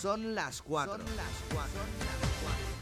Son las 4. Son las 4.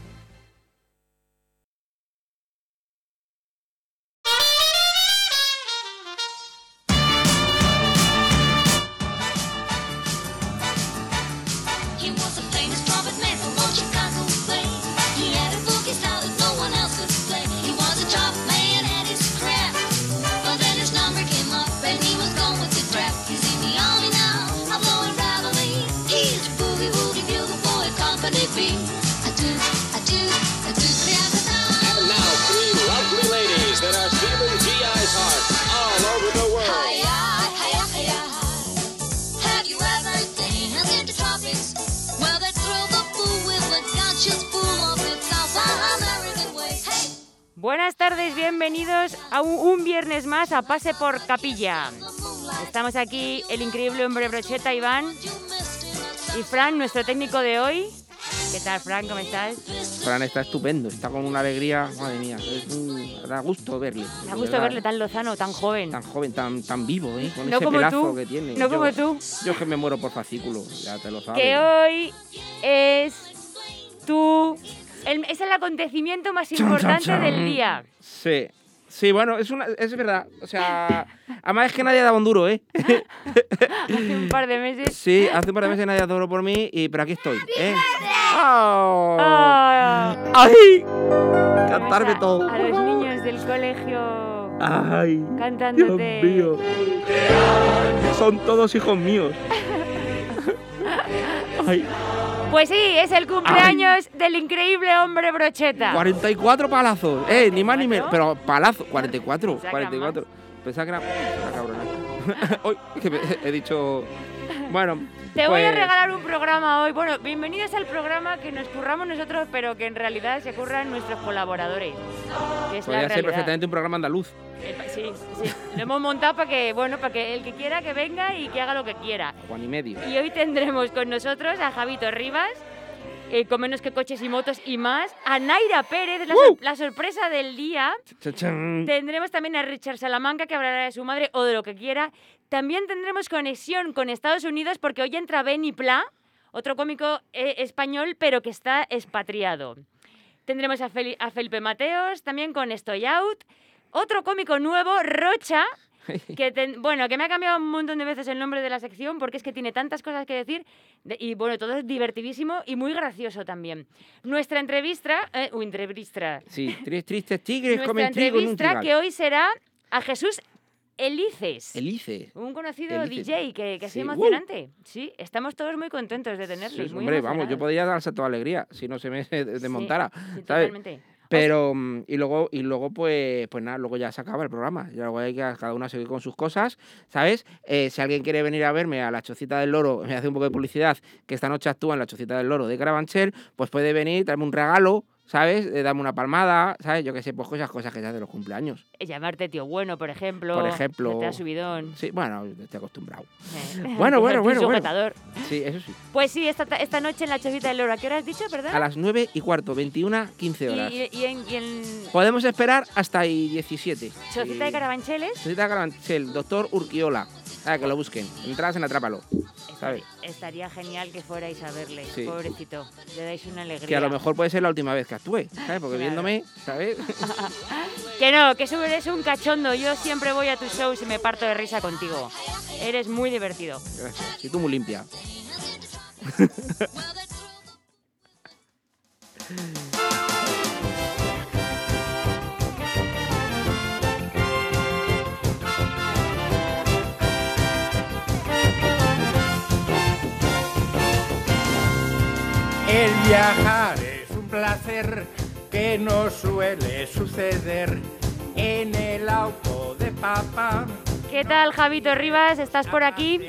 A Pase por Capilla. Estamos aquí el increíble hombre brocheta Iván y Fran, nuestro técnico de hoy. ¿Qué tal, Fran? ¿Cómo estás? Fran está estupendo, está con una alegría, madre mía, es un- da gusto verle. Ha gusto verdad. verle tan lozano, tan joven. tan joven, tan, tan vivo, ¿eh? con No ese como pelazo tú, que tiene. no Yo- como tú. Yo que me muero por fascículo, ya te lo sabes. Que hoy es tu... el- es el acontecimiento más Chan, chan, importante chan. del día. Sí, sí, bueno, es, una, es verdad. O sea, además es que nadie daba un duro, ¿eh? Hace un par de meses. Sí, hace un par de meses nadie daba duro por mí, y, pero aquí estoy, ¿eh? ¡Oh! Ah, ¡Ay! Cantarme a- todo. A los niños del colegio ¡Ay! cantándote. Dios mío. Son todos hijos míos. Ay, Pues sí, es el cumpleaños del increíble hombre brocheta. 44 palazos. Eh, ni más ni menos. Pero palazos, 44. Pensaba que eran 44. Pensaba que era. Cabrona. Hoy, he dicho. Bueno. Te voy a pues, regalar un programa hoy. Bueno, bienvenidos al programa que nos curramos nosotros, pero que en realidad se curran nuestros colaboradores. Que es la Podría ser realidad. perfectamente un programa andaluz. Eh, Sí, sí. Lo hemos montado para que, bueno, para que el que quiera que venga y que haga lo que quiera. Juan y medio. Y hoy tendremos con nosotros a Javito Rivas, eh, con menos que coches y motos y más, a Naira Pérez, la, sor- la sorpresa del día. Tendremos también a Richard Salamanca, que hablará de su madre o de lo que quiera. También tendremos conexión con Estados Unidos, porque hoy entra Benny Pla, otro cómico eh, español, pero que está expatriado. Tendremos a, Feli- a Felipe Mateos, también con Estoy Out. Otro cómico nuevo, Rocha, que ten- bueno, que me ha cambiado un montón de veces el nombre de la sección porque es que tiene tantas cosas que decir de- y bueno, todo es divertidísimo y muy gracioso también. Nuestra entrevista, eh, entrevista, Sí, tres tristes tigres nuestra comen trigo en un entrevista que hoy será a Jesús Elices. Elice. un conocido. DJ que, que ha sido Sí, ¡uh! emocionante. Sí, estamos todos muy contentos de tenerle. Sí, hombre, vamos, yo podría dar salto de alegría si no se me desmontara. sí, ¿sabes? totalmente. Pero, mm, y luego, y luego pues, pues nada, luego ya se acaba el programa. Ya luego hay que cada uno seguir con sus cosas, ¿sabes? Eh, si alguien quiere venir a verme a la Chocita del Loro, me hace un poco de publicidad, que esta noche actúa en la Chocita del Loro de Carabanchel, pues puede venir, darme un regalo, ¿sabes? Eh, darme una palmada, ¿sabes? Yo que sé, pues esas cosas que se hacen de los cumpleaños. Eh, Llamarte tío bueno, por ejemplo. Por ejemplo. que Te da subidón. Sí, bueno, estoy acostumbrado. Eh, Bueno, bueno, bueno, bueno. Sí, eso sí. Pues sí, esta, ta- esta noche en la Chocita del Loro. ¿A qué hora has dicho, perdón? A las 9 y cuarto, 21, 15 horas. y, y en, y en Podemos esperar hasta ahí 17. Chocita de. Carabancheles Chocita de Carabanchel, doctor Urquiola. Ah, que lo busquen. Entradas en Atrápalo. ¿sabes? estaría, genial que fuerais a verle. Sí. Pobrecito. Le dais una alegría. Que a lo mejor puede ser la última vez que actúe, ¿sabes? Porque Claro. viéndome, ¿sabes? Que no, que eso eres un cachondo. Yo siempre voy a tus shows y me parto de risa contigo. Eres muy divertido. Gracias. Y tú muy limpia. El viajar es un placer que no suele suceder en el auto de papá. ¿Qué tal, Javito Rivas? ¿Estás por aquí?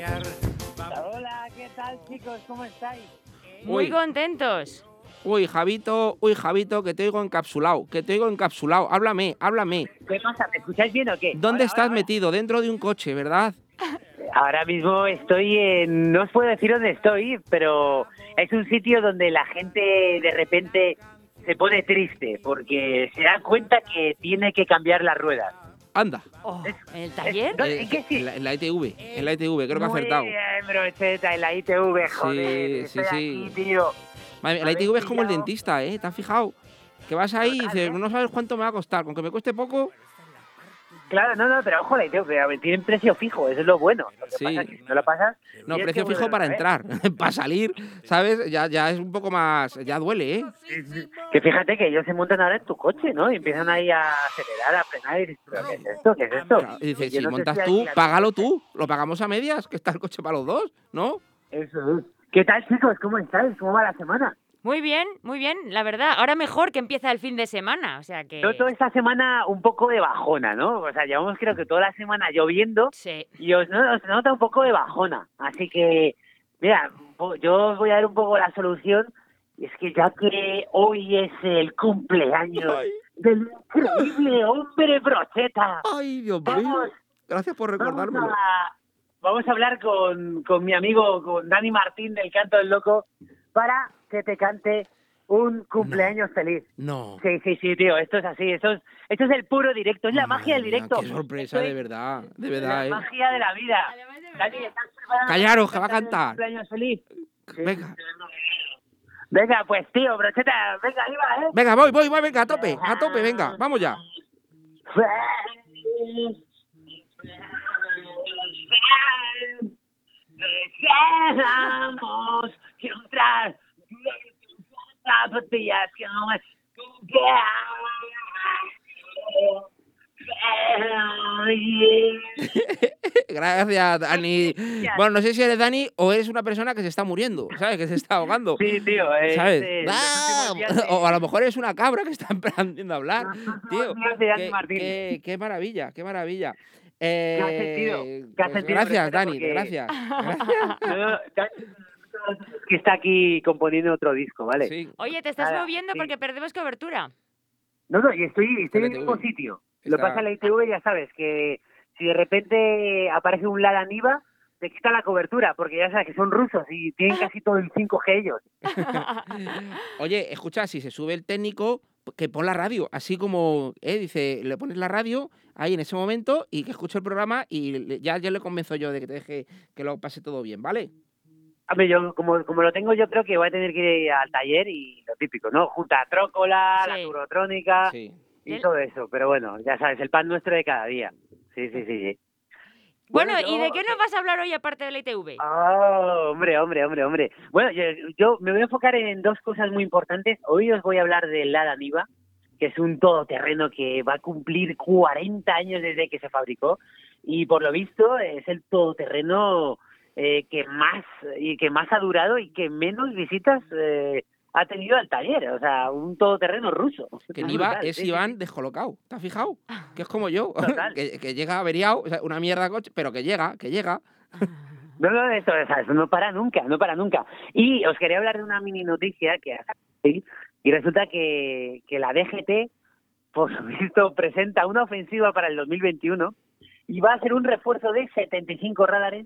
Hola, ¿qué tal chicos? ¿Cómo estáis? Muy Uy. contentos. Uy, Javito, uy, Javito, que te oigo encapsulado, que te oigo encapsulado. Háblame, háblame. ¿Qué pasa? ¿Me escucháis bien o qué? ¿Dónde Ahora, estás ahora, metido? Dentro de un coche, ¿verdad? Ahora mismo estoy en... No os puedo decir dónde estoy, pero es un sitio donde la gente de repente se pone triste porque se dan cuenta que tiene que cambiar las ruedas. Anda. Oh, ¿En el taller? No, Eh, ¿en qué sí? en, la, en la ITV, en la ITV, creo que ha acertado. bien, brocheta, en la ITV, joder. Sí, estoy sí, aquí, tío. Madre la ITV es como el dentista, ¿eh? ¿Te has fijado? Que vas ahí y dices, no sabes cuánto me va a costar. Con que me cueste poco, Claro, no, no, pero ojo, la pero tienen precio fijo, eso es lo bueno. Lo que Sí. pasa es que si no lo pasas... no, precio fijo para entrar. para salir, ¿sabes? Ya, ya es un poco más. Ya duele, ¿eh? Que fíjate que ellos se montan ahora en tu coche, ¿no? Y empiezan ahí a acelerar, a frenar y dices, ¿pero qué es esto? ¿Qué es esto? Claro, Y dices, Yo si no montas si tú, págalo tú. Lo pagamos a medias, que está el coche para los dos, ¿no? Eso es. ¿Qué tal, chicos? ¿Cómo estáis? ¿Cómo va la semana? Muy bien, muy bien, la verdad. Ahora mejor que empieza el fin de semana, o sea que... Yo toda esta semana un poco de bajona, ¿no? O sea, llevamos creo que toda la semana lloviendo Sí. y os, no- os nota un poco de bajona. Así que, mira, yo os voy a dar un poco la solución. Y es que ya que hoy es el cumpleaños Ay. del increíble hombre brocheta, Ay, Dios mío. vamos, Gracias por vamos recordármelo. a, vamos a hablar con, con mi amigo, con Dani Martín del Canto del Loco, para que te cante un cumpleaños feliz. No. Sí, sí, sí, tío, esto es así, esto es, esto es el puro directo, es la magia del mía, directo. Qué sorpresa, de verdad. De verdad, La ¿eh? magia de la vida. Dani, ¿estás preparado Callaros, que va a cantar. cumpleaños feliz? Venga. Venga, pues tío, brocheta, venga, ahí va, ¿eh? Venga, voy, voy, voy, venga, a tope, a tope, venga, vamos ya. Deseamos Gracias, Dani. Bueno, no sé si eres Dani o eres una persona que se está muriendo, ¿sabes? Que se está ahogando. Sí, tío, eh, ¿Sabes? ¡Ah! O a lo mejor eres una cabra que está aprendiendo a hablar. Tío, qué, Martín. qué- qué maravilla, qué maravilla. ¿Qué has Eh, pues gracias? Dani, Porque- gracias. Gracias. Que está aquí componiendo otro disco, ¿vale? Sí, Oye, te estás moviendo sí. porque perdemos cobertura. No, no, y estoy, estoy en el mismo sitio. Lo pasa en la ITV, ya sabes, que si de repente aparece un Lada Niva, te quita la cobertura, porque ya sabes que son rusos y tienen casi todo el 5G ellos. Oye, escucha, si se sube el técnico, que pon la radio, así como, eh, dice, le pones la radio ahí en ese momento y que escuche el programa y ya, ya le convenzo yo de que te deje que lo pase todo bien, ¿vale? Hombre, yo como, como lo tengo, yo creo que voy a tener que ir al taller y lo típico, ¿no? Junta trócola, la turotrónica Sí. y El- todo eso. Pero bueno, ya sabes, el pan nuestro de cada día. Sí, sí, sí, sí. Bueno, Bueno, ¿y de qué nos vas a hablar hoy aparte de la ITV? Oh, hombre, hombre, hombre, hombre. Bueno, yo, yo me voy a enfocar en dos cosas muy importantes. Hoy os voy a hablar del Lada Niva, que es un todoterreno que va a cumplir 40 años desde que se fabricó y por lo visto es el todoterreno eh, que más y que más ha durado y que menos visitas eh, ha tenido al taller, o sea, un todoterreno ruso. Que Niva Brutal, es sí, sí, Iván descolocado, ¿te has fijado? Que es como yo, que, que llega averiado, o sea, una mierda coche, pero que llega, que llega. No, no, eso, o sea, eso no para nunca, no para nunca. Y os quería hablar de una mini noticia que hay, y resulta que, que la DGT, por visto, presenta una ofensiva para el 2021 y va a ser un refuerzo de 75 radares,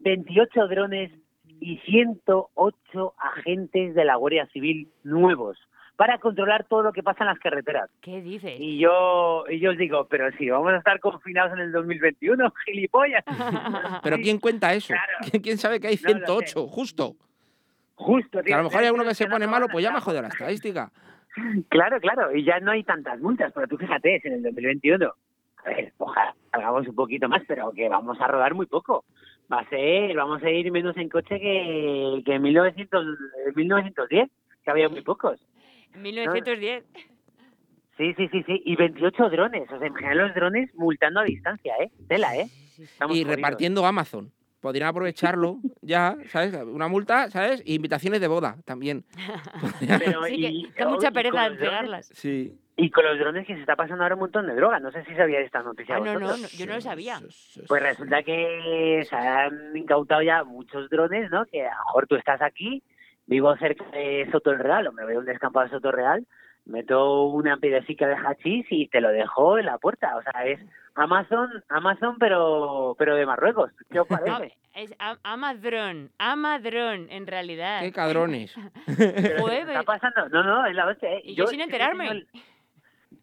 28 drones y 108 agentes de la Guardia Civil nuevos para controlar todo lo que pasa en las carreteras. ¿Qué dices? Y yo, y yo os digo, pero si vamos a estar confinados en el 2021, gilipollas. Pero ¿quién cuenta eso? claro. ¿Quién, sabe que hay No lo sé. 108, justo? Justo, Que tío. a lo mejor hay alguno que se no pone malo, pues ya me jode la estadística. Claro, claro, y ya no hay tantas multas, pero tú fíjate, es en el 2021. A ver, ojalá hagamos un poquito más, pero que vamos a rodar muy poco. Va a ser, vamos a ir menos en coche que, que en 1900, en 1910, que había muy pocos. 1910. Sí, sí, sí, sí, y 28 drones, o sea, imagínate los drones multando a distancia, ¿eh? Tela, ¿eh? Estamos Y repartiendo Amazon. Podrían aprovecharlo ya, ¿sabes? Una multa, ¿sabes? Y invitaciones de boda también. Pero, Sí, y- que da mucha pereza entregarlas. Sí. Y con los drones que se está pasando ahora un montón de droga. No sé si sabíais esta noticia. Ah, no, no, no, yo no lo sabía. Pues resulta que se han incautado ya muchos drones, ¿no? Que a lo mejor tú estás aquí, vivo cerca de Soto el Real, o me voy a un descampado de Soto el Real, meto una piedecica de hachís y te lo dejo en la puerta. O sea, es Amazon, Amazon, pero pero de Marruecos. ¿Qué os No, parece? es a- Amadrón, Amadrón, en realidad. Qué cadrones. ¿qué está pasando? No, no, es la hostia, ¿eh? Y yo sin enterarme.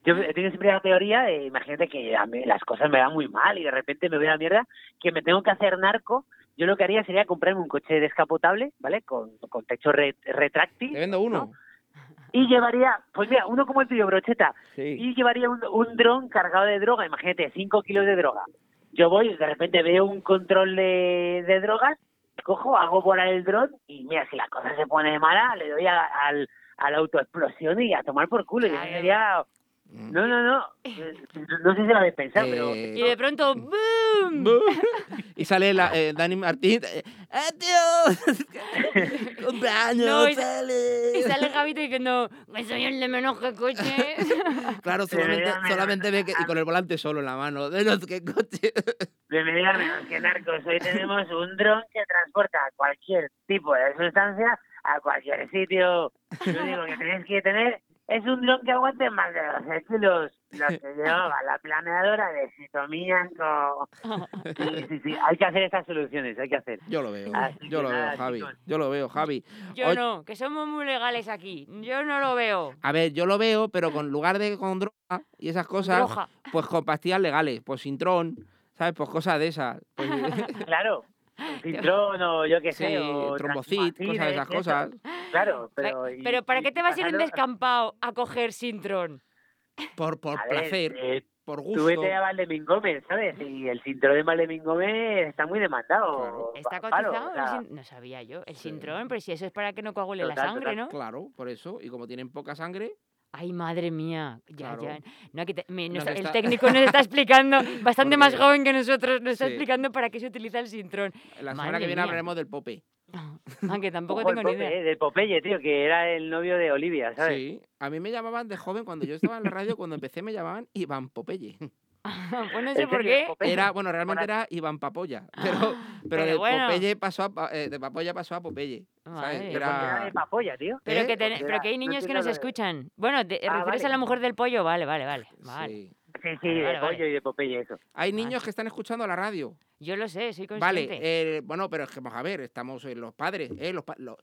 Yo he tenido siempre la teoría de, imagínate que a mí las cosas me van muy mal y de repente me voy a la mierda, que me tengo que hacer narco. Yo lo que haría sería comprarme un coche descapotable, ¿vale? Con, con techo re- retráctil. Te vendo uno. Y llevaría, pues mira, uno como el tuyo, brocheta. Sí. Y llevaría un, un dron cargado de droga, imagínate, 5 kilos de droga. Yo voy, de repente veo un control de, de drogas, cojo, hago volar el dron y mira, si la cosa se pone mala, le doy a, al, a la autoexplosión y a tomar por culo. Y Claro. eso sería... No, no, no. Eh, No sé si lo habéis pensado, pero... Eh, Y de pronto, ¡boom! y sale la, eh, Dani Martín. eh, ¡Adiós! ¡Cumpleaños! No, y- feliz! Y sale Javito diciendo, que soy el de menos que coche. Claro, solamente, solamente ve que. Y con el volante solo en la mano. De los que coche. de medida menos que narcos. Hoy tenemos un dron que transporta cualquier tipo de sustancia a cualquier sitio. Lo único que tenéis que tener es un dron que aguante más de 12 kilos. Lo que llevaba la planeadora de Sitomianco. Sí, sí, sí. Hay que hacer estas soluciones, hay que hacer. Yo lo veo. Así Yo lo nada, veo, Javi. chicos. Yo lo veo, Javi. Yo no, que somos muy legales aquí. Yo no lo veo. A ver, yo lo veo, pero con lugar de con droga y esas cosas, Droga. pues con pastillas legales, pues sintrón, ¿sabes? Pues cosas de esas. Pues, Claro. Un cintrón o yo qué sé. sí, o trombocit, cosas de esas cosas. Claro, pero... Pero, y- pero ¿para y qué te vas a ir en pasarlo- descampado a coger Sintrón? Por, por A ver, placer, eh, por Tú gusto. vete a Valdemín Gómez, ¿sabes? Y el cinturón de Valdemín Gómez está muy demandado. Claro. ¿Está palo, cotizado? o el sea, sin- No sabía yo. El Sí. Sintrón, pero si eso es para que no coagule la sangre, total. ¿no? Claro, por eso. Y como tienen poca sangre, Ay, madre mía. Ya, Claro. ya. No, aquí te- me- Nos nos- el técnico nos está explicando, bastante más joven que nosotros, nos está Sí. explicando para qué se utiliza el Sintrón. la semana Madre que viene mía. hablaremos del Pope. Aunque tampoco ojo, el tengo ni idea. eh, del Popeye, tío, que era el novio de Olivia, ¿sabes? Sí. A mí me llamaban de joven, cuando yo estaba en la radio, cuando empecé me llamaban Iván Popeye. pues no sé ¿En por qué. Era, bueno, realmente era Iván Papoya. Pero, pero, de Pero bueno. Popeye pasó a, eh, de Papoya pasó a Popeye. ¿sabes? Era Era... de papolla, tío. Pero, ¿Eh? que ten- pero que hay no niños que nos de- escuchan. Bueno, te Ah, refieres a la mujer del pollo, vale, vale, vale. vale. Sí. Sí, sí, Vale, de vale, vale. pollo y de Popeye, eso. Hay niños que están escuchando la radio. Yo lo sé, soy consciente. Vale, eh, bueno, pero es que vamos a ver, estamos eh, los padres, ¿eh? Los, pa- los-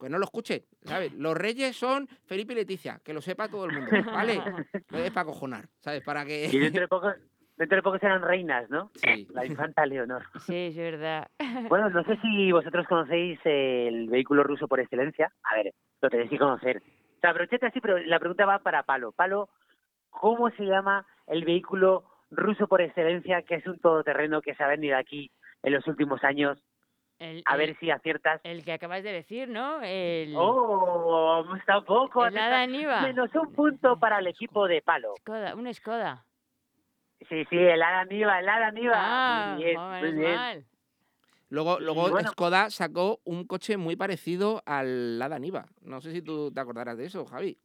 que no lo escuchen, ¿sabes? Los reyes son Felipe y Leticia, que lo sepa todo el mundo, ¿vale? No es para cojonar, ¿sabes? Para Y que... dentro de poco, dentro de poco serán reinas, ¿no? Sí. La infanta Leonor. Sí, es verdad. Bueno, no sé si vosotros conocéis el vehículo ruso por excelencia. A ver, lo tenéis que conocer. O sea, brocheta sí, pero la pregunta va para Palo. Palo, ¿cómo se llama el vehículo ruso por excelencia que es un todoterreno que se ha venido aquí en los últimos años? El, A el- ver si aciertas. el que acabas de decir, ¿no? El... ¡Oh! Está poco. El Hada Niva. Menos un punto para el equipo de Palo. Skoda, un Skoda. Sí, sí, el Hada Niva, el Hada Niva. Ah, muy bien, muy bien. mal. Luego, luego bueno- Skoda sacó un coche muy parecido al Lada Niva. No sé si tú te acordarás de eso, Javi.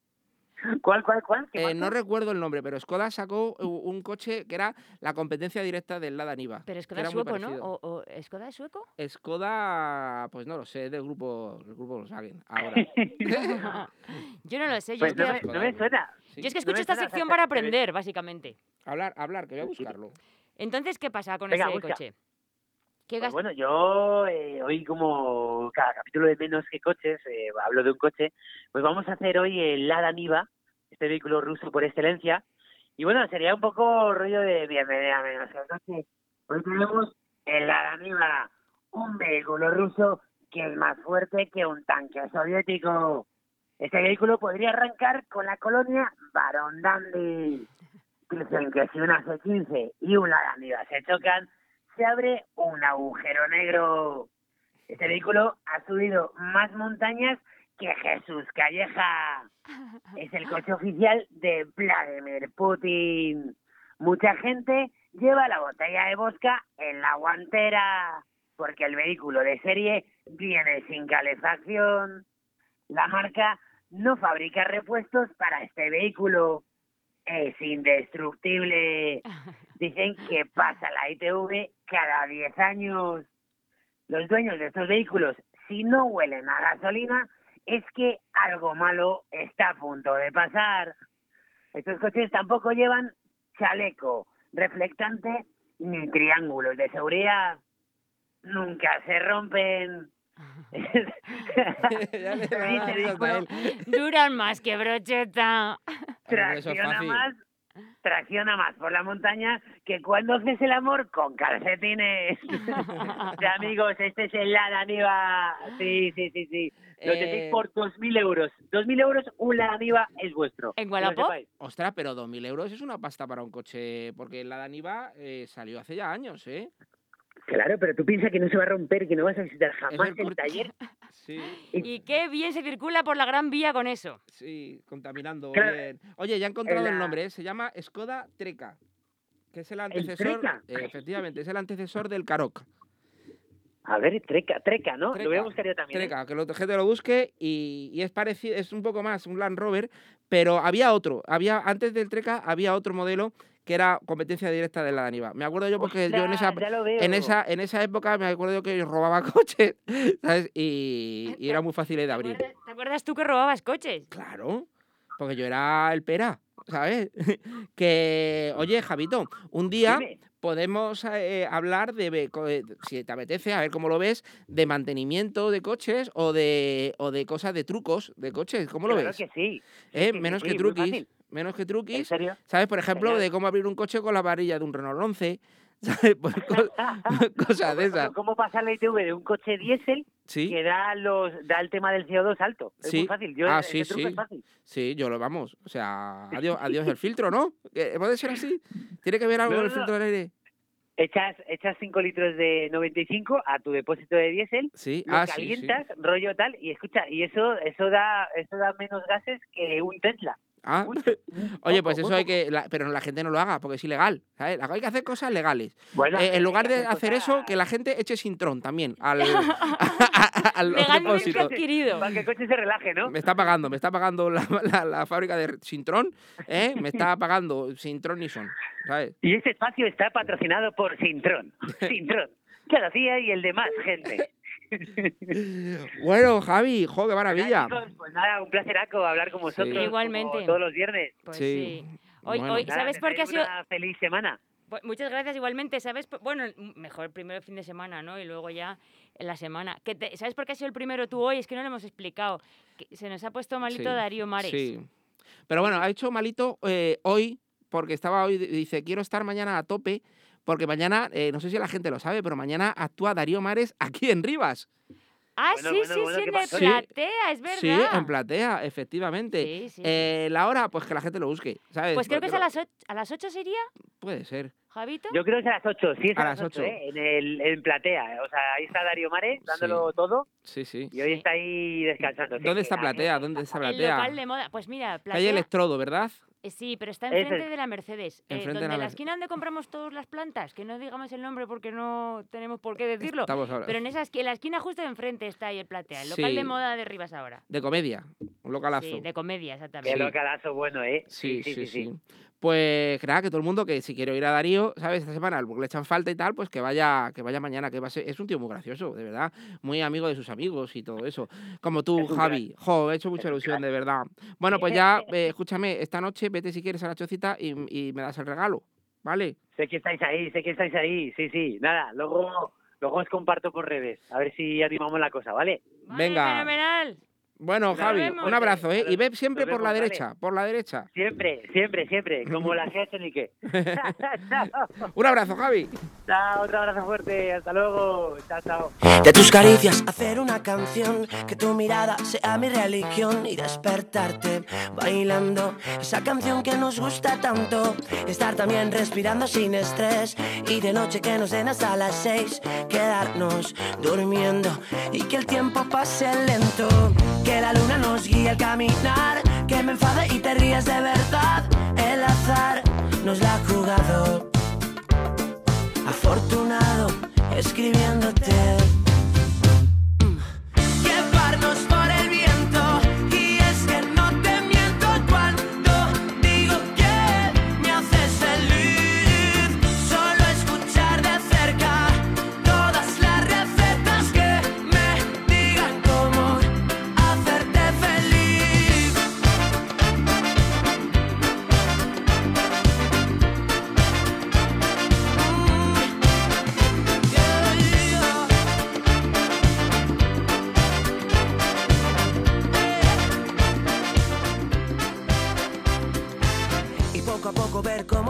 ¿Cuál, cuál, cuál? ¿Qué Eh, no recuerdo el nombre, pero Skoda sacó un coche que era la competencia directa del Lada Niva. Pero Skoda era es sueco, ¿no? O, o- ¿Skoda es sueco? Skoda, pues no lo sé, es del grupo, del grupo Volkswagen. Ahora. yo no lo sé. Yo, Pues es no que, me, no me suena. Sí. yo es que no escucho esta sección o sea, para aprender, básicamente. Hablar, hablar, que voy a buscarlo. Entonces, ¿qué pasa con Venga, ese busca. coche? ¿Qué Pues gas- bueno, yo eh, hoy como cada capítulo de menos que coches, eh, hablo de un coche, pues vamos a hacer hoy el Lada Niva, este vehículo ruso por excelencia. Y bueno, sería un poco rollo de bienvenida menos coche. Hoy tenemos el Lada Niva, un vehículo ruso que es más fuerte que un tanque soviético. Este vehículo podría arrancar con la colonia Barón Dandy. Dicen que si una C-15 y un Lada Niva se chocan, se abre un agujero negro. Este vehículo ha subido más montañas que Jesús Calleja. Es el coche oficial de Vladimir Putin. Mucha gente lleva la botella de vodka en la guantera, porque el vehículo de serie viene sin calefacción. La marca no fabrica repuestos para este vehículo. Es indestructible. Dicen que pasa la ITV cada 10 años. Los dueños de estos vehículos, si no huelen a gasolina, es que algo malo está a punto de pasar. Estos coches tampoco llevan chaleco reflectante ni triángulos de seguridad. Nunca se rompen. Duran más que brocheta. Tracciona más tracciona más por la montaña que cuando haces el amor con calcetines. amigos, este es el Lada Niva. Sí, sí, sí, sí. Lo Eh, tenéis por 2.000 euros. 2.000 euros, un Lada Niva es vuestro. ¿En Wallapop? Ostras, pero 2.000 euros es una pasta para un coche, porque la Daniva eh, salió hace ya años, ¿eh? Claro, pero tú piensas que no se va a romper, que no vas a visitar jamás el el taller. Sí, Y qué bien se circula por la Gran Vía con eso. sí, contaminando Claro, bien. Oye, ya he encontrado el la- nombre, ¿eh? se llama Skoda Treca, que es el antecesor, Treca? eh, efectivamente, es el antecesor del Karoq. A ver, treca, treca, ¿no? Lo voy a Treca, buscar yo también. ¿eh? Treca, que la gente lo busque y, y es parecido, es un poco más un Land Rover, pero había otro, había antes del Treca había otro modelo que era competencia directa de la Daniva. Me acuerdo yo porque yo en esa en esa en esa época me acuerdo yo que robaba coches, ¿sabes? Y, y era muy fácil de ¿Te abrir. acuerdas, te acuerdas tú que robabas coches? Claro, porque yo era el pera, ¿sabes? que, oye, Javito, un día Dime. podemos eh, hablar de, eh, si te apetece, a ver cómo lo ves, de mantenimiento de coches o de, o de cosas de trucos de coches. ¿Cómo lo Claro ves? que sí. ¿Eh? Menos sí, que truquis. Menos que ¿En truquis. serio? ¿Sabes? Por ejemplo, de cómo abrir un coche con la varilla de un Renault 11. ¿Sabes? Pues co- cosas de esas. ¿Cómo pasar la ITV de un coche diésel Sí, que da los da el tema del CO2 alto? Es Sí. muy fácil. Yo, Ah, sí, sí. es fácil. sí, yo lo vamos. O sea, adiós, adiós el filtro, ¿no? ¿Que ¿Puede ser así? ¿Tiene que ver algo No, con el no, filtro del aire? Echas, echas 5 litros de 95 a tu depósito de diésel, Sí, lo ah, sí, sí. calientas, rollo tal, y escucha, y eso eso da eso da menos gases que un Tesla. Ah, Oye, pues eso hay que. la- pero la gente no lo haga porque es ilegal. ¿sabes? Hay que hacer cosas legales. Bueno, Eh, en lugar de hacer cosas- eso, que la gente eche sintrón también al, al depósito. adquirido. Para que el coche se relaje, ¿no? Me está pagando, me está pagando la, la- la fábrica de Sintrón, ¿eh? me está pagando Sintrón y Son, ¿sabes? Y este espacio está patrocinado por Sintron. Sintron. Cada día y el de más gente. Bueno, Javi, jo, qué maravilla. Chicos, Pues nada, un placeraco hablar con vosotros. Igualmente. todos los viernes. Pues Sí. sí. Hoy, Bueno. hoy, Nada, ¿Sabes por qué ha sido...? Una feliz semana. Pues muchas gracias igualmente. ¿Sabes? por- Bueno, mejor primero el fin de semana, ¿no? Y luego ya en la semana. Que te- ¿Sabes por qué has sido el primero tú hoy? Es que no lo hemos explicado. Que se nos ha puesto malito Sí, Darío Mares. Sí. Pero bueno, ha hecho malito eh, hoy, porque estaba hoy, dice, quiero estar mañana a tope, porque mañana, eh, no sé si la gente lo sabe, pero mañana actúa Darío Mares aquí en Rivas. Ah, Bueno, sí, bueno, sí, bueno, sí, ¿qué en pasó? Sí. platea, es verdad. Sí, en platea, efectivamente. Sí, sí, sí. Eh, la hora, pues que la gente lo busque, ¿sabes? Pues creo que es a las 8, ¿a las 8 sería, Puede ser. Javito? Yo creo que es a las 8, sí es a, A las las 8, ocho. ¿eh? en, el, en Platea. O sea, ahí está Darío Mares dándolo todo Sí, sí. y hoy Sí. está ahí descansando. Sí, ¿Dónde sí, está Platea? ¿Dónde está el Platea? local de moda. Pues mira, Calle platea... Electrodo, ¿verdad? Eh, sí, pero está enfrente es. de la Mercedes. eh, Enfrente de donde la en la Merce- esquina donde compramos todas las plantas. Que no digamos el nombre porque no tenemos por qué decirlo. Estamos ahora. Pero en, esa esqui- en la esquina justo de enfrente está ahí el platea. El local Sí. de moda de Rivas ahora. De comedia, un localazo. Sí, de comedia, exactamente. Sí. localazo bueno, ¿eh? Sí, sí, sí, Pues nada, que todo el mundo que si quiere ir a Darío, ¿sabes? Esta semana le echan falta y tal, pues que vaya, que vaya mañana, que va a ser, es un tío muy gracioso, de verdad, muy amigo de sus amigos y todo eso. Como tú, Javi. Jo, he hecho mucha ilusión, de verdad. Bueno, pues ya, eh, escúchame, esta noche vete si quieres a la chocita y, y me das el regalo, ¿vale? Sé que estáis ahí, sé que estáis ahí. Sí, sí. Nada, luego, luego os comparto por redes. A ver si animamos la cosa, ¿vale? Vale, Venga. Fenomenal. Bueno, Nos Javi, vemos. un abrazo, ¿eh? Y ve siempre por la derecha, por la derecha. Siempre, siempre, siempre. Como la GH Nique. chao, Un abrazo, Javi. chao, otro abrazo fuerte. Hasta luego. Chao, chao. De tus caricias hacer una canción, que tu mirada sea mi religión y despertarte bailando esa canción que nos gusta tanto. Estar también respirando sin estrés y de noche que nos den hasta las seis, quedarnos durmiendo y que el tiempo pase lento. Que la luna nos guíe al caminar, que me enfade y te rías de verdad. El azar nos la ha jugado afortunado escribiéndote.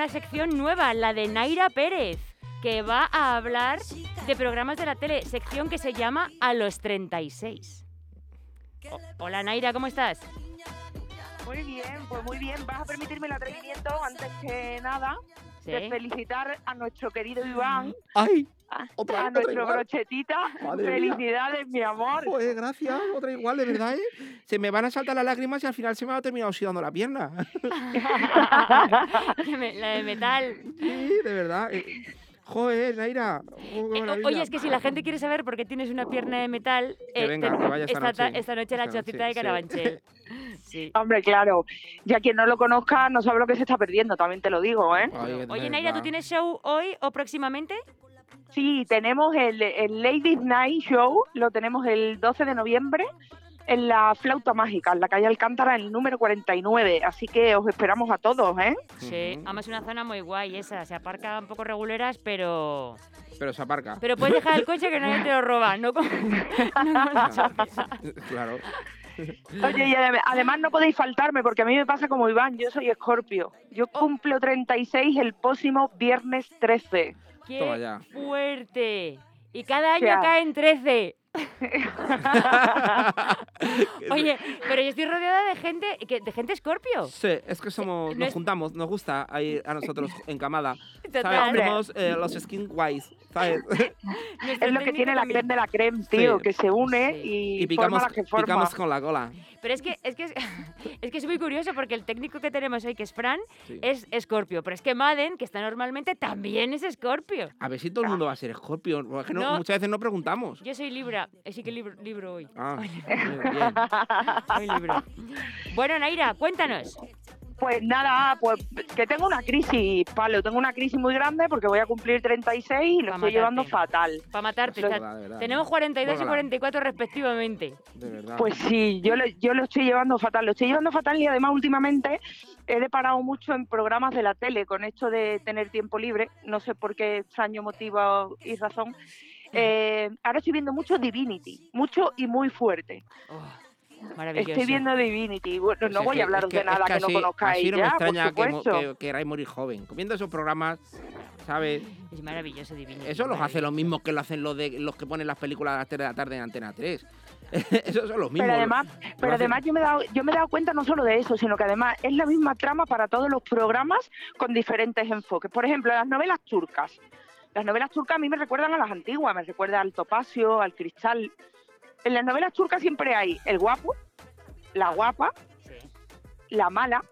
Una sección nueva, la de Naira Pérez, que va a hablar de programas de la tele, sección que se llama A los 36. O- hola Naira, ¿cómo estás? Muy bien, pues muy bien. Vas a permitirme el atrevimiento, antes que nada, Sí. de felicitar a nuestro querido Iván, ¡Ay! A, Otra- a otra nuestro igual. brochetita. Madre mía. Felicidades, mi amor. Joder, gracias. Otra igual, de verdad, ¿eh? Se me van a saltar las lágrimas y al final se me va a terminar oxidando la pierna. La de metal. Sí, de verdad. eh. Joder, Naira. Oh, qué Eh. Oye, es que si la gente quiere saber por qué tienes una pierna de metal, Que eh, venga, te- que vaya esta ta- noche. esta noche a la chocita de. Carabanchel. Sí. Hombre, claro. Ya quien no lo conozca no sabe lo que se está perdiendo, también te lo digo, ¿eh? Oye, Naira, ¿tú tienes show hoy o próximamente? Sí, tenemos el, el Ladies Night Show, lo tenemos el 12 de noviembre en la Flauta Mágica, en la calle Alcántara, el número 49. Así que os esperamos a todos, ¿eh? Sí, además es una zona muy guay esa, se aparca un poco reguleras, pero Pero se aparca. pero puedes dejar el coche que nadie te lo roba, no. Claro. Oye, y adem- además no podéis faltarme porque a mí me pasa como Iván, yo soy Escorpio. Yo Oh. cumplo 36 el próximo viernes 13. Toma ¡Qué ya. fuerte! Y cada año sea- caen 13. Oye, pero yo estoy rodeada de gente, que- de gente escorpio. Sí, es que somos, no nos juntamos, nos gusta ahí a nosotros en camada. ¿Sabes? Somos eh, los skin guys, ¿sabes? Es lo que tiene la creme de la creme, tío, Sí. que se une Sí. y, Y picamos, forma la que forma. picamos con la cola. Pero es que, es que es, que es muy curioso porque el técnico que tenemos hoy, que es Fran, Sí. es escorpio. Pero es que Madden, que está normalmente, también es escorpio. A ver si todo el mundo va a ser escorpio. es que no- No. muchas veces no preguntamos. Yo soy Libra, así que libro, libro hoy. Ah, Hoy bien, bien. Hoy libro. Bueno, Naira, cuéntanos. Pues nada, pues que tengo una crisis, Palo, tengo una crisis muy grande porque voy a cumplir 36 y lo Pa' estoy llevando fatal. Para matarte. Sea, verdad, verdad. tenemos 42 y Bórgala. 44 respectivamente. De verdad. Pues sí, yo lo, yo lo estoy llevando fatal, lo estoy llevando fatal y además últimamente he deparado mucho en programas de la tele con esto de tener tiempo libre, no sé por qué extraño motivo y razón. Eh, ahora estoy viendo mucho Divinity, mucho y muy fuerte. Oh. Estoy viendo Divinity. Bueno, Pues no voy que- a es que- de es nada que, así- no conozcáis Así no me ya, extraña que, queráis morir joven. Comiendo esos programas, ¿sabes? Es maravilloso, divino. Eso los hace los mismos que lo hacen los de los que ponen las películas a las 3 de la tarde en Antena 3. Esos son los mismos. Pero además, Lo pero hacen- además yo me he dado, yo me he dado cuenta no solo de eso, sino que además es la misma trama para todos los programas con diferentes enfoques. Por ejemplo, las novelas turcas. Las novelas turcas a mí me recuerdan a las antiguas, me recuerda al topacio, al cristal. En las novelas turcas siempre hay el guapo, la guapa, Sí. la mala.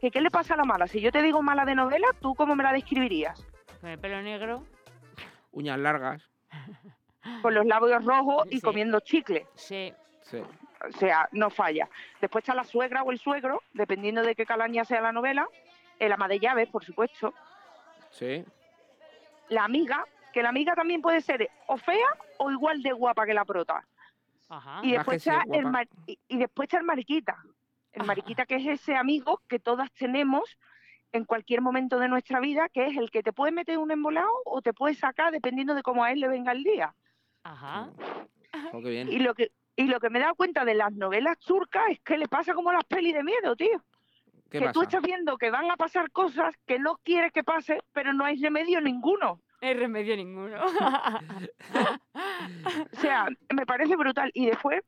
¿Que ¿Qué le pasa a la mala? Si yo te digo mala de novela, ¿tú cómo me la describirías? Con el pelo negro. Uñas largas. Con los labios rojos y Sí. comiendo chicle. Sí. Sí. o sea, no falla. Después está la suegra o el suegro, dependiendo de qué calaña sea la novela, el ama de llaves, por supuesto, Sí. la amiga, que la amiga también puede ser o fea o igual de guapa que la prota. Ajá. Y Más después, está el mar- y, y después está el mariquita. El Ajá. mariquita que es ese amigo que todas tenemos en cualquier momento de nuestra vida, que es el que te puede meter un embolado o te puede sacar dependiendo de cómo a él le venga el día. Ajá. Oh, qué bien. Y lo que y lo que me he dado cuenta de las novelas turcas es que le pasa como las pelis de miedo, tío. ¿Qué que tú pasa? estás viendo que van a pasar cosas que no quieres que pase, pero no hay remedio ninguno. No hay remedio ninguno. O sea, me parece brutal. Y después,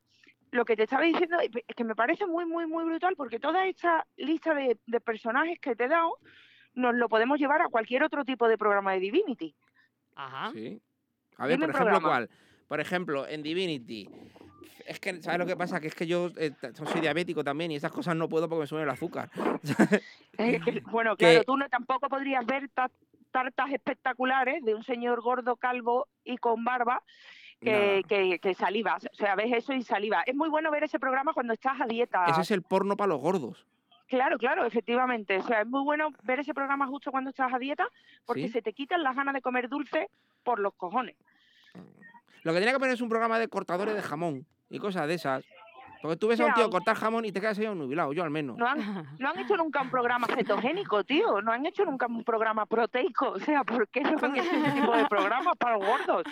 lo que te estaba diciendo es que me parece muy, muy, muy brutal porque toda esta lista de, de personajes que te he dado nos lo podemos llevar a cualquier otro tipo de programa de Divinity. Ajá. Sí. A ver, por ejemplo, programa. ¿cuál? Por ejemplo, en Divinity. Es que, ¿sabes lo que pasa? Que es que yo eh, soy diabético también y esas cosas no puedo porque me sube el azúcar. Es que, bueno, Que- claro, tú no, tampoco podrías ver tartas espectaculares de un señor gordo, calvo y con barba que, que salivas. O sea, ves eso y saliva. Es muy bueno ver ese programa cuando estás a dieta. Ese es el porno para los gordos. Claro, claro, efectivamente. O sea, es muy bueno ver ese programa justo cuando estás a dieta porque ¿Sí? se te quitan las ganas de comer dulce por los cojones. Lo que tenía que poner es un programa de cortadores de jamón y cosas de esas. Porque tú ves a un tío cortar jamón y te quedas ahí nubilado, yo al menos. No han, no han hecho nunca un programa cetogénico, tío. No han hecho nunca un programa proteico. O sea, ¿por qué no han hecho ese tipo de programas para los gordos?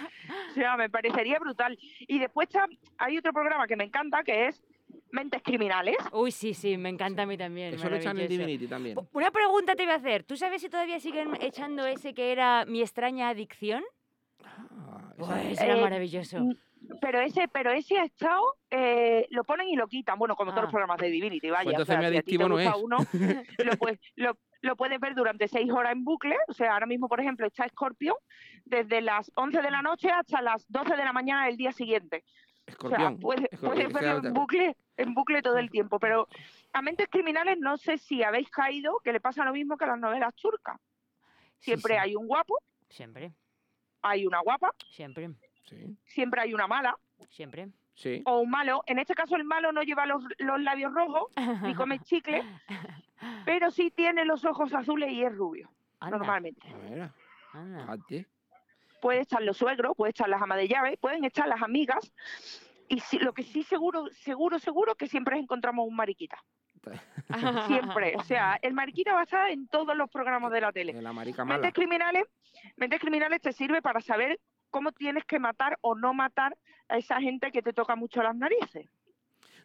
O sea, me parecería brutal. Y después está- hay otro programa que me encanta que es Mentes Criminales. Uy, sí, sí, me encanta a mí también. Eso lo echan en. Divinity también. Una pregunta te voy a hacer. ¿Tú sabes si todavía siguen echando ese que era mi extraña adicción? Ah, ese- Pues era Eh, maravilloso. Mm, Pero ese, pero ese estado, eh, lo ponen y lo quitan. Bueno, como todos los Ah. programas de Divinity, vaya. Pues o sea, entonces mi si a ti te adictivo no gusta es. uno, lo, puedes, lo, lo puedes ver durante seis horas en bucle. O sea, ahora mismo, por ejemplo, está Scorpion desde las 11 de la noche hasta las 12 de la mañana del día siguiente. O Escorpión. sea, puedes, Escorpión, puedes verlo en bucle, en bucle todo el tiempo. Pero a Mentes Criminales no sé si habéis caído que le pasa lo mismo que a las novelas turcas. Sí, Siempre sí. hay un guapo, Siempre, hay una guapa, siempre, Sí, siempre hay una mala siempre. sí. o un malo. En este caso el malo no lleva los, los labios rojos ni come chicle, pero sí tiene los ojos azules y es rubio, Anda, normalmente. Anda. fíjate. Puede estar los suegros, puede estar las amas de llave, pueden estar las amigas. Y lo que sí seguro, seguro, seguro que siempre encontramos un mariquita. Siempre. O sea, el mariquita va a estar en todos los programas de la tele. De la marica mala. Mentes criminales, mentes criminales te sirve para saber cómo tienes que matar o no matar a esa gente que te toca mucho las narices.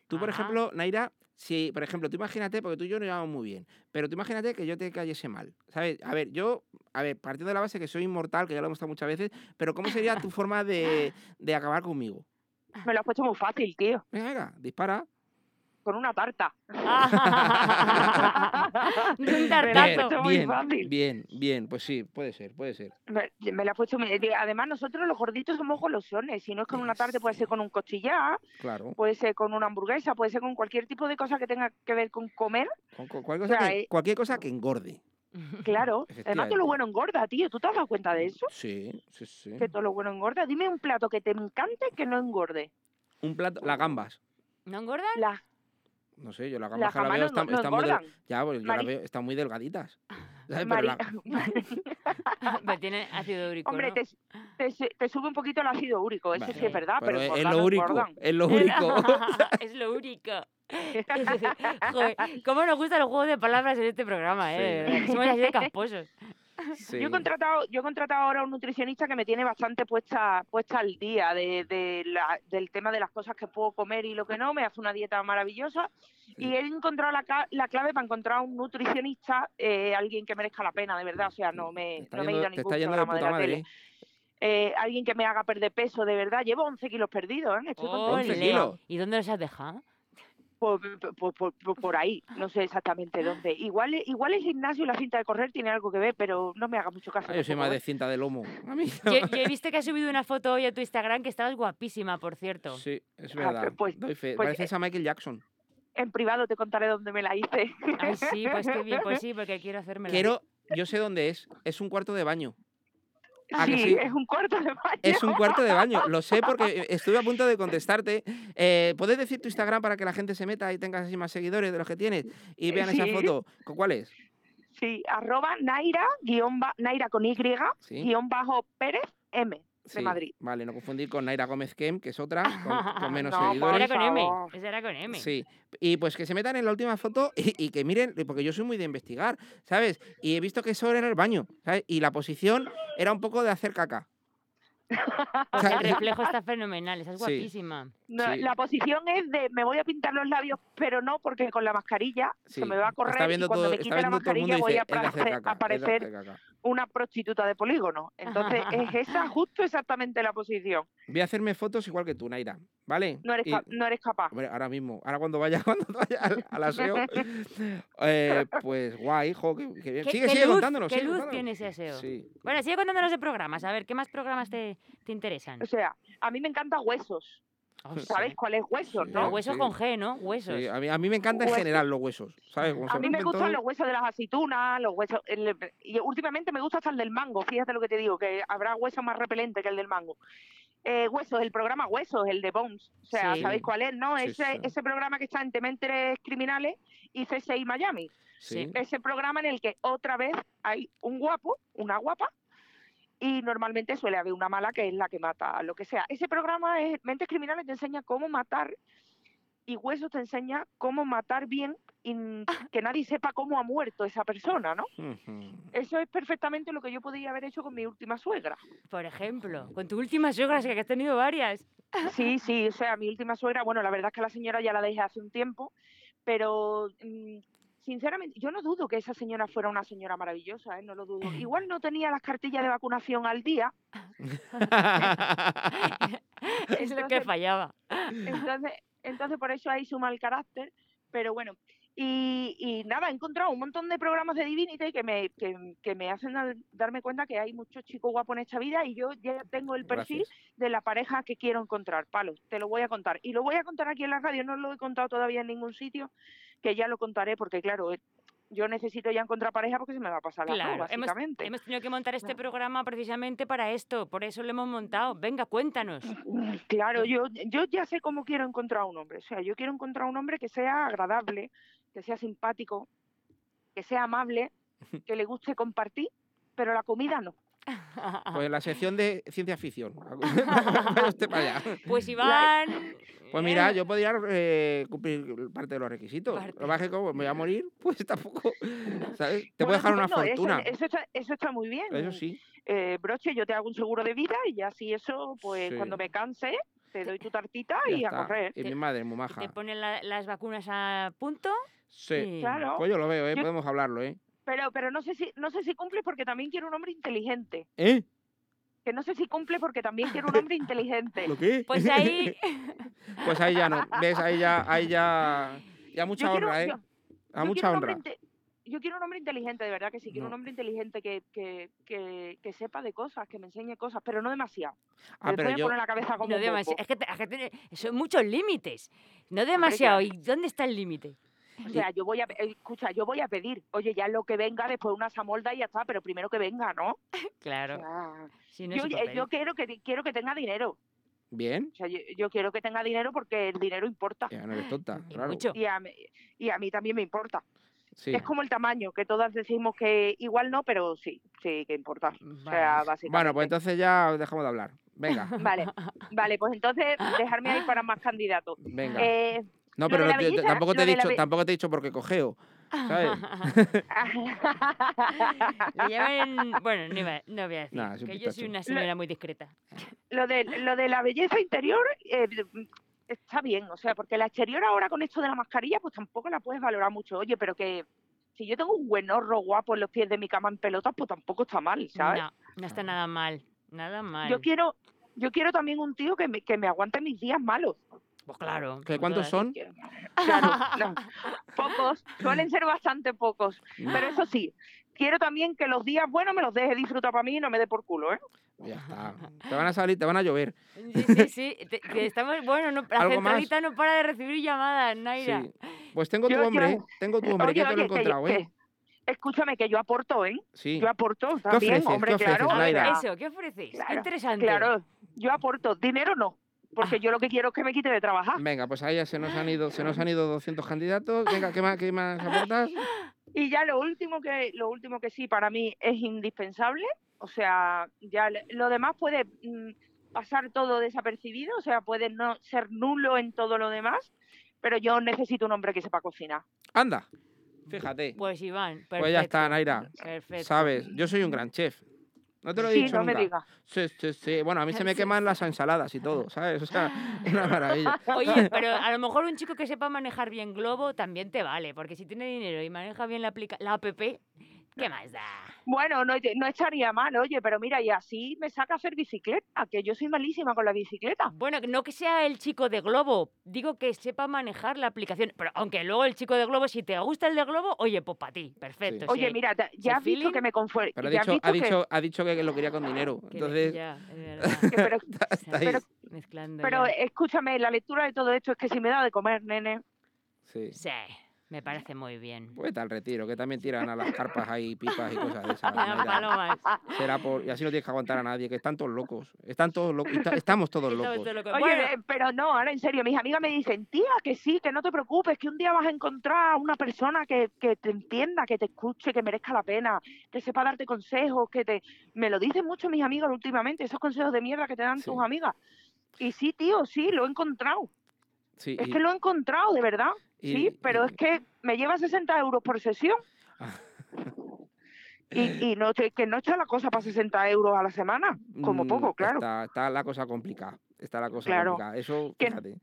Tú, por Ajá. ejemplo, Naira, si, por ejemplo, tú imagínate, porque tú y yo nos llevamos muy bien, pero tú imagínate que yo te cayese mal, ¿sabes? A ver, yo, a ver, partiendo de la base que soy inmortal, que ya lo hemos estado muchas veces, pero ¿cómo sería tu forma de, de acabar conmigo? Me lo has puesto muy fácil, tío. Venga, venga, dispara. Con una tarta. Un tartazo. puesto muy bien, fácil. bien, bien, pues sí, puede ser, puede ser. Me, me lo has puesto muy- Además, nosotros los gorditos somos golosones. Si no es con una tarde, puede ser con un costillar, Claro. puede ser con una hamburguesa, puede ser con cualquier tipo de cosa que tenga que ver con comer. Con- con cualquier, cosa sea, que, eh, cualquier cosa que engorde. Claro. Además, todo lo bueno engorda, tío. ¿Tú te has dado cuenta de eso? Sí, sí, sí. Que todo lo bueno engorda. Dime un plato que te encante que no engorde. Un plato, las gambas. ¿No engordan? Las No sé, yo la gambas veo no, están, no están muy del-. Ya, pues yo Mari- veo, están muy delgaditas. ¿sabes? Pero la- Pero tiene ácido úrico, Hombre, ¿no? te, te, te sube un poquito el ácido úrico, eso sí Bueno, es verdad, pero, es, es lo engordan. es lo único. es lo único. Joder, ¿cómo nos gustan los juegos de palabras en este programa, eh? Sí. Somos así de casposos. Sí. Yo he contratado, yo he contratado ahora a un nutricionista que me tiene bastante puesta, puesta al día de, de la- del tema de las cosas que puedo comer y lo que no. Me hace una dieta maravillosa y he encontrado la, la clave para encontrar un nutricionista, eh, alguien que merezca la pena, de verdad. O sea, no me, está no me he yendo- ido a te ningún yendo programa de puta la madre. tele. Eh, alguien que me haga perder peso, de verdad. Llevo 11 kilos perdidos, ¿eh? Estoy contenta. 11 Ole. kilos. ¿Y dónde los has dejado? Por, por, por- por- por ahí, no sé exactamente dónde. Igual, igual el gimnasio y la cinta de correr tiene algo que ver, pero no me haga mucho caso. Ah, yo soy más ¿eh? de cinta de lomo. A mí. Yo, yo he visto que has subido una foto hoy a tu Instagram que estabas guapísima, por cierto. Sí, es Ah, verdad. pues- Doy fe. pues, Pareces a Michael Jackson. En privado te contaré dónde me la hice. Ay, sí, pues qué bien, pues sí, porque quiero hacerme Quiero, yo sé dónde es. Es un cuarto de baño. ¿A que sí, es un cuarto de baño. Es un cuarto de baño. Lo sé porque estuve a punto de contestarte. Eh, ¿Puedes decir tu Instagram para que la gente se meta y tengas así más seguidores de los que tienes y vean esa foto? ¿Cu- ¿Cuál es? Sí, arroba Naira, guion ba- Naira con Y, Sí. guion bajo Pérez M. Sí, Madrid. Vale, no confundir con Naira Gómez Kem, que es otra, con, con menos No, seguidores. Era con M. Esa era con M. Sí, y pues que se metan en la última foto y, y que miren, porque yo soy muy de investigar, ¿sabes? Y he visto que eso era en el baño, ¿sabes? Y la posición era un poco de hacer caca. O sea, el reflejo está fenomenal. Esa es Sí. guapísima. No, Sí. La posición es de me voy a pintar los labios, pero no porque con la mascarilla Sí. se me va a correr está viendo y cuando todo, me quite la mascarilla voy dice, a "Es de caca, de aparecer hacer caca". Una prostituta de polígono. Entonces es esa justo exactamente la posición. Voy a hacerme fotos igual que tú, Naira, ¿vale? No eres, Y- no eres capaz. Hombre, ahora mismo, ahora cuando vaya, cuando vaya al, al aseo, eh, pues guay, hijo, qué, qué bien. ¿Qué, Sigue, qué sigue luz, contándonos. qué sigue luz contándonos. tiene ese aseo? Sí. Bueno, sigue contándonos de programas. A ver, ¿qué más programas te, te interesan? O sea, a mí me encanta huesos. Oh, ¿Sabes sí. cuál es huesos, Sí, no? huesos sí. con G, ¿no? Huesos. Sí, a, mí, a mí me encantan en Huesos. general los huesos, ¿sabes? Como A mí me gustan los huesos de las aceitunas, los huesos. el- y últimamente me gusta hasta el del mango, fíjate lo que te digo, que habrá hueso más repelente que el del mango. Eh, huesos, el programa Huesos, el de Bones. O sea, Sí. ¿sabéis cuál es? No, Sí, ese, sí. ese programa que está en Tementes Criminales y CSI Miami. Sí. Ese programa en el que otra vez hay un guapo, una guapa, y normalmente suele haber una mala que es la que mata, lo que sea. Ese programa es Mentes Criminales te enseña cómo matar y Huesos te enseña cómo matar bien y n- que nadie sepa cómo ha muerto esa persona, ¿no? Eso es perfectamente lo que yo podría haber hecho con mi última suegra. Por ejemplo, con tu última suegra, que has tenido varias. Sí, sí, o sea, mi última suegra, bueno, la verdad es que la señora ya la dejé hace un tiempo, pero mm, sinceramente, yo no dudo que esa señora fuera una señora maravillosa, ¿eh? no lo dudo. Igual no tenía las cartillas de vacunación al día, es lo que Entonces- fallaba. entonces, entonces por eso hay su mal carácter, pero bueno. Y, y nada, he encontrado un montón de programas de Divinity que me, que, que me hacen dar- darme cuenta que hay muchos chicos guapos en esta vida y yo ya tengo el perfil Gracias. de la pareja que quiero encontrar. Palo, te lo voy a contar. Y lo voy a contar aquí en la radio, no lo he contado todavía en ningún sitio, que ya lo contaré porque, claro, eh, yo necesito ya encontrar pareja porque se me va a pasar la Claro, mano, hemos, básicamente. hemos tenido que montar este programa precisamente para esto, por eso lo hemos montado. Venga, cuéntanos. Claro, yo, yo ya sé cómo quiero encontrar un hombre. O sea, yo quiero encontrar un hombre que sea agradable, que sea simpático, que sea amable, que le guste compartir, pero la comida no. Pues la sección de ciencia ficción. Vaya usted para allá. Pues Iván. Pues mira, yo podría eh, cumplir parte de los requisitos. Parte. Lo que pasa es que como me voy a morir, pues tampoco, ¿sabes? Te Bueno, puedo dejar una fortuna. Eso, está, eso está muy bien. Eso sí. Eh, broche, yo te hago un seguro de vida y así eso, pues Sí. cuando me canse, te doy tu tartita ya y a correr. Y mi madre, muy Te maja. ponen la- las vacunas a punto. Sí. y- Claro. Pues yo lo veo, ¿eh? Yo- Podemos hablarlo, ¿eh? Pero, pero no sé si, no sé si cumple porque también quiero un hombre inteligente. ¿Eh? Que no sé si cumple porque también quiero un hombre inteligente. ¿Lo qué? Pues ahí. pues ahí ya no. ¿Ves? Ahí ya, ahí ya. Ya mucha Yo quiero- honra, ¿eh? yo- A yo mucha quiero un hombre honra. yo quiero un hombre inteligente, de verdad que sí. Quiero un hombre inteligente que, que, que, que sepa de cosas, que me enseñe cosas, pero no demasiado. Ah, pero yo. pone la cabeza como No demasiado. Es que, te- es que tiene- son muchos límites. No demasiado. ¿Y dónde está el límite? O sea, yo voy a, eh, escucha, yo voy a pedir, oye, ya lo que venga, después una samolda y ya está, pero primero que venga, ¿no? O Claro. sea, Si no yo, quiero que quiero que tenga dinero. Bien. O sea, yo, yo quiero que tenga dinero porque el dinero importa. Ya no eres tonta, Y claro. Y a, mí, y a mí también me importa. Sí. Es como el tamaño, que todas decimos que igual no, pero sí, sí que importa. O sea, básicamente. Bueno, pues entonces ya dejamos de hablar. Venga, Vale, vale, pues entonces dejarme ahí para más candidatos. venga. Eh, No, lo pero no belleza, tampoco te he lo dicho, be- tampoco te he dicho porque cojeo. ¿Sabes? Le llaman. Bueno, no, iba- no voy a decir. Nah, que yo soy una señora muy discreta. lo, de, lo de la belleza interior eh, está bien, o sea, porque la exterior ahora con esto de la mascarilla, pues tampoco la puedes valorar mucho. Oye, pero que si yo tengo un buen horro guapo en los pies de mi cama en pelotas, pues tampoco está mal, ¿sabes? No, no está nada mal. Nada mal. Yo quiero yo quiero también un tío que me, que me aguante mis días malos. Pues claro. ¿Qué, como ¿Cuántos son? Claro, no. pocos, suelen ser bastante pocos. Pero eso sí, quiero también que los días buenos me los deje disfrutar para mí y no me dé por culo, ¿eh? Ya está. Te van a salir, te van a llover. Sí, sí, sí. te- que estamos, bueno, no, la centralita no para de recibir llamadas, Naira. Sí. Pues tengo tu Yo- hombre, yo- ¿eh? Tengo tu hombre, que ya te lo he que encontrado, ¿eh? que- escúchame, que yo aporto, ¿eh? Sí. Yo aporto también, ofreces? hombre, ¿Qué ofreces, claro. Ver, Naira? eso, ¿qué Claro, interesante. Claro, yo aporto. Dinero no, porque yo lo que quiero es que me quite de trabajar. Venga, pues ahí ya se nos han ido, se nos han ido 200 candidatos. Venga, ¿qué más, qué más aportas? Y ya lo último que lo último que sí para mí es indispensable, o sea, ya lo demás puede mm, pasar todo desapercibido, o sea, puede no ser nulo en todo lo demás, pero yo necesito un hombre que sepa cocinar. Anda, fíjate. Pues Iván, perfecto. Pues ya está, Naira. Perfecto. Sabes, yo soy un gran chef. No te lo he Sí, dicho no me nunca. digas. Sí, sí, sí. Bueno, a mí se me queman las ensaladas y todo, ¿sabes? O sea, es una maravilla. Oye, pero a lo mejor un chico que sepa manejar bien Globo también te vale, porque si tiene dinero y maneja bien la, aplica la app, ¿qué más da? Bueno, no, no estaría mal, oye, pero mira, y así me saca a hacer bicicleta, que yo soy malísima con la bicicleta. Bueno, no que sea el chico de Globo, digo que sepa manejar la aplicación, pero aunque luego el chico de Globo, si te gusta el de Globo, oye, pues para ti, perfecto. Sí. Oye, mira, ya has feeling, visto que me confuerdo. Pero ha dicho, ha, dicho, ha dicho que lo quería con dinero. que- Entonces, ya, es verdad. pero, pero- Mezclando pero ya. escúchame, la lectura de todo esto es que si me da de comer, nene. Sí. Sí, me parece muy bien. Pues está al retiro, que también tiran a las carpas ahí pipas y cosas de esas. Las palomas. Será por... Y así no tienes que aguantar a nadie, que están todos locos. Están todos locos. Estamos todos Estamos locos. todos locos. Oye, Bueno, eh, pero no, ahora en serio, mis amigas me dicen, tía, que sí, que no te preocupes, que un día vas a encontrar a una persona que, que te entienda, que te escuche, que merezca la pena, que sepa darte consejos, que te... Me lo dicen mucho mis amigas últimamente, esos consejos de mierda que te dan Sí. tus amigas. Y sí, tío, sí, lo he encontrado. Sí, Es y- que lo he encontrado, de verdad. Y- Sí, pero y- es que me lleva 60 euros por sesión. Y, y no, que no está la cosa para 60 euros a la semana, como Mm, poco, claro. Está, está la cosa complicada. Está la cosa Claro. complicada. Eso, fíjate.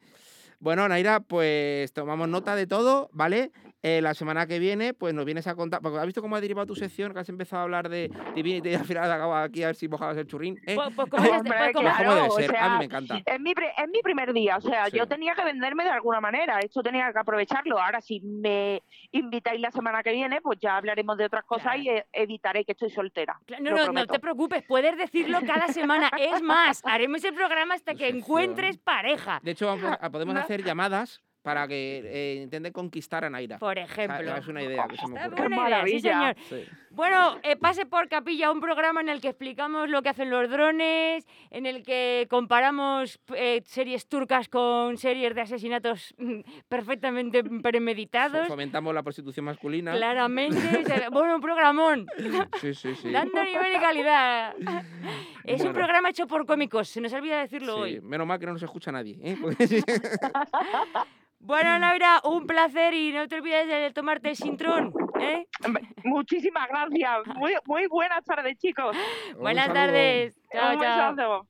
Bueno, Naira, pues tomamos nota de todo, ¿vale? Eh, la semana que viene, pues nos vienes a contar. Porque has visto cómo ha derivado tu sección, que has empezado a hablar de Divinity y al final acaba aquí a ver si mojabas el churrín. ¿eh? pues, pues Hombre, pues debe o ser, a mí me encanta. Es mi, es mi primer día, o sea, Sí. yo tenía que venderme de alguna manera, esto tenía que aprovecharlo. Ahora, si me invitáis la semana que viene, pues ya hablaremos de otras cosas Claro. y e- evitaré que estoy soltera. No, no, no te preocupes, puedes decirlo cada semana. Es más, haremos el programa hasta que encuentres pareja. De hecho, podemos hacer llamadas para que eh, intenten conquistar a Naira. Por O sea, ejemplo. es una idea que se me ocurre. buena idea, sí, maravilla. señor. Sí. Bueno, eh, pase por Capilla, un programa en el que explicamos lo que hacen los drones, en el que comparamos eh, series turcas con series de asesinatos mm, perfectamente premeditados. Fomentamos la prostitución masculina. Claramente, bueno, un programón, Sí, sí, sí. dando nivel y calidad. Es un programa hecho por cómicos, se nos olvida decirlo Sí, hoy. Menos mal que no nos escucha nadie. ¿eh? Bueno, Laura, un placer y no te olvides de tomarte el sintrón. ¿eh? Muchísimas gracias. Muy, muy buenas tardes, chicos. Un Buenas saludo. tardes. Chao, Un chao. besazo.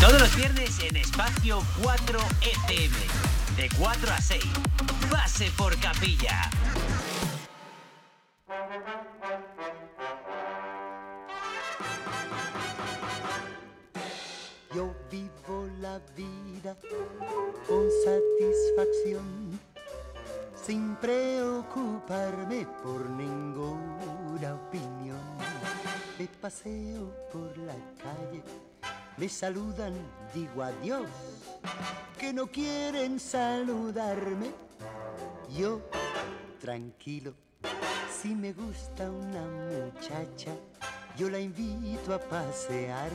Todos los viernes en Espacio 4 FM. De 4 a 6. Pase por capilla. Con satisfacción, sin preocuparme por ninguna opinión. Me paseo por la calle, me saludan, digo adiós, que no quieren saludarme. Yo, tranquilo, si me gusta una muchacha, yo la invito a pasear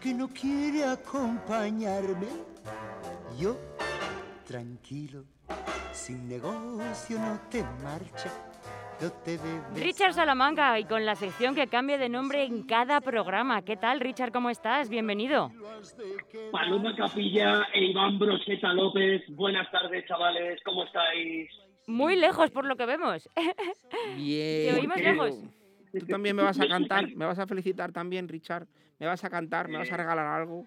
que no quiere acompañarme. Yo, tranquilo, sin negocio no te marcha, no te debes. Richard Salamanca y con la sección que cambia de nombre en cada programa. ¿Qué tal, Richard? ¿Cómo estás? Bienvenido. Paloma Capilla e Iván Broseta López. Buenas tardes, chavales. ¿Cómo estáis? Muy lejos por lo que vemos. Bien. Te oímos lejos. Tú también me vas a cantar, me vas a felicitar también, Richard. Me vas a cantar, me vas a regalar algo.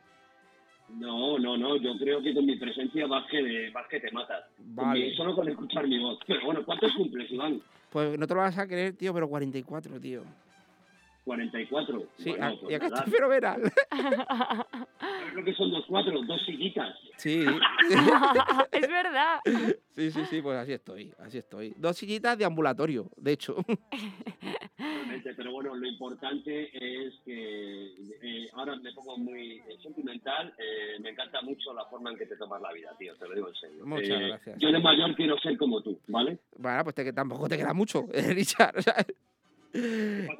No, no, no. Yo creo que con mi presencia vas que, vas que te matas. Con Vale. mi- solo con escuchar mi voz. Pero bueno, ¿cuántos cumples, Iván? Pues no te lo vas a creer, tío, pero 44, tío. 44. Sí, Bueno, a- pues y acá estoy fenomenal. ¿Sabes lo que son dos cuatro? Dos sillitas. Sí. es verdad. Sí, sí, sí, pues así estoy, así estoy. Dos sillitas de ambulatorio, de hecho. Realmente, pero bueno, lo importante es que eh, ahora me pongo muy eh, sentimental. eh, me encanta mucho la forma en que te tomas la vida, tío. Te lo digo en serio. Muchas Eh, gracias. Yo de mayor quiero ser como tú, ¿vale? Bueno, pues te, tampoco te queda mucho, Richard.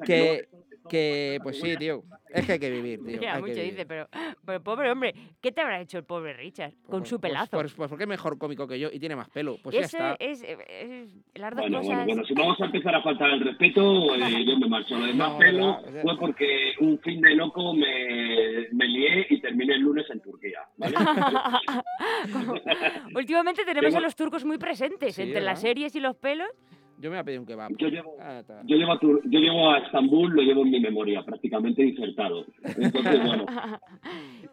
Que, No, que, pues que sí, tío. Es que hay que vivir, tío. Mira, hay que mucho vivir. dice, pero, pero pobre hombre, ¿qué te habrá hecho el pobre Richard con su Pues- pelazo? Pues, pues porque es mejor cómico que yo y tiene más pelo. Pues ya Eso está. es, es- las dos Bueno, cosas. bueno, bueno, si vamos a empezar a faltar el respeto, eh, yo me marcho. Lo demás No, pelo verdad, fue porque un fin de loco me, me lié y terminé el lunes en Turquía. ¿vale? Últimamente tenemos a los turcos muy presentes Sí, entre las ¿verdad? series y los pelos. Yo me voy a pedir un kebab. Yo llevo, Ah, yo, llevo a Tur- yo llevo a Estambul, lo llevo en mi memoria, prácticamente disertado. Entonces, bueno,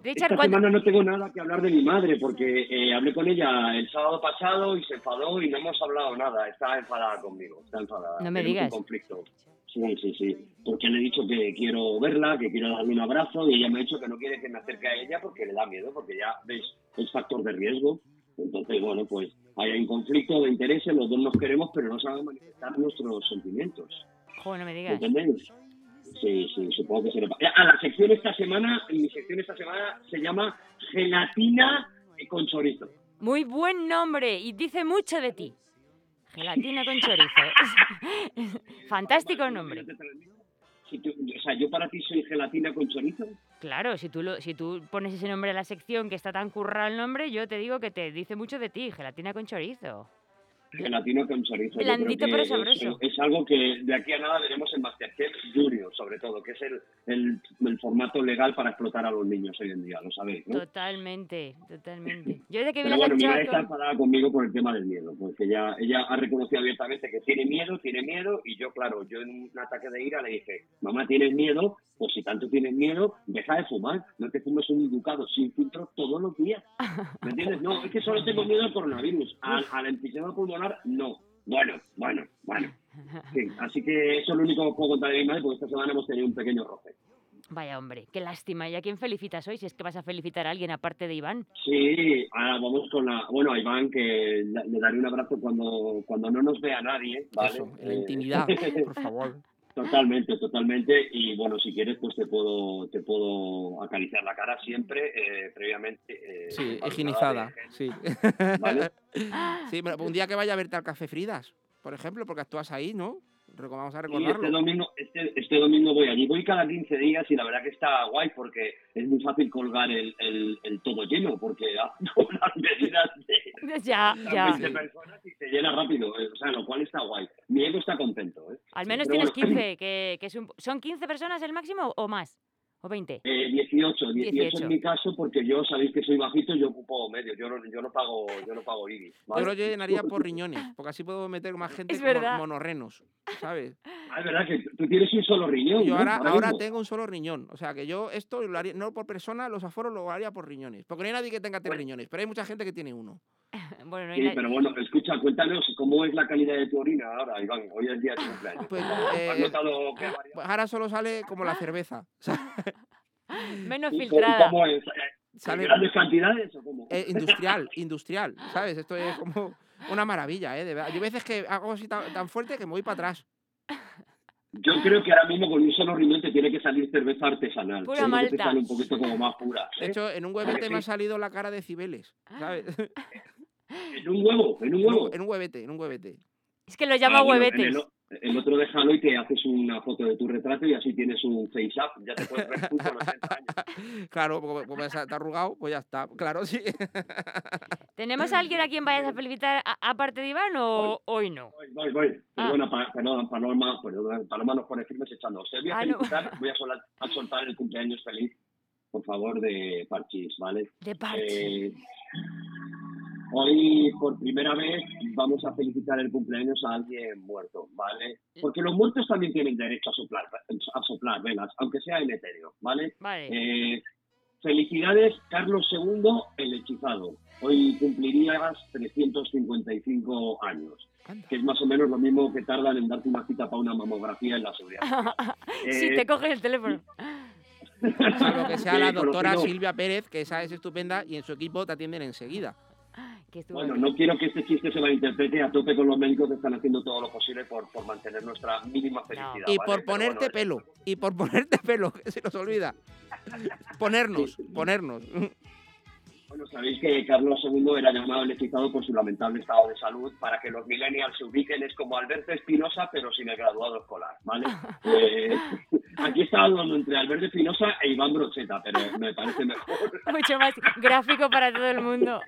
Richard, esta ¿cuándo- semana no tengo nada que hablar de mi madre porque eh, hablé con ella el sábado pasado y se enfadó y no hemos hablado nada. Está enfadada conmigo, está enfadada. No me Tenemos digas. Un conflicto. Sí, sí, sí. Porque le he dicho que quiero verla, que quiero darle un abrazo y ella me ha dicho que no quiere que me acerque a ella porque le da miedo, porque ya veis, es factor de riesgo. Entonces, bueno, pues hay un conflicto de intereses, los dos nos queremos, pero no sabemos manifestar nuestros sentimientos. Joder, no me ¿Me digas. ¿Entendéis? Sí, sí, supongo que se le A la sección esta semana, mi sección esta semana se llama Gelatina con chorizo. Muy buen nombre y dice mucho de ti. Gelatina con chorizo. Fantástico nombre. Si tú- o sea, yo para ti soy gelatina con chorizo. Claro, si tú, lo, si tú pones ese nombre a la sección que está tan currado el nombre, yo te digo que te dice mucho de ti. Gelatina con chorizo. Gelatina con chorizo. Blandito pero es- sabroso. Es, algo que de aquí a nada veremos en Masterchef Junior, sobre todo, que es el, el, el formato legal para explotar a los niños hoy en día, lo sabéis, ¿no? Totalmente, totalmente. Yo desde que vi las bueno, mi madre anchoas está enfadada conmigo por el tema del miedo, porque ella, ella ha reconocido abiertamente que tiene miedo, tiene miedo, y yo, claro, yo en un ataque de ira le dije, mamá, ¿tienes miedo? Pues si tanto tienes miedo, deja de fumar, no te fumes un ducado sin filtro todos los días. ¿Me entiendes? No, es que solo tengo miedo al coronavirus, al, al enfisema pulmonar, no. Bueno, bueno, bueno. Sí, así que eso es lo único que puedo contar de mi madre, porque esta semana hemos tenido un pequeño roce. Vaya hombre, qué lástima. ¿Y a quién felicitas hoy? Si es que vas a felicitar a alguien aparte de Iván. Sí, ahora vamos con la. Bueno, a Iván, que le daré un abrazo cuando, cuando no nos vea nadie, ¿vale? Eso, en la Eh, intimidad, por favor. Totalmente, totalmente. Y bueno, si quieres, pues te puedo, te puedo acariciar la cara siempre, eh, previamente. eh, Sí, higienizada, sí. ¿Vale? Sí, pero un día que vaya a verte al Café Fridas, por ejemplo, porque actúas ahí, ¿no? Vamos a Sí, recordarlo. este domingo, este, este domingo voy allí. Voy cada 15 días y la verdad que está guay porque es muy fácil colgar el, el, el todo lleno porque las medidas de Ya, ya. 20 personas y se llena rápido. eh, O sea, lo cual está guay. Mi ego está contento. ¿eh? Al menos Pero tienes bueno, 15, que, que es un- ¿son 15 personas el máximo o más? ¿O 20? Eh, 18, 18, 18. en mi caso porque yo sabéis que soy bajito y yo ocupo medio, yo no, yo no pago yo no pago IBI. ¿vale? Yo lo llenaría por riñones, porque así puedo meter más gente Es como monorrenos, ¿sabes? Ah, es verdad que tú tienes un solo riñón. Yo ¿no? ahora, ahora tengo un solo riñón, o sea que yo esto lo haría, no por persona, los aforos lo haría por riñones, porque no hay nadie que tenga tres riñones, pero hay mucha gente que tiene uno. Bueno, no hay Sí, na- pero bueno, escucha, cuéntanos cómo es la calidad de tu orina ahora, Iván. Hoy es día de cumpleaños. Pues, ¿Has eh, notado que ha variado? Pues ahora solo sale como la cerveza. menos ¿Y filtrada. ¿Cómo es? ¿En Sale- grandes cantidades o cómo? eh, industrial, industrial, ¿sabes? Esto es como una maravilla, ¿eh? De verdad. Yo hay veces que hago así tan, tan fuerte que me voy para atrás. Yo creo que ahora mismo con un solo riñón te tiene que salir cerveza artesanal. Pura Seguro que te malta. sale un poquito como más pura. De ¿eh? hecho, en un huevete me ha salido la cara de Cibeles, ¿sabes? En un huevo, en un huevo. en un huevete, en un huevete. Es que lo llama Ah, bueno, huevetes. el, otro déjalo y te haces una foto de tu retrato y así tienes un face up. Ya te puedes ver tú con 80 años. Claro, porque como está arrugado, pues ya está. Claro, sí. ¿Tenemos a alguien a quien vayas a felicitar a- aparte de Iván o hoy no? Voy, voy, voy. Ah. Perdona, pa- perdona, Paloma, perdona, Paloma nos pone firmes echando. Os voy a Ah, no. felicitar, voy a, a soltar el cumpleaños feliz, por favor, de Parchís, ¿vale? De Parchís. Eh, hoy, por primera vez, vamos a felicitar el cumpleaños a alguien muerto, ¿vale? Porque los muertos también tienen derecho a soplar, a soplar velas, aunque sea en etéreo, ¿vale? Vale. Eh, felicidades, Carlos II, el hechizado. Hoy cumplirías 355 años, que es más o menos lo mismo que tardan en darte una cita para una mamografía en la seguridad. si Eh, te coges el teléfono. Salvo que sea la doctora. Silvia Pérez, que esa es estupenda y en su equipo te atienden enseguida. Que estuvo Bueno, aquí. no quiero que este chiste se malinterprete a tope con los médicos que están haciendo todo lo posible por, por mantener nuestra mínima felicidad. Y ¿vale? por ponerte bueno, pelo. Y por ponerte pelo, que se nos olvida. Ponernos, ponernos. Bueno, sabéis que Carlos II era llamado el hechizado por su lamentable estado de salud. Para que los millennials se ubiquen, es como Alberto Espinosa, pero sin el graduado escolar, ¿vale? Eh, Aquí estaba hablando entre Albert de Pinoza e Iván Brocheta, pero me parece mejor. Mucho más gráfico para todo el mundo.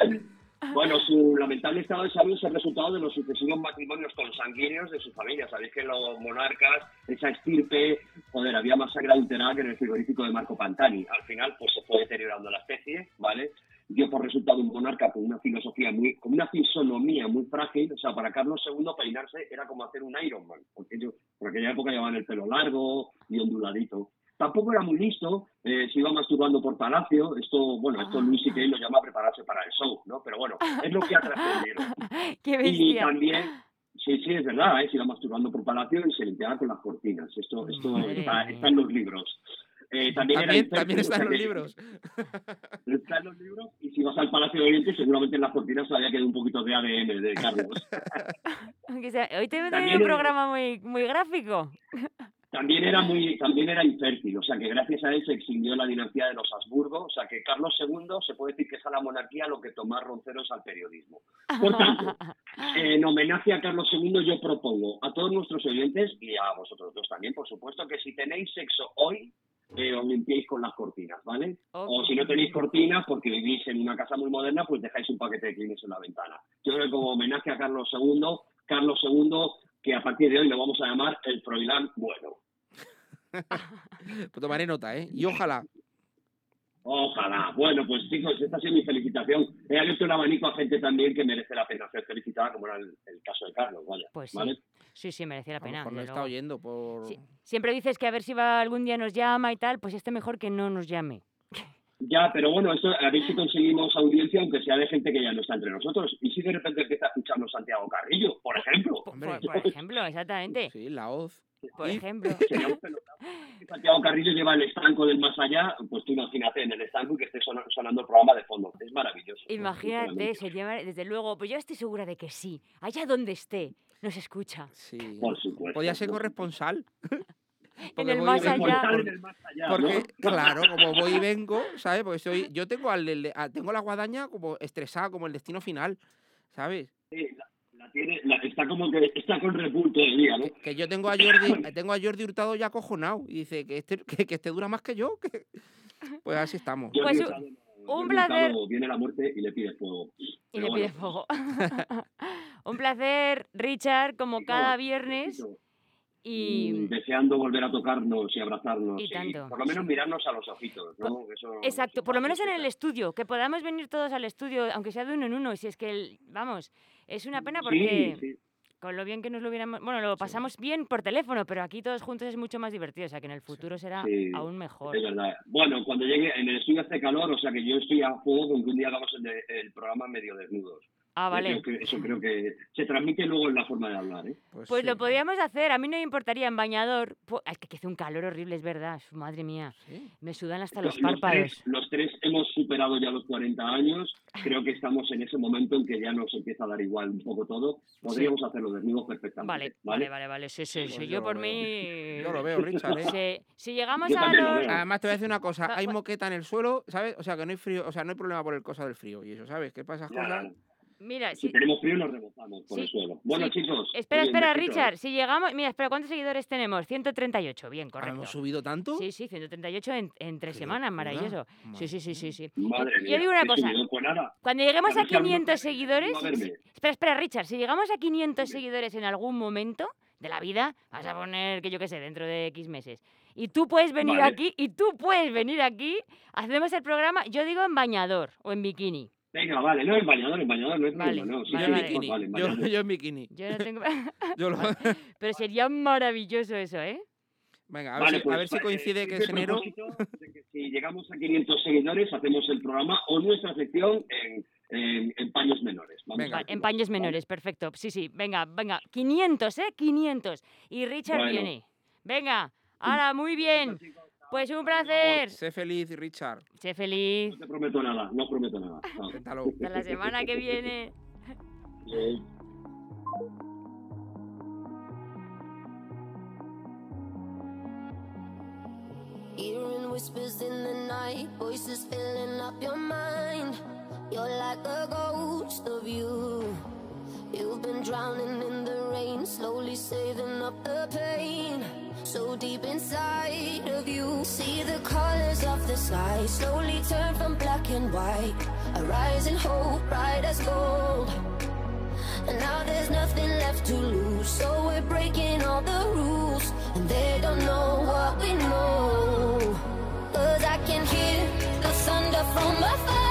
Bueno, su lamentable estado de salud es el resultado de los sucesivos matrimonios consanguíneos de su familia. Sabéis que los monarcas, esa estirpe, joder, había más sangre adulterada que en el frigorífico de Marco Pantani. Al final, pues se fue deteriorando la especie, ¿vale? Dio por resultado un monarca con una filosofía muy, con una fisonomía muy frágil. O sea, para Carlos II peinarse era como hacer un Ironman, porque ellos por aquella época llevaban el pelo largo y onduladito. Tampoco era muy listo, eh, se iba masturbando por palacio. Esto, bueno, esto Luis y lo llama prepararse para el show, ¿no? Pero bueno, es lo que ha trascendido. Qué Y bestia. también, sí, sí, es verdad, ¿eh? se iba masturbando por palacio y se limpiaba con las cortinas. Esto, esto está, en los libros. Eh, también, También, también está en los libros. Está en los libros y si vas al Palacio de Oriente seguramente en las cortinas todavía queda un poquito de ADN de Carlos. Aunque sea, hoy te un programa muy, muy gráfico. También era muy, también era infértil, o sea que gracias a él se extinguió la dinastía de los Habsburgo, o sea que Carlos II se puede decir que es a la monarquía lo que Tomás Roncero es al periodismo. Por tanto, en homenaje a Carlos II yo propongo a todos nuestros oyentes y a vosotros dos también, por supuesto, que si tenéis sexo hoy, eh, os limpiéis con las cortinas, ¿vale? O si no tenéis cortinas porque vivís en una casa muy moderna, pues dejáis un paquete de Kleenex en la ventana. Yo creo que como homenaje a Carlos II, Carlos II, que a partir de hoy lo vamos a llamar el Froilán bueno. Pues tomaré nota, ¿eh? Y ojalá. Ojalá. Bueno, pues chicos, esta ha sido mi felicitación. He abierto un abanico a gente también que merece la pena ser felicitada, como era el, el caso de Carlos, vaya. Pues sí. ¿vale? Sí, sí, merecía la A lo pena. mejor desde está oyendo por... Sí. Siempre dices que a ver si va algún día nos llama y tal, pues este mejor que no nos llame. Ya, pero bueno, eso a ver si conseguimos audiencia, aunque sea de gente que ya no está entre nosotros. Y si de repente empieza a escucharnos Santiago Carrillo, por ejemplo. Por, por ejemplo, exactamente. Sí, la hoz. Por ejemplo. Sería un Santiago Carrillo lleva el estanco del más allá, pues tú imagínate en el estanco y que esté sona- sonando el programa de fondo. Es maravilloso. Imagínate, se llama, desde luego, pues yo estoy segura de que sí. Allá donde esté, nos escucha. Sí. Por supuesto. Podía ser corresponsal. En el más allá. porque- En el más allá, Porque, ¿no? claro, como voy y vengo, ¿sabes? Porque soy, yo tengo al, tengo la guadaña como estresada, como el destino final, ¿sabes? Sí, la, la tiene, la- está como que está con repul todo el día, ¿no? Que yo tengo a Jordi, tengo a Jordi Hurtado ya acojonado y dice que este, que, que este dura más que yo. que- Pues así estamos. Pues un- placer. Viene la muerte y le pide fuego. Y Pero le bueno, pide fuego. Un placer, Richard, como cada viernes. Mm, Y deseando volver a tocarnos y abrazarnos Y tanto, por lo menos mirarnos a los ojitos, ¿no? Eso, Exacto, por lo menos en el estudio, que podamos venir todos al estudio, aunque sea de uno en uno, si es que, el- vamos, es una pena porque Sí, sí. con lo bien que nos lo hubiéramos, bueno, lo pasamos bien por teléfono, pero aquí todos juntos es mucho más divertido, o sea que en el futuro será aún mejor. Es verdad. Bueno, cuando llegue en el estudio hace calor, o sea que yo estoy a fuego con que un día hagamos el, de- el programa medio desnudos. Ah, vale. Yo creo que- eso creo que se transmite luego en la forma de hablar, ¿eh? Pues lo podríamos hacer, a mí no me importaría en bañador. Es que hace un calor horrible, es verdad, su madre mía. Me sudan hasta los Los párpados. tres, los tres hemos superado ya los 40 años. Creo que estamos en ese momento en que ya nos empieza a dar igual un poco todo. Podríamos hacerlo desnudos perfectamente. Vale, vale, vale, vale, sí, sí, sí, Pues yo yo por lo mí... Yo lo veo, Richard, ¿eh? Si, si llegamos Yo a lo los... veo. Además te voy a decir una cosa, Ah, hay bueno. moqueta en el suelo, ¿sabes? O sea que no hay frío, o sea, no hay problema por el cosa del frío y eso, ¿sabes? ¿Qué pasa Ya, cosas? Mira, Si si... tenemos frío nos rebotamos por Sí, el suelo. Bueno, sí. chicos. Espera, espera. Richard, si llegamos... Mira, espera, ¿cuántos seguidores tenemos? 138, bien, correcto. ¿Hemos subido tanto? Sí, sí, 138 en, en tres semanas, maravilloso. Sí, sí, sí, sí, sí. Madre Yo mía, digo una cosa. Pues Cuando lleguemos A a ver si alguno 500 quiere seguidores... Espera, espera, Richard, si llegamos a 500 seguidores en algún momento de la vida, vas a poner, que yo qué sé, dentro de X meses, y tú puedes venir Vale. aquí, y tú puedes venir aquí, hacemos el programa, yo digo en bañador o en bikini. Venga, vale. No, el bañador, el bañador no es Vale, no. Sí, vale, yo en sí, vale. bikini, vale, yo, yo en bikini. Yo no tengo... Yo lo- Pero sería maravilloso eso, ¿eh? Venga, a ver, Vale, si, a pues, ver si eh, coincide que ese es enero. que si llegamos a 500 seguidores, hacemos el programa o nuestra sección en, en, en paños menores. Vamos Venga. a En paños ¿vale? menores, perfecto. Sí, sí, venga, venga. 500, ¿eh? 500. Y Richard Bueno. viene. Venga, ahora, muy bien. Pues un placer. Sé feliz, Richard. Sé feliz. No te prometo nada, no prometo nada. No. Inténtalo. Hasta la semana que viene. Eh, Hearing whispers in the night, voices filling up your mind. You're like a ghost of you. You've been drowning in the rain, slowly saving up the pain. So deep inside of you, see the colors of the sky slowly turn from black and white. A rising hope, bright as gold. And now there's nothing left to lose, so we're breaking all the rules. And they don't know what we know. Cause I can hear the thunder from afar.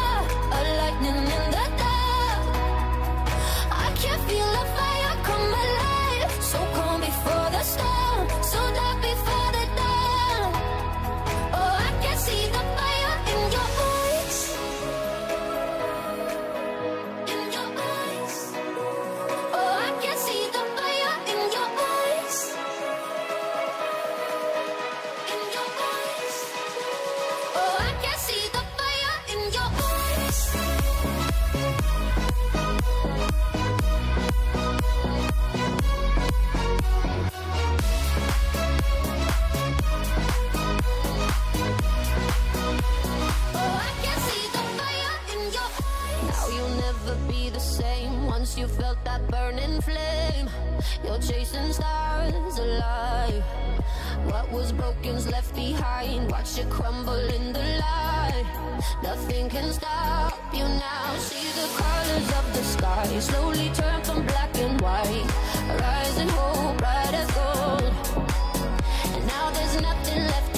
and stars alive. What was broken's left behind. Watch it crumble in the light. Nothing can stop you now. See the colors of the sky slowly turn from black and white. Rising hope, bright as gold. And now there's nothing left.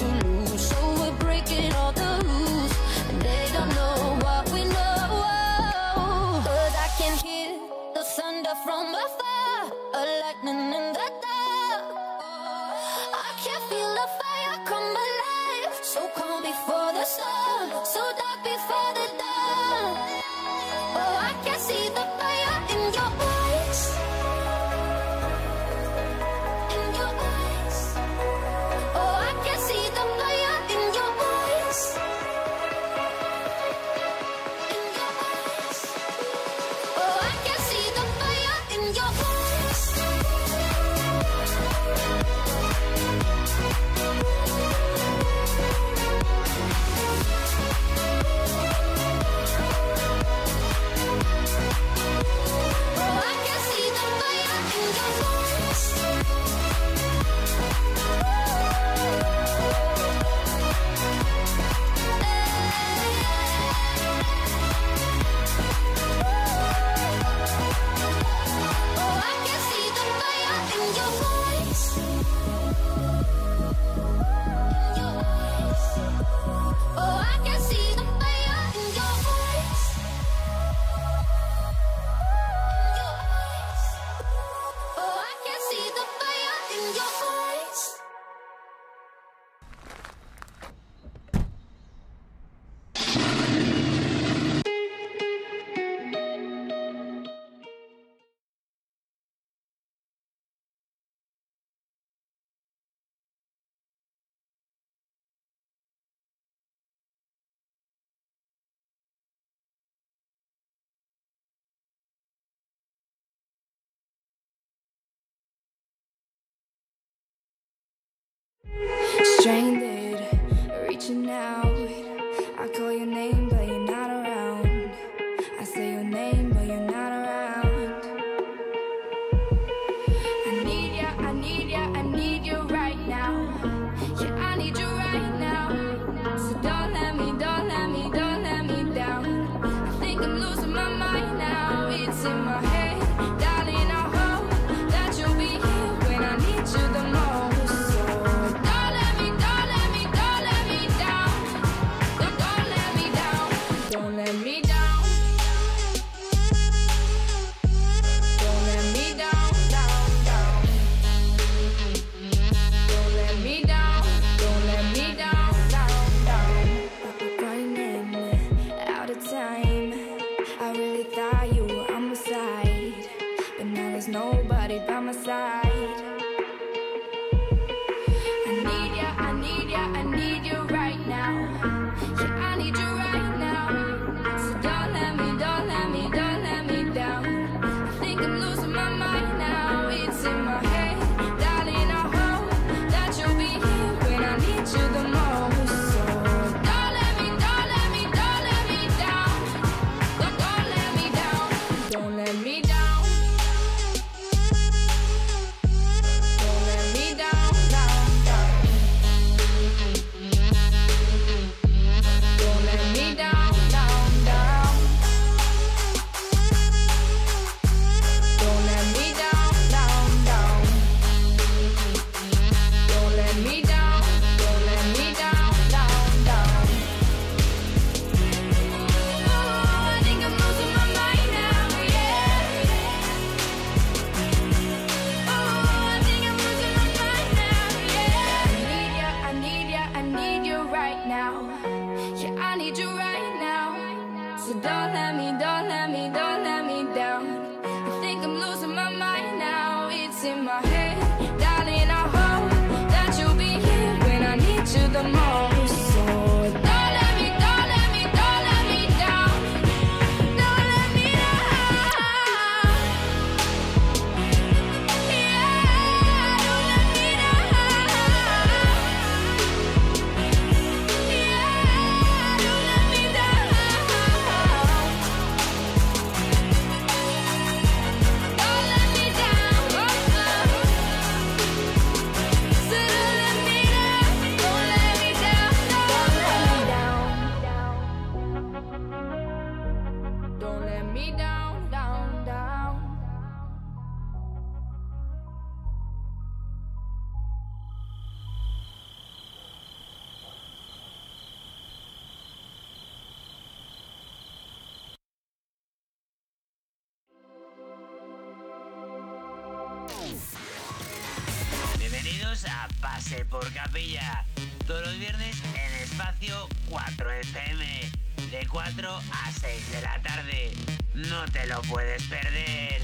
Stranded, reaching out. 4 a 6 de la tarde. No te lo puedes perder.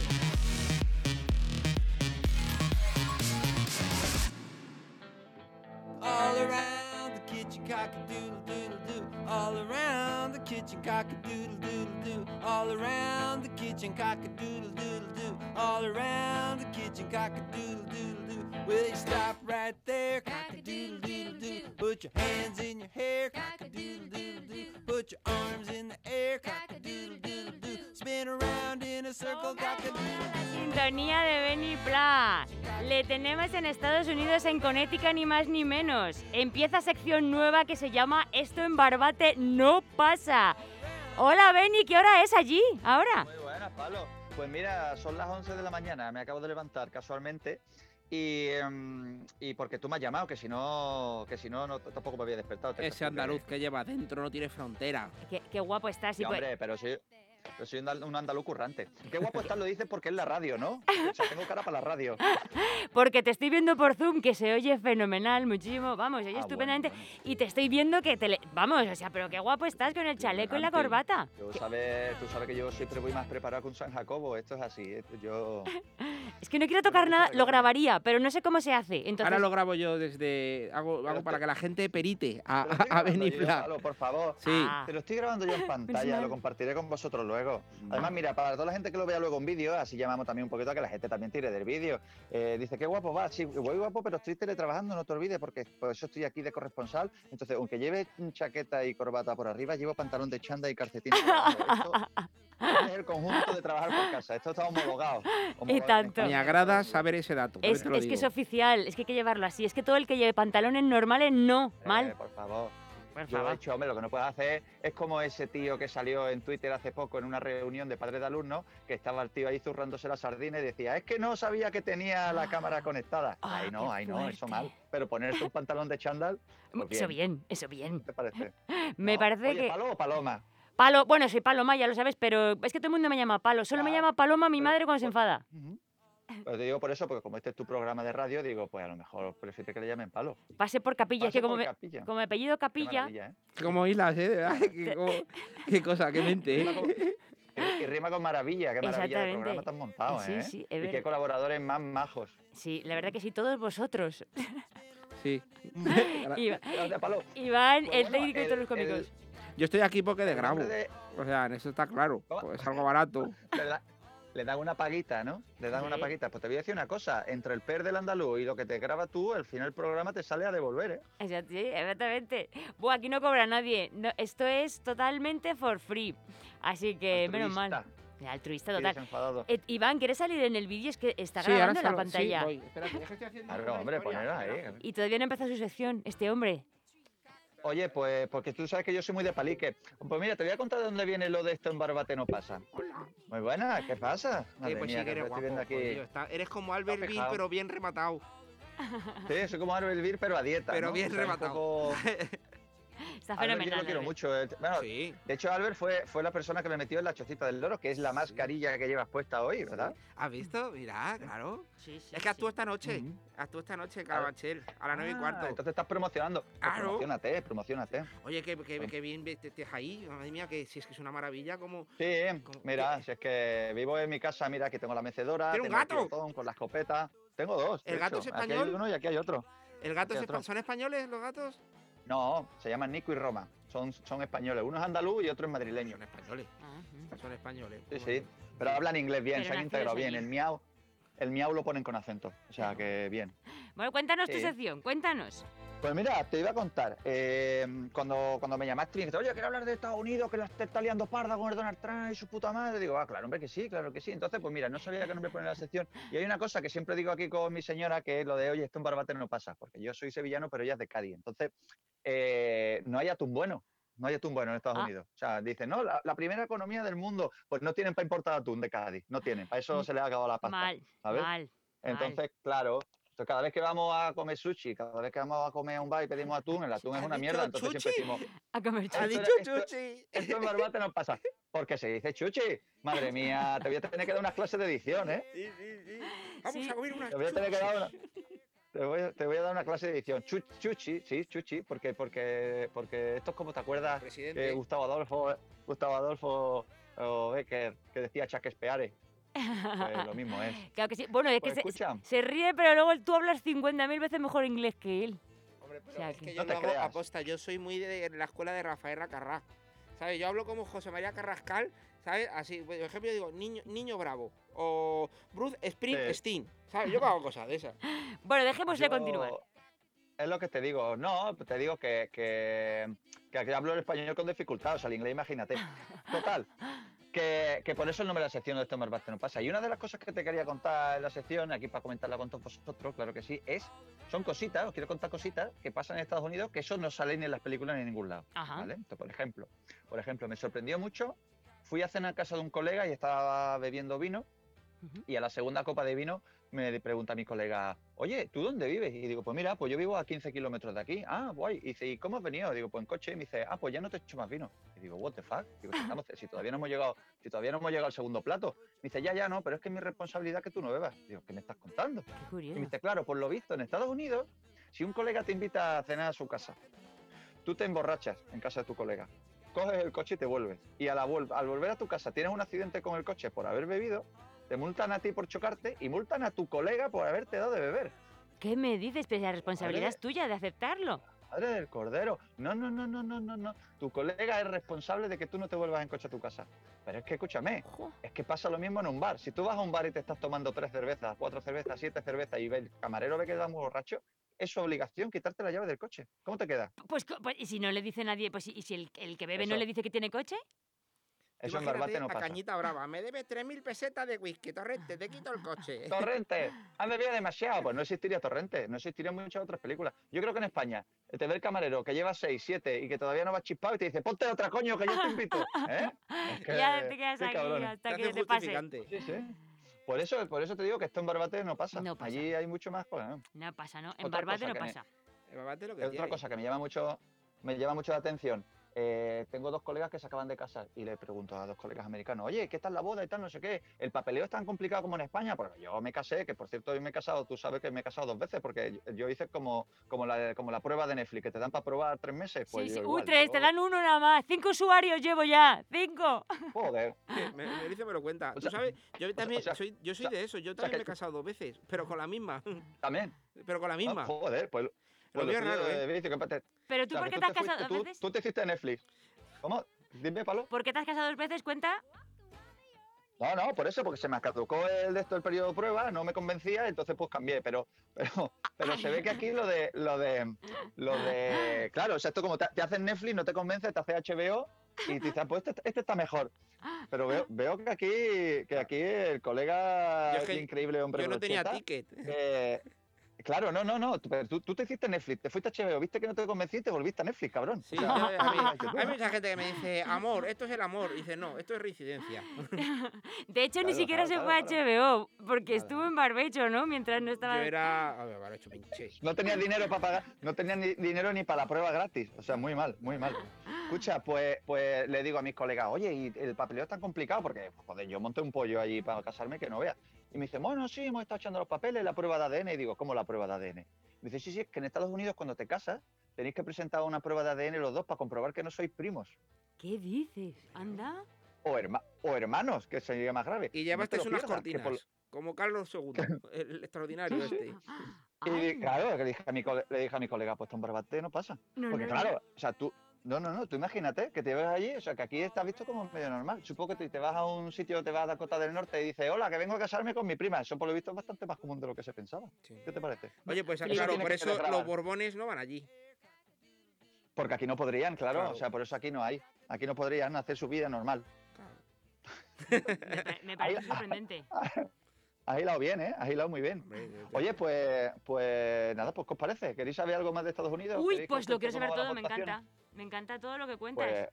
All around the kitchen cock-a-doodle doodle doo. All around the kitchen cock-a-doodle doodle doo. All around the kitchen cock-a-doodle doodle doo. All around the kitchen cock-a-doodle doodle doo. Will you stop right there? Cock-a-doodle doodle doo. Put your hands in your hair. Cock-a-doodle doodle doo. Put your arms in the air. Cock-a-doodle doodle doo. Spin around in a circle. Cock-a-doodle doo. Sintonía de Benny Pla. Le tenemos en Estados Unidos, en Connecticut, ni más ni menos. Empieza sección nueva que se llama Esto en Barbate no pasa. Hola Benny, ¿qué hora es allí? Ahora. Muy buenas, Pablo. Pues mira, son las 11 de la mañana, me acabo de levantar casualmente. Y, em, y porque tú me has llamado, que si no, que si no, no tampoco me había despertado. Ese andaluz que lleva dentro no tiene frontera. Qué, qué guapo estás. Sí, y pues- hombre, pero soy, pero soy un andal- un andaluz currante. Qué guapo estás, lo dices porque es la radio, ¿no? O sea, tengo cara para la radio. Porque te estoy viendo por Zoom, que se oye fenomenal, muchísimo. Vamos, se oye Ah, estupendamente. Y te estoy viendo que te... le- Vamos, o sea, pero qué guapo estás con el chaleco y la corbata. Tú sabes, tú sabes que yo siempre voy más preparado que un San Jacobo. Esto es así. Yo. Es que no quiero tocar nada, lo grabaría, pero no sé cómo se hace. Entonces, Ahora lo grabo yo desde. Hago, hago para que la gente perite a, a, a grabando Benny yo. Pablo, por favor. Sí. Ah. Te lo estoy grabando yo en pantalla, Menos lo compartiré con vosotros luego. Además, mira, para toda la gente que lo vea luego en vídeo, así llamamos también un poquito a que la gente también tire del vídeo. Eh, dice, qué guapo va, sí, voy guapo, pero estoy teletrabajando, no te olvides, porque por eso estoy aquí de corresponsal. Entonces, aunque lleve chaqueta y corbata por arriba, llevo pantalón de chanda y calcetín. Esto es el conjunto de trabajar por casa. Esto está homologado. Y tanto. Me agrada saber ese dato. Es, es que es oficial, es que hay que llevarlo así. Es que todo el que lleve pantalones normales, no. Eh, Mal. por favor. Por Yo, de favor. hecho, hombre, lo que no puedes hacer es como ese tío que salió en Twitter hace poco en una reunión de padres de alumnos, que estaba el tío ahí zurrándose la sardina y decía, es que no sabía que tenía la cámara conectada. Ah, ay, no, ay, no, eso fuerte. mal. Pero ponerse un pantalón de chándal, pues Eso bien, eso bien. ¿qué te parece? Me ¿No? parece Oye, que... ¿palo o paloma? Palo, bueno, soy Paloma, ya lo sabes, pero es que todo el mundo me llama Palo. Solo me llama Paloma mi madre cuando se enfada. Pues te digo por eso, porque como este es tu programa de radio, digo, pues a lo mejor prefiere que le llamen palo. Pase por Capilla, es Pase que como, por me- Capilla. como apellido Capilla, ¿eh? Como hilas, ¿eh? Qué, co- qué cosa, qué mente, ¿eh? Y, y rima con maravilla, qué maravilla de programa tan montado, Sí, ¿eh? sí, es y qué colaboradores más majos. sí, la verdad que sí, todos vosotros. Sí. Iba-. Iván, Pues el bueno, técnico y el- todos los cómicos. el- Yo estoy aquí porque de grabo. de- O sea, en eso está claro. pues es algo barato. le dan una paguita, ¿no? Le dan una Sí. paguita. Pues te voy a decir una cosa, entre el per del andaluz y lo que te graba tú, al final el programa te sale a devolver, ¿eh? Exacto, sí, exactamente. Buah, aquí no cobra nadie. No, esto es totalmente for free. Así que, menos mal. Altruista. Altruista total. Eh, Iván, ¿quieres salir en el vídeo? Es que está Sí, ahora grabando la pantalla. Sí, voy. Espérate, es que estoy haciendo Claro, una hombre, ponelo ahí. Y todavía no ha empezado su sección, este hombre. Oye, pues porque tú sabes que yo soy muy de palique. Pues mira, te voy a contar de dónde viene lo de esto en Barbate no pasa. Muy buena, ¿qué pasa? Madre pues mía, sí que eres guapo. aquí. está- eres como Albert Bill, pero bien rematado. Sí, soy como Arbel Vir, pero a dieta. Pero ¿no? bien O sea, un rematado. poco- Está Albert yo fenomenal. lo quiero Albert. mucho. eh. Bueno, Sí. De hecho, Albert fue, fue la persona que me metió en la chocita del loro, que es la mascarilla que llevas puesta hoy, ¿verdad? ¿Has visto? Mira, claro. Sí, sí, Es que actúa sí. esta noche. Actúa esta noche en Carabanchel, a las 9 y Ah, cuarto. Entonces estás promocionando. Pues Claro. Promocionate, promocionate. Oye, que, que, que bien estés ahí. Madre mía, que si es que es una maravilla como... Sí, ¿Cómo? mira, si es que vivo en mi casa, mira, aquí tengo la mecedora, ¿Tiene un tengo el gato? botón con la escopeta. tengo dos. ¿El gato hecho. es Aquí hay español? uno y aquí hay otro. ¿El gato es ¿Son españoles los gatos? No, se llaman Nico y Roma. Son, son españoles. Uno es andaluz y otro es madrileño. Son españoles. Son españoles. Sí, sí. Pero hablan inglés bien, Pero se han integrado bien. El miau, el miau lo ponen con acento. O sea que bien. Bueno, cuéntanos tu sección, cuéntanos. Pues mira, te iba a contar. eh, cuando, cuando me llamaste y dijiste, oye, quiero hablar de Estados Unidos, que la está liando parda con el Donald Trump y su puta madre. Digo, ah, claro, hombre, que sí, claro que sí. Entonces, pues mira, no sabía qué nombre poner la sección. Y hay una cosa que siempre digo aquí con mi señora, que es lo de, oye, esto en Barbate no pasa, porque yo soy sevillano, pero ella es de Cádiz. Entonces, eh, no hay atún bueno. No hay atún bueno en Estados Ah. Unidos. O sea, dicen, no, la, la primera economía del mundo, pues no tienen para importar atún de Cádiz. No tienen. Para eso se les ha acabado la pasta. Mal, ¿sabes? mal. Entonces, claro, entonces cada vez que vamos a comer sushi, cada vez que vamos a comer un bar y pedimos atún, el atún es ¿Ha una mierda, entonces siempre chuchi? decimos, A comer "Esto Ha dicho esto- chuchi. Esto en Barbate no pasa. Porque se dice chuchi. Madre mía, te voy a tener que dar unas clases de edición, ¿eh? Sí, sí, sí. Vamos Sí. a comer una Te voy a tener que dar una... Te voy, a, te voy a dar una clase de edición. Chu- chuchi, sí, chuchi, porque, porque, porque esto es como te acuerdas Presidente. eh, Gustavo Adolfo, Gustavo Adolfo o Becker, que decía Shakespeare. Pues lo mismo es. Claro que sí. Bueno, es Pues que se- escucha. se, ríe, pero luego tú hablas 50.000 veces mejor inglés que él. Hombre, O pero sea es que- que yo No te lo hago creas. aposta. Yo soy muy de la escuela de Rafael Racarrá. ¿Sabes? Yo hablo como José María Carrascal, ¿sabes? Así, por ejemplo, yo digo niño, niño bravo o Bruce Springsteen, ¿sabes? Yo hago cosas de esas. Bueno, dejémosle Yo- continuar. Es lo que te digo. No, te digo que, que, que aquí hablo el español con dificultad, o sea, el inglés, imagínate. Total. Que, que por eso el nombre de la sección de este Barbate no pasa. Y una de las cosas que te quería contar en la sección, aquí para comentarla con todos vosotros, claro que sí, es, son cositas, os quiero contar cositas que pasan en Estados Unidos que eso no sale ni en las películas ni en ningún lado. Ajá. ¿vale? Entonces, por ejemplo, por ejemplo, me sorprendió mucho, fui a cenar a casa de un colega y estaba bebiendo vino Y a la segunda copa de vino me pregunta mi colega, oye, ¿tú dónde vives? Y digo, pues mira, pues yo vivo a 15 kilómetros de aquí. Ah, guay. Y dice, ¿y cómo has venido? Digo, pues en coche. Y me dice, ah, pues ya no te echo más vino. Y digo, what the fuck? Digo, si, estamos- si todavía no hemos llegado, si todavía no hemos llegado al segundo plato. Me dice, ya, ya, no, pero es que es mi responsabilidad que tú no bebas. Digo, ¿qué me estás contando? Qué Y me curioso. dice, claro, por lo visto, en Estados Unidos, si un colega te invita a cenar a su casa, tú te emborrachas en casa de tu colega, coges el coche y te vuelves. Y a la al volver a tu casa tienes un accidente con el coche por haber bebido, te multan a ti por chocarte y multan a tu colega por haberte dado de beber. ¿Qué me dices? Pero la responsabilidad Madre- es tuya de aceptarlo. Madre del cordero. No, no, no, no, no, no, no. Tu colega es responsable de que tú no te vuelvas en coche a tu casa. Pero es que escúchame, Jo. es que pasa lo mismo en un bar. Si tú vas a un bar y te estás tomando tres cervezas, cuatro cervezas, siete cervezas y el camarero ve que da muy borracho, es su obligación quitarte la llave del coche. ¿Cómo te queda? Pues, pues, y si no le dice nadie, pues y si el, el que bebe no Eso. le dice que tiene coche, Eso en Imagínate Barbate no a pasa. Cañita Brava. Me debes 3.000 pesetas de whisky, Torrente, te quito el coche. Torrente, han bebido demasiado. Pues no existiría Torrente, no existirían muchas otras películas. Yo creo que en España te ve el camarero que lleva seis, siete y que todavía no va chispado y te dice, ponte otra coño que yo te invito. ¿Eh? Es que- ya te quedas aquí cabrones. hasta que te pase. Sí, sí. Por eso, por eso te digo que esto en Barbate no pasa. No pasa. Allí hay mucho más cosas. ¿no? No pasa, ¿no? En Otra Barbate no que me- pasa. El babate lo que Es otra tiene. cosa que me llama mucho, me llama mucho la atención. Eh, tengo dos colegas que se acaban de casar y le pregunto a dos colegas americanos, oye, ¿qué tal la boda y tal? No sé qué. ¿El papeleo es tan complicado como en España? Porque yo me casé, que por cierto hoy me he casado, tú sabes que me he casado dos veces, porque yo, yo hice como, como, la, como la prueba de Netflix, que te dan para probar tres meses. Pues sí, yo sí. igual, Uy, tres, yo- te dan uno nada más. Cinco usuarios llevo ya. Cinco. Joder. Sí, me, me dice, me lo cuenta. O Tú sea, sabes, yo también sea, soy, yo soy o sea, de eso. Yo también me he casado dos veces, pero con la misma. También. Pero con la misma. Ah, joder, pues... raro, ¿eh? te- Pero o tú, sea, ¿por qué tú te has fuiste- casado dos veces? Tú te hiciste Netflix. ¿Cómo? Dime, Pablo. ¿Por qué te has casado dos veces? Cuenta. No, no, por eso, porque se me caducó el de esto el periodo de prueba, no me convencía, entonces pues cambié, pero, pero, pero se ve que aquí lo de, lo de, lo de, claro, o sea, esto como te, te hacen Netflix, no te convence, te hace HBO y te dices, ah, pues este, este está mejor. Pero veo, veo que aquí, que aquí el colega, Yo es que increíble hombre Yo no tenía ticket. eh, claro, no, no, no, tú, pero tú, tú te hiciste Netflix, te fuiste a HBO, viste que no te convencí y te volviste a Netflix, cabrón. Sí, yo- a mí- hay mucha gente que me dice, amor, esto es el amor. Y dice, no, esto es reincidencia. De hecho, ni Claro, siquiera claro, se fue a claro, HBO, porque estuvo en barbecho, ¿no? Mientras no Yo estaba... era. A ver, vale, hecho pinche. No tenía dinero para pagar, no tenía ni dinero ni para la prueba gratis. O sea, muy mal, muy mal. Escucha, pues, pues le digo a mis colegas, oye, y el papeleo es tan complicado porque, joder, yo monté un pollo allí para casarme que no veas. Y me dice, bueno, sí, hemos estado echando los papeles, la prueba de ADN. Y digo, ¿cómo la prueba de ADN? Me dice, sí, sí, es que en Estados Unidos cuando te casas tenéis que presentar una prueba de ADN los dos para comprobar que no sois primos. ¿Qué dices? Anda. O, herma- o hermanos, que sería más grave. Y No te llevaste lo unas pierdas, por- como Carlos II, el extraordinario este. Y claro, que le dije, a mi cole- le dije a mi colega, pues un barbate no pasa. No, Porque no, claro, o sea, tú, no, no, no, tú imagínate que te ves allí, o sea, que aquí estás visto como medio normal. Supongo que te, te vas a un sitio, te vas a Dakota del Norte y dices, hola, que vengo a casarme con mi prima. Eso por lo visto es bastante más común de lo que se pensaba. ¿Qué te parece? Oye, pues Eso claro, por eso los borbones no van allí. Porque aquí no podrían, claro, Claro. o sea, por eso aquí no hay. Aquí no podrían hacer su vida normal. Me parece sorprendente. Has hilado bien, ¿eh? Has hilado muy bien. Oye, pues, pues nada, pues ¿qué os parece? ¿Queréis saber algo más de Estados Unidos? Uy, ¿Queréis pues lo quiero saber todo, me encanta. Me encanta todo lo que cuentas. Pues,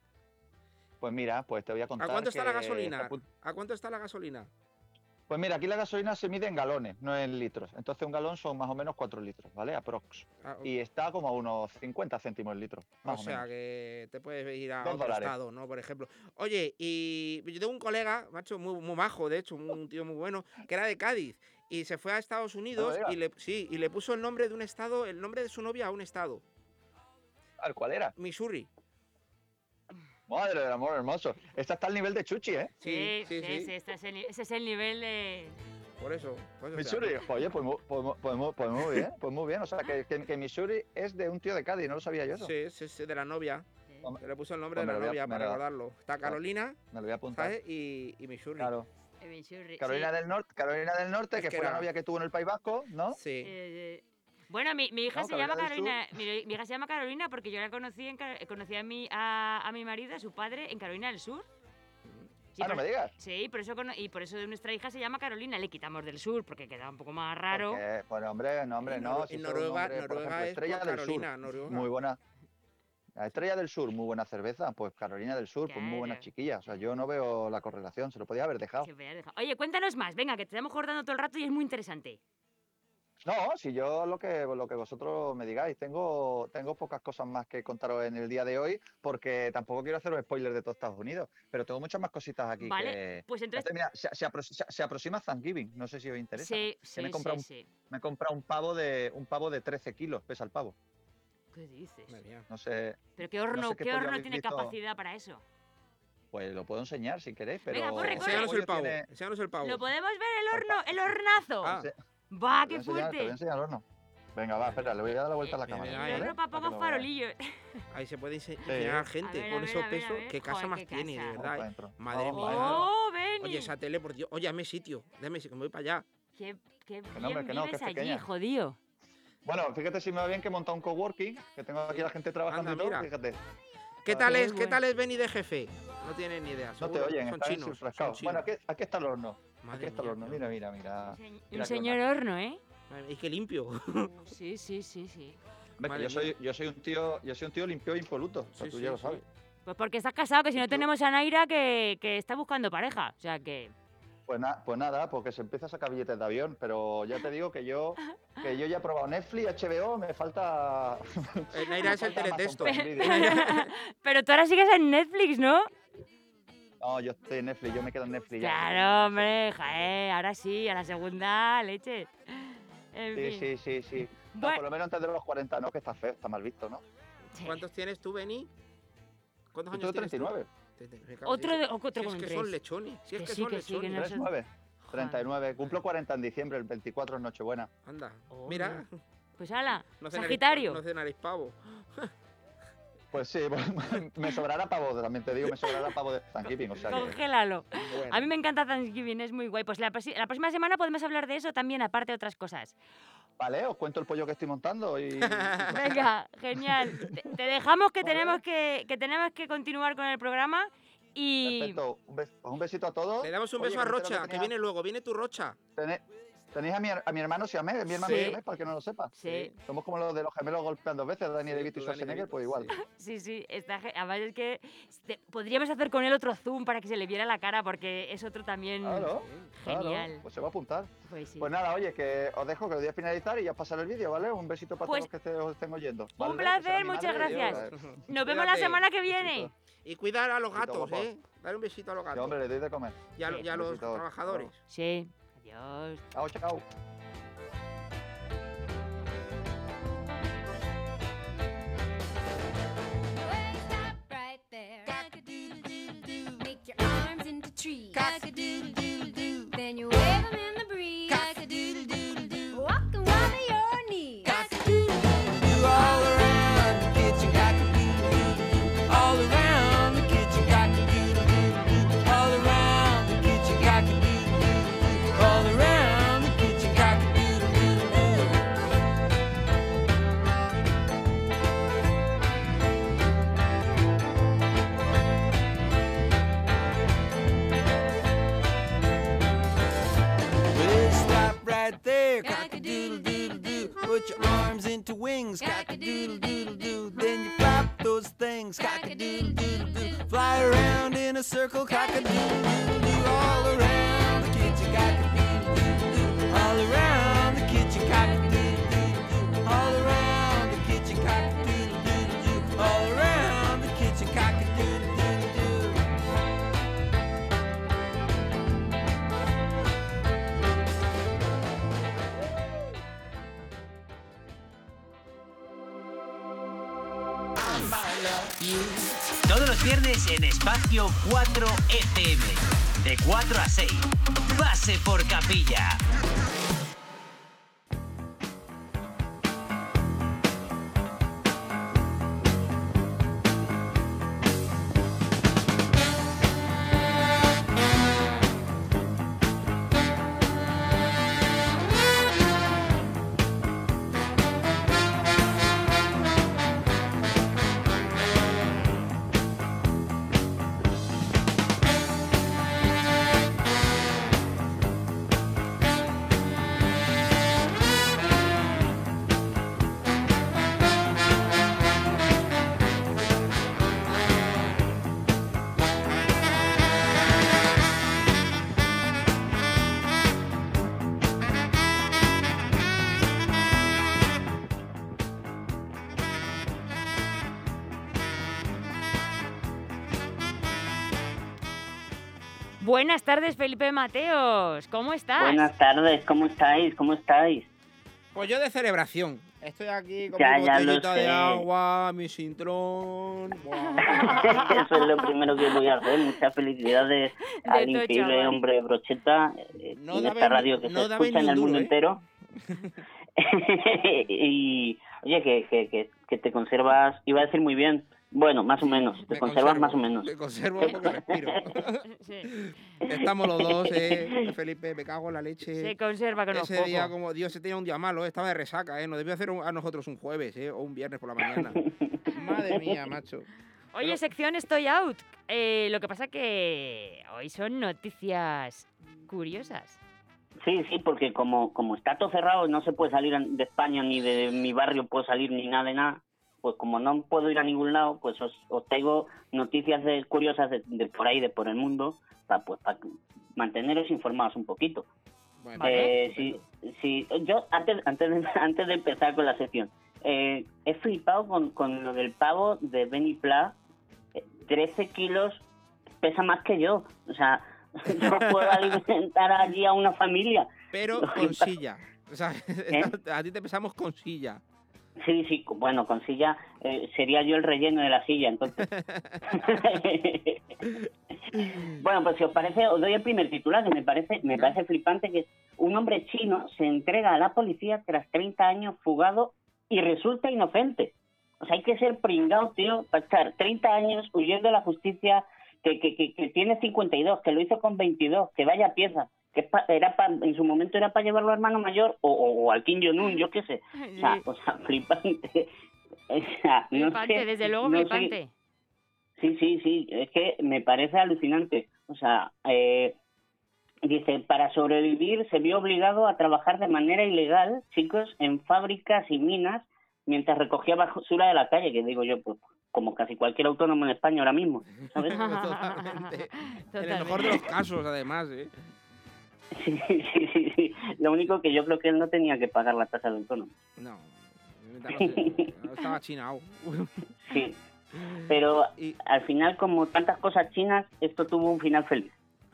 pues mira, pues te voy a ¿A contar. cuánto está la gasolina? ¿A cuánto está la gasolina? Pues mira, aquí la gasolina se mide en galones, no en litros. Entonces un galón son más o menos 4 litros, ¿vale? Aprox. Ah, Y está como a unos 50 céntimos el litro, O más o, sea menos. que te puedes ir a Dos otro dólares. estado, ¿no? Por ejemplo. Oye, y yo tengo un colega, macho, muy, muy majo, de hecho, un, tío muy bueno, que era de Cádiz. Y se fue a Estados Unidos y le, sí, y le puso el nombre de un estado, el nombre de su novia a un estado. ¿Al cuál era? Missouri. Madre del amor hermoso. Esta está al nivel de Chuchi, ¿eh? Sí, sí, sí, este es el ese es el nivel de... Por eso. por eso Missouri, oye, pues, pues, pues pues muy bien, pues muy bien. O sea, que, que, que Missouri es de un tío de Cádiz, no lo sabía yo eso. Sí, sí, sí, de la novia. Se le puso el nombre Pues de la a- novia para lo- recordarlo. Está Carolina, Me lo voy a apuntar. ¿sabes? Y, y Missouri. Claro. Missouri, Carolina sí. del Norte, Carolina del Norte, Es que, que fue la novia que tuvo en el País Vasco, ¿no? Sí. Eh, bueno, mi, mi hija No, se llama Carolina. Mi, mi hija se llama Carolina porque yo la conocí en conocí a mi a, a mi marido, a su padre, en Carolina del Sur. Sí, Ah, no por- me digas. Sí, por eso y por eso nuestra hija se llama Carolina. Le quitamos del sur porque queda un poco más raro. Porque, pues hombre, no, hombre, En no. Si en Noruega- nombre, Noruega ejemplo, es Estrella del Carolina, Sur, Noruega. muy buena. La Estrella del Sur, muy buena cerveza. Pues Carolina del Sur, pues muy buena Claro. chiquilla. O sea, yo no veo la correlación, se lo podía haber dejado. Se podía dejar. Oye, cuéntanos más. Venga, que te estamos cortando todo el rato y es muy interesante. No, si yo lo que, lo que vosotros me digáis, tengo, tengo pocas cosas más que contaros en el día de hoy, porque tampoco quiero haceros spoilers de todo Estados Unidos, pero tengo muchas más cositas aquí. Vale, que- pues entonces- mira, se, se apro- se- se aproxima Thanksgiving, no sé si os interesa. Sí, que sí, me he comprado sí, un- sí. Me he comprado un pavo de un pavo de 13 kilos, pesa el pavo. ¿Qué dices? No sé. Pero qué no horno, sé qué qué horno tiene visto. capacidad para eso. Pues lo puedo enseñar si queréis, pero. Venga, corre, corre. El pavo. tiene- el pavo. ¿Lo podemos ver el horno, el hornazo? Ah. Va, qué enseñar- Te voy a fuerte. enseñar el horno. Venga, va, espera, le voy a dar la vuelta a la cámara. da, El ¿vale? para que pocos farolillos. Ahí se puede ense- enseñar a gente ver, con ver, esos ver, pesos. Qué casa Joder, más qué tiene, de casa. verdad. Vamos eh. dentro. Madre Vamos mía. ¡Oh! Oye, esa tele, por Dios. Oye, dame sitio. Dame sitio, que me voy para allá. Qué, qué Que no, bien que no, que vives es allí, pequeña. jodido. Bueno, fíjate si me va bien que he montado un coworking, que tengo aquí a la gente trabajando Anda, y todo, fíjate. ¿Qué tal es, qué bueno. tal es Benny de jefe? No tienen ni idea. No te oyen, son chinos. Bueno, aquí está el horno. Madre aquí está el horno, mira, mira, mira. Un Mira señor horno, ¿eh? Mía, Y qué limpio. Sí, sí, sí, sí. Que yo soy, yo soy un tío, yo soy un tío limpio e impoluto. O sea, Sí, tú sí, ya lo sí. sabes. Pues porque estás casado, que si no tenemos a Naira que, que está buscando pareja. O sea que. Pues, na- pues nada, porque se empieza a sacar billetes de avión, pero ya te digo que yo, que yo ya he probado Netflix, HBO, me falta. Eh, Naira es el teletexto. Pero tú ahora sigues en Netflix, ¿no? No, yo estoy en Netflix, yo me quedo en Netflix. ya. Claro, hombre, jae, ahora sí, a la segunda leche. En Sí, fin. sí, sí, sí. No, Bueno. por lo menos antes de los 40, ¿no? Que está feo, está mal visto, ¿no? ¿Cuántos tienes tú, Benny? ¿Cuántos años tienes tú? 39. Te- te- me cago en Otro, de, otro Si es que son lechones. Si es Que que sí, son que sí, que lechones. no son- 39. 39. Cumplo 40 en diciembre, el 24 es Nochebuena. Anda, Oh, mira. Pues ala, No cenaréis- Sagitario. No cenaréis pavo. Pues sí, me sobrará pavo, también te digo, me sobrará pavo de Thanksgiving, o sea que... Congélalo. Bueno. A mí me encanta Thanksgiving, es muy guay. Pues la, próxima semana podemos hablar de eso también, aparte de otras cosas. Vale, os cuento el pollo que estoy montando y... Venga, genial. Te, te dejamos que tenemos que, que tenemos que continuar con el programa y Perfecto, un, bes- pues un besito a todos. Le damos un Oye, beso a Rocha, que tenía- viene luego. Viene tu Rocha. tené- Tenéis a mi, a mi hermano Siamés, mi hermano Sí. Siamés, para que no lo sepa. Sí. Somos como los de los gemelos golpeando veces, Dani Sí, DeVito y Schwarzenegger, pues igual. sí, sí, está, además es que este, podríamos hacer con él otro zoom para que se le viera la cara porque es otro también Claro, claro, genial. pues se va a apuntar. Pues sí. Pues nada, oye, que os dejo, que lo voy a finalizar y ya os pasaré el vídeo, ¿vale? Un besito para Pues, todos los que te- os estén oyendo. un ¿vale? Que placer, mi muchas yo, gracias. Nos vemos la semana que viene. Y cuidar a los gatos. ¿eh? Dar un besito a los Sí, gatos. hombre, le doy de comer. y a, Sí. y a Un los besito. trabajadores. Sí. Adiós. Chao, chao. Stop right there. Cock-a-doodle-doodle-doo. Make your arms into trees. Cock-a-doodle-doodle-doo. Then you wave 'em in circle, cock Espacio 4 FM. De 4 a 6. Pase por capilla. Felipe Mateos. ¿Cómo estás? Buenas tardes, ¿cómo estáis? ¿Cómo estáis? Pues yo de celebración. Estoy aquí con Ya, mi botellita de agua, mi cintrón. Eso es lo primero que voy a hacer. Muchas felicidades al todo, increíble chaval. hombre Brocheta eh, No en esta radio que no se escucha en el un mundo ¿eh? entero. y oye, que, que, que, que te conservas, iba a decir muy bien. Bueno, más o menos, te Me conservas conservo, más o menos. Me conservo porque respiro. Estamos los dos, eh, Felipe, me cago en la leche. Se conserva con Ese día, pocos. como Dios, se tenía un día malo, eh, estaba de resaca, ¿eh? Nos debió hacer un- a nosotros un jueves, ¿eh? O un viernes por la mañana. Madre mía, macho. Oye, sección Estoy Out. Eh, lo que pasa que hoy son noticias curiosas. Sí, sí, porque como, como está todo cerrado, no se puede salir de España ni de mi barrio, puedo salir ni nada de nada. Pues como no puedo ir a ningún lado, pues os, os traigo noticias de, curiosas de, de por ahí, de por el mundo, para pues, pa manteneros informados un poquito. Eh, sí, sí, yo antes, antes, de, antes de empezar con la sección, eh, he flipado con, con lo del pavo de Benny Pla. Eh, 13 kilos pesa más que yo. O sea, no puedo alimentar allí a una familia. Pero con silla. O sea, ¿Eh? a ti te pesamos con silla. Sí, sí, bueno, con silla eh, sería yo el relleno de la silla, entonces. bueno, pues si os parece, os doy el primer titular, que me parece, me parece flipante, que es un hombre chino se entrega a la policía tras 30 años fugado y resulta inocente. O sea, hay que ser pringado, tío, para estar 30 años huyendo de la justicia, que, que, que, que tiene 52, que lo hizo con 22, que vaya pieza, que es pa- era pa- en su momento era para llevarlo a hermano mayor o, o, o al Kim Jong-un, yo qué sé. O sea, o sea, flipante. O sea, no Flipante, sé- desde luego no sé- flipante. Sí, sí, sí, es que me parece alucinante. O sea, eh, dice, para sobrevivir se vio obligado a trabajar de manera ilegal, chicos, en fábricas y minas, mientras recogía basura de la calle, que digo yo, pues como casi cualquier autónomo en España ahora mismo, ¿sabes? Totalmente. En el mejor de los casos, además, ¿eh? Sí, sí, sí, sí. Lo único que yo creo que él no tenía que pagar la tasa de autónomo. No. no Estaba chinado. Sí. Pero al final, como tantas cosas chinas, esto tuvo un final feliz.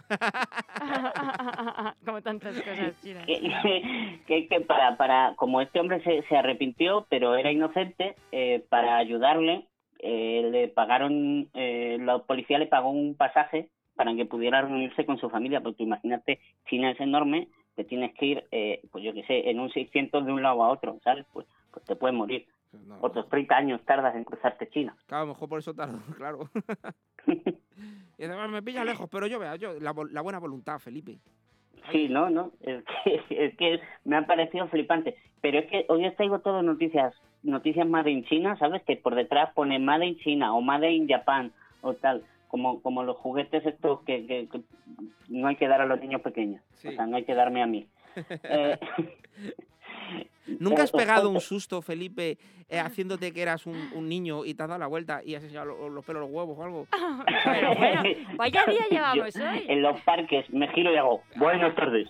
Como tantas cosas chinas. que, que, que para, para, como este hombre se, se arrepintió, pero era inocente, eh, para ayudarle, eh, le pagaron, eh, la policía le pagó un pasaje para que pudiera reunirse con su familia, porque imagínate, China es enorme, te tienes que ir, eh, pues yo qué sé, en un 600 de un lado a otro, ¿sabes? Pues, pues te puedes morir. Otros 30 años tardas en cruzarte China. Claro, a lo mejor por eso tardó, claro. y además me pilla lejos, pero yo vea, yo, la, buena voluntad, Felipe. Sí, no, no, es que, es que me ha parecido flipante. Pero es que hoy os traigo todo noticias, noticias Made in China, ¿sabes? Que por detrás pone Made in China o Made in Japan o tal, como, como los juguetes estos que, que- que no hay que dar a los niños pequeños, o sea, no hay que darme a mí. Eh, ¿Nunca has Pero- pegado un susto, Felipe, eh, haciéndote que eras un, un niño y te has dado la vuelta y has echado lo- los, pelos los huevos o algo? Bueno, bueno, vaya día llevamos hoy. En los parques me giro y hago, buenas tardes.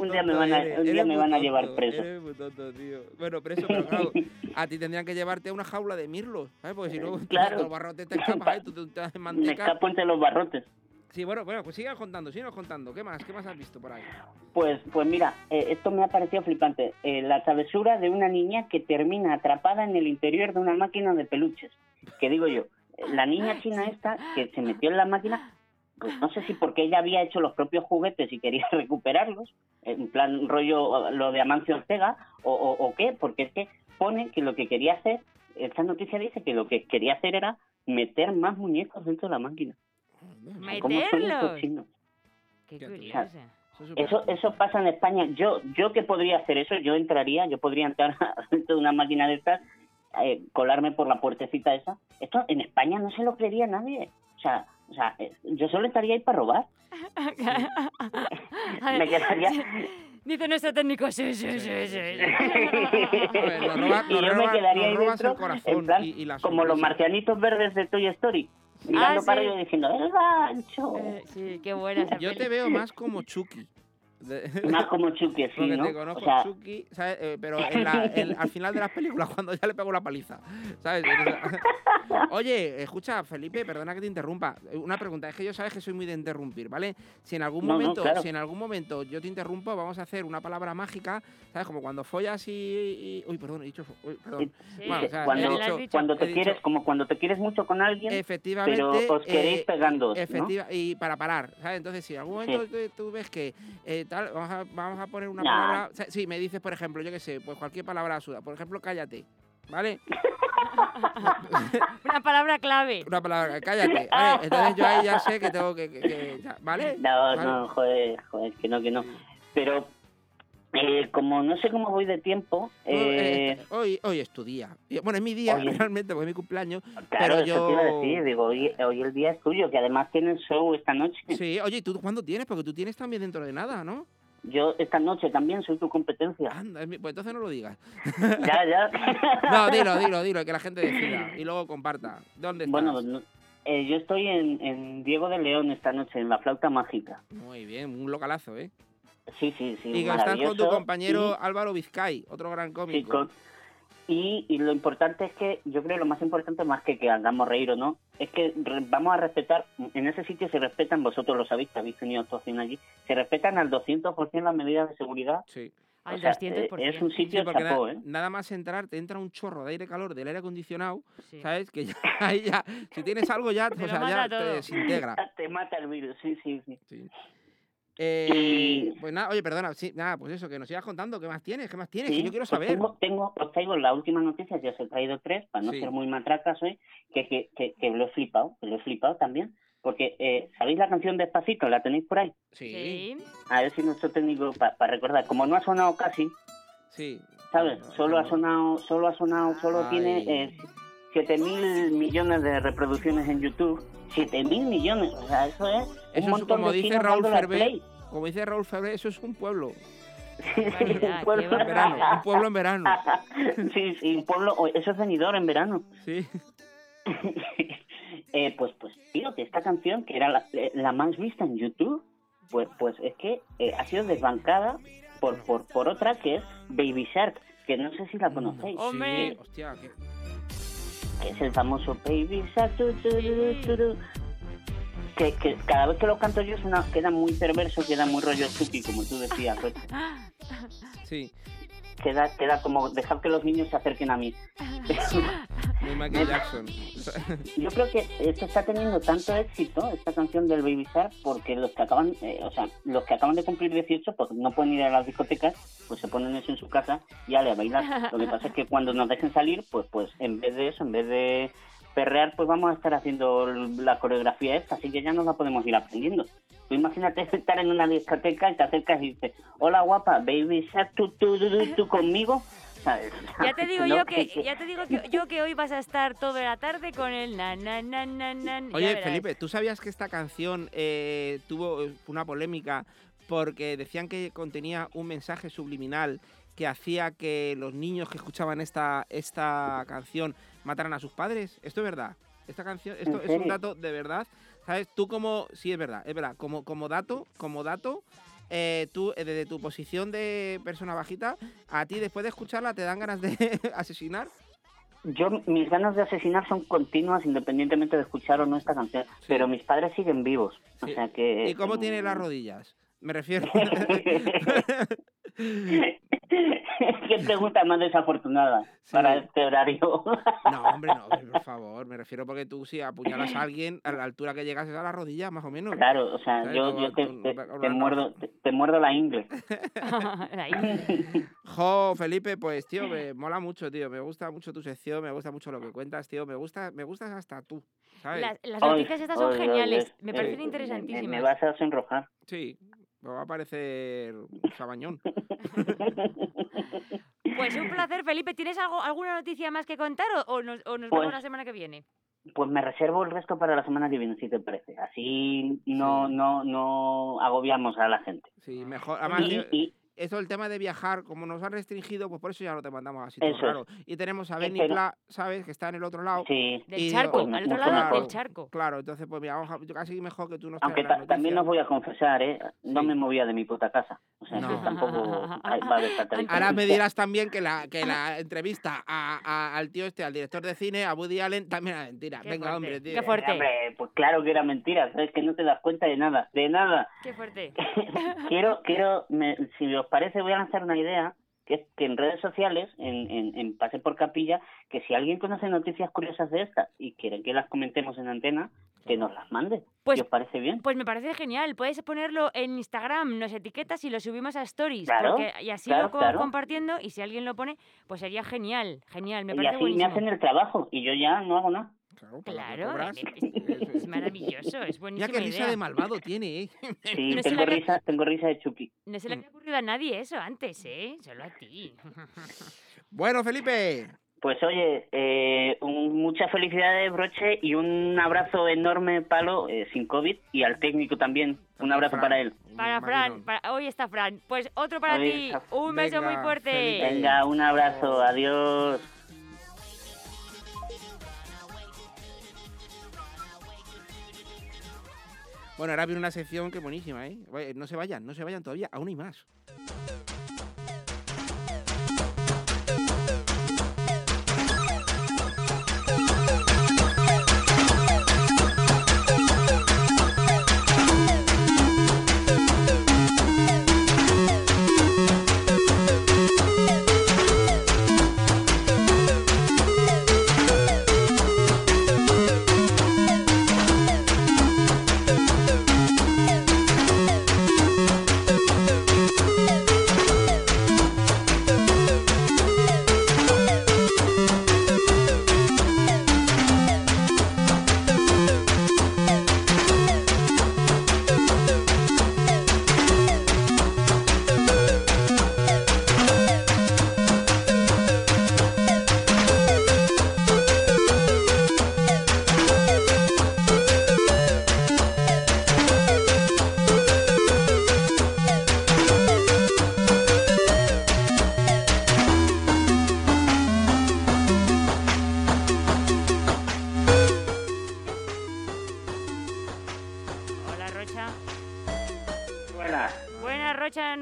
Un día me van a, Eres- un día me van a llevar tonto, preso. Tonto. Bueno, preso, pero claro, a ti tendrían que llevarte a una jaula de mirlos, ¿sabes? Porque si no, Claro. los barrotes te escapas, ¿eh? Tú, tú te haces Me escapo entre los barrotes. Sí, bueno, bueno, pues sigan contando, sigan contando. ¿Qué más? ¿Qué más has visto por ahí? Pues, pues mira, eh, esto me ha parecido flipante. Eh, la travesura de una niña que termina atrapada en el interior de una máquina de peluches. Que digo yo, eh, la niña china esta que se metió en la máquina, pues no sé si porque ella había hecho los propios juguetes y quería recuperarlos, en plan rollo lo de Amancio Ortega, o, o, o qué, porque es que pone que lo que quería hacer, esta noticia dice que lo que quería hacer era meter más muñecos dentro de la máquina. ¿Cómo son estos chinos? Qué O sea, curioso. eso, eso pasa en España. Yo, yo que podría hacer eso, yo entraría, yo podría entrar dentro de una máquina de estas, eh, colarme por la puertecita esa. Esto en España no se lo creería nadie. O sea, o sea, eh, yo solo estaría ahí para robar. Me quedaría. Dice nuestro técnico, sí, sí, sí, sí. ver, nos roba- y yo roba- me quedaría ahí robas el dentro, corazón en plan, y- y la como los marcianitos verdes de Toy Story, mirando Ah, para sí. arriba y diciendo, ¡el gancho! Eh, Sí, qué buena esa Yo te peli. veo más como Chucky. Más como Chucky, sí, Porque ¿no? te conozco O sea- Chucky, ¿sabes? Eh, pero en la- en- al final de las películas, cuando ya le pego la paliza, ¿sabes? Oye, escucha, Felipe, perdona que te interrumpa. Una pregunta, es que yo sabes que soy muy de interrumpir, ¿vale? Si en algún No, no, momento, claro. si en algún momento yo te interrumpo, vamos a hacer una palabra mágica, ¿sabes? Como cuando follas y, y- uy, perdón, he dicho, uy, perdón. Bueno, o sea, he cuando, dicho- cuando he te dicho- quieres, como cuando te quieres mucho con alguien, Efectivamente. pero os queréis eh, pegando, Y para parar, ¿sabes? Entonces, si en algún momento Sí. tú, tú ves que eh, tal, vamos a, vamos a poner una Nah. palabra. o sea, sí, me dices, por ejemplo, yo qué sé, pues cualquier palabra absurda. Por ejemplo, cállate. ¿Vale? Una palabra clave. Una palabra, cállate. ¿vale? Entonces yo ahí ya sé que tengo que. que- que- ya, ¿Vale? No, ¿Vale? no, joder, joder, que no, que no. Pero eh, como no sé cómo voy de tiempo, No, eh, eh, hoy, hoy es tu día. Bueno, es mi día Oye. realmente, porque es mi cumpleaños. claro, pero eso yo. te iba a decir, digo, hoy, hoy el día es tuyo, que además tienes show esta noche. Sí, oye, ¿y tú cuándo tienes? Porque tú tienes también dentro de nada, ¿no? Yo esta noche también soy tu competencia. Anda, es mi- pues entonces no lo digas. ya, ya. No, dilo, dilo, dilo, que la gente decida y luego comparta. ¿Dónde estás? Bueno, no- eh, yo estoy en, en Diego de León esta noche, en la flauta mágica. Muy bien, un localazo, ¿eh? Sí, sí, sí. y estás con tu compañero Y- Álvaro Vizcay, otro gran Sí, cómico. con- y, y lo importante es que, yo creo lo más importante, más que que hagamos reír o no, es que re- vamos a respetar, en ese sitio se respetan, vosotros lo sabéis, que habéis tenido actuación allí, se respetan al 200% las medidas de seguridad. Sí. Al O sea, 200%. eh, es un sitio Sí, porque chapó, na- ¿eh? nada más entrar te entra un chorro de aire calor del aire acondicionado, Sí. ¿sabes? Que ya, ahí ya, si tienes algo ya, Te o sea, ya te desintegra. Te mata el virus, sí, sí, sí. Sí. Eh, Pues nada, oye, perdona, sí, nada, pues eso, que nos sigas contando, ¿qué más tienes? ¿Qué más tienes? Sí, que yo quiero pues saber. Tengo, tengo, os traigo la última noticia, ya os he traído tres, para no Sí. ser muy matracas hoy, que, que, que, que lo he flipado, que lo he flipado también. Porque, eh, ¿sabéis la canción Despacito? ¿La tenéis por ahí? Sí. A ver si nuestro técnico, para recordar, como no ha sonado casi, Sí. ¿sabes? Solo ha sonado, solo ha sonado, solo Ay. tiene eh, 7 mil millones de reproducciones en YouTube. 7 mil millones, o sea, eso es un Eso montón como de dice Raúl dándole al Ferbe, play. como dice Raúl Ferbe, eso es un pueblo. Un pueblo- En verano, un pueblo en verano. sí, sí, un pueblo, o- eso es venidor en verano. Sí. Eh, pues, pues, tío, que esta canción, que era la, la más vista en YouTube, pues, pues es que eh, ha sido desbancada por, por, por otra que es Baby Shark, que no sé si la conocéis. Sí, hostia, que- es el famoso Baby. Que, que cada vez que lo canto yo queda muy perverso, queda muy rollo Chucky, como tú decías. Rocha. Sí. Queda, queda como dejar que los niños se acerquen a mí. Muy Michael Jackson. Yo creo que esto está teniendo tanto éxito, esta canción del Baby Shark, porque los que acaban, eh, o sea, los que acaban de cumplir 18, pues no pueden ir a las discotecas, pues se ponen eso en su casa y ale a bailar. Lo que pasa es que cuando nos dejen salir, pues, pues en vez de eso, en vez de perrear, pues vamos a estar haciendo la coreografía esta, así que ya nos la podemos ir aprendiendo. Tú imagínate estar en una discoteca y te acercas y dices, hola guapa, Baby tú, tú, tú, tú, tú conmigo. ¿sabes? Ya te digo No, yo que, ya te digo que, yo que hoy vas a estar toda la tarde con el na na na na na. ya Oye. Felipe, ¿tú sabías que esta canción eh, tuvo una polémica porque decían que contenía un mensaje subliminal que hacía que los niños que escuchaban esta, esta canción mataran a sus padres? ¿Esto es verdad? Esta canción, esto es un dato de verdad. ¿Sabes? Tú como, sí es verdad, es verdad, como, como dato, como dato, eh, tú eh, desde tu posición de persona bajita, a ti después de escucharla te dan ganas de asesinar. Yo, mis ganas de asesinar son continuas independientemente de escuchar o no esta canción, pero mis padres siguen vivos, o sea que... ¿Y cómo tiene las rodillas? Me refiero. ¿Qué pregunta más desafortunada para este horario? No, hombre, no, por favor, me refiero porque tú si apuñalas a alguien a la altura que llegas es a la rodilla, más o menos. Claro, o sea, ¿Sabes? yo, te, muerdo, te, te muerdo la ingle. Jo, Felipe, pues tío, me mola mucho, tío. Me gusta mucho tu sección, me gusta mucho lo que cuentas, tío. Me gusta, me gustas hasta tú, ¿sabes? Las, las noticias estas son geniales, me eh, parecen me- interesantísimas. Me, vas a sonrojar. Sí, me va a parecer sabañón. Pues un placer, Felipe. ¿Tienes algo, alguna noticia más que contar o, o nos, o nos Pues- vemos la semana que viene? Pues me reservo el resto para la semana que viene, si te parece. Así no, no, no agobiamos a la gente. Sí, mejor. Además, Y- tío, y- eso el tema de viajar, como nos han restringido, pues por eso ya no te mandamos así Eso raro. Y tenemos a Benny Pla, ¿sabes? Que está en el otro lado. Sí. Del Y charco, digo, al otro lado mejor. del charco. Claro, entonces pues mira, vamos yo casi mejor que tú no estés Aunque ta- también noticias. os voy a confesar, ¿eh? No me movía de mi puta casa. O sea, que No. tampoco hay- va a haber Ahora me dirás también que la, que la entrevista a- a- al tío este, al director de cine, a Woody Allen, también era mentira. Qué Venga, fuerte, hombre, tío. qué fuerte. Hombre, pues claro que era mentira, ¿sabes? Que no te das cuenta de nada, de nada. Qué fuerte. quiero, quiero, me- si os parece, voy a lanzar una idea, que es que en redes sociales, en, en, en Pase por Capilla, que si alguien conoce noticias curiosas de estas y quiere que las comentemos en antena, que nos las mande. Pues- os parece bien. Pues me parece genial. Puedes ponerlo en Instagram, nos etiquetas y lo subimos a Stories. Claro, porque, y así claro, lo claro. compartiendo y si alguien lo pone, pues sería genial. Genial, me y parece así me hacen el trabajo y yo ya no hago nada. Claro, cobras. es, es- es maravilloso, es Ya buenísima que risa idea. de malvado tiene, ¿eh? Sí, No tengo risa, tengo risa de Chucky. No se le había ocurrido a nadie eso antes, ¿eh? Solo a ti. Bueno, Felipe. Pues oye, eh, un- muchas felicidades, Broche, y un abrazo enorme, Palo, eh, sin COVID, y al técnico también. Un abrazo para él. Para Fran, para, hoy está Fran. Pues otro para Hoy ti. está- Un beso muy fuerte. Felipe. Venga, un abrazo, adiós. Bueno, ahora viene una sección que buenísima, ¿eh? No se vayan, no se vayan todavía, aún hay más.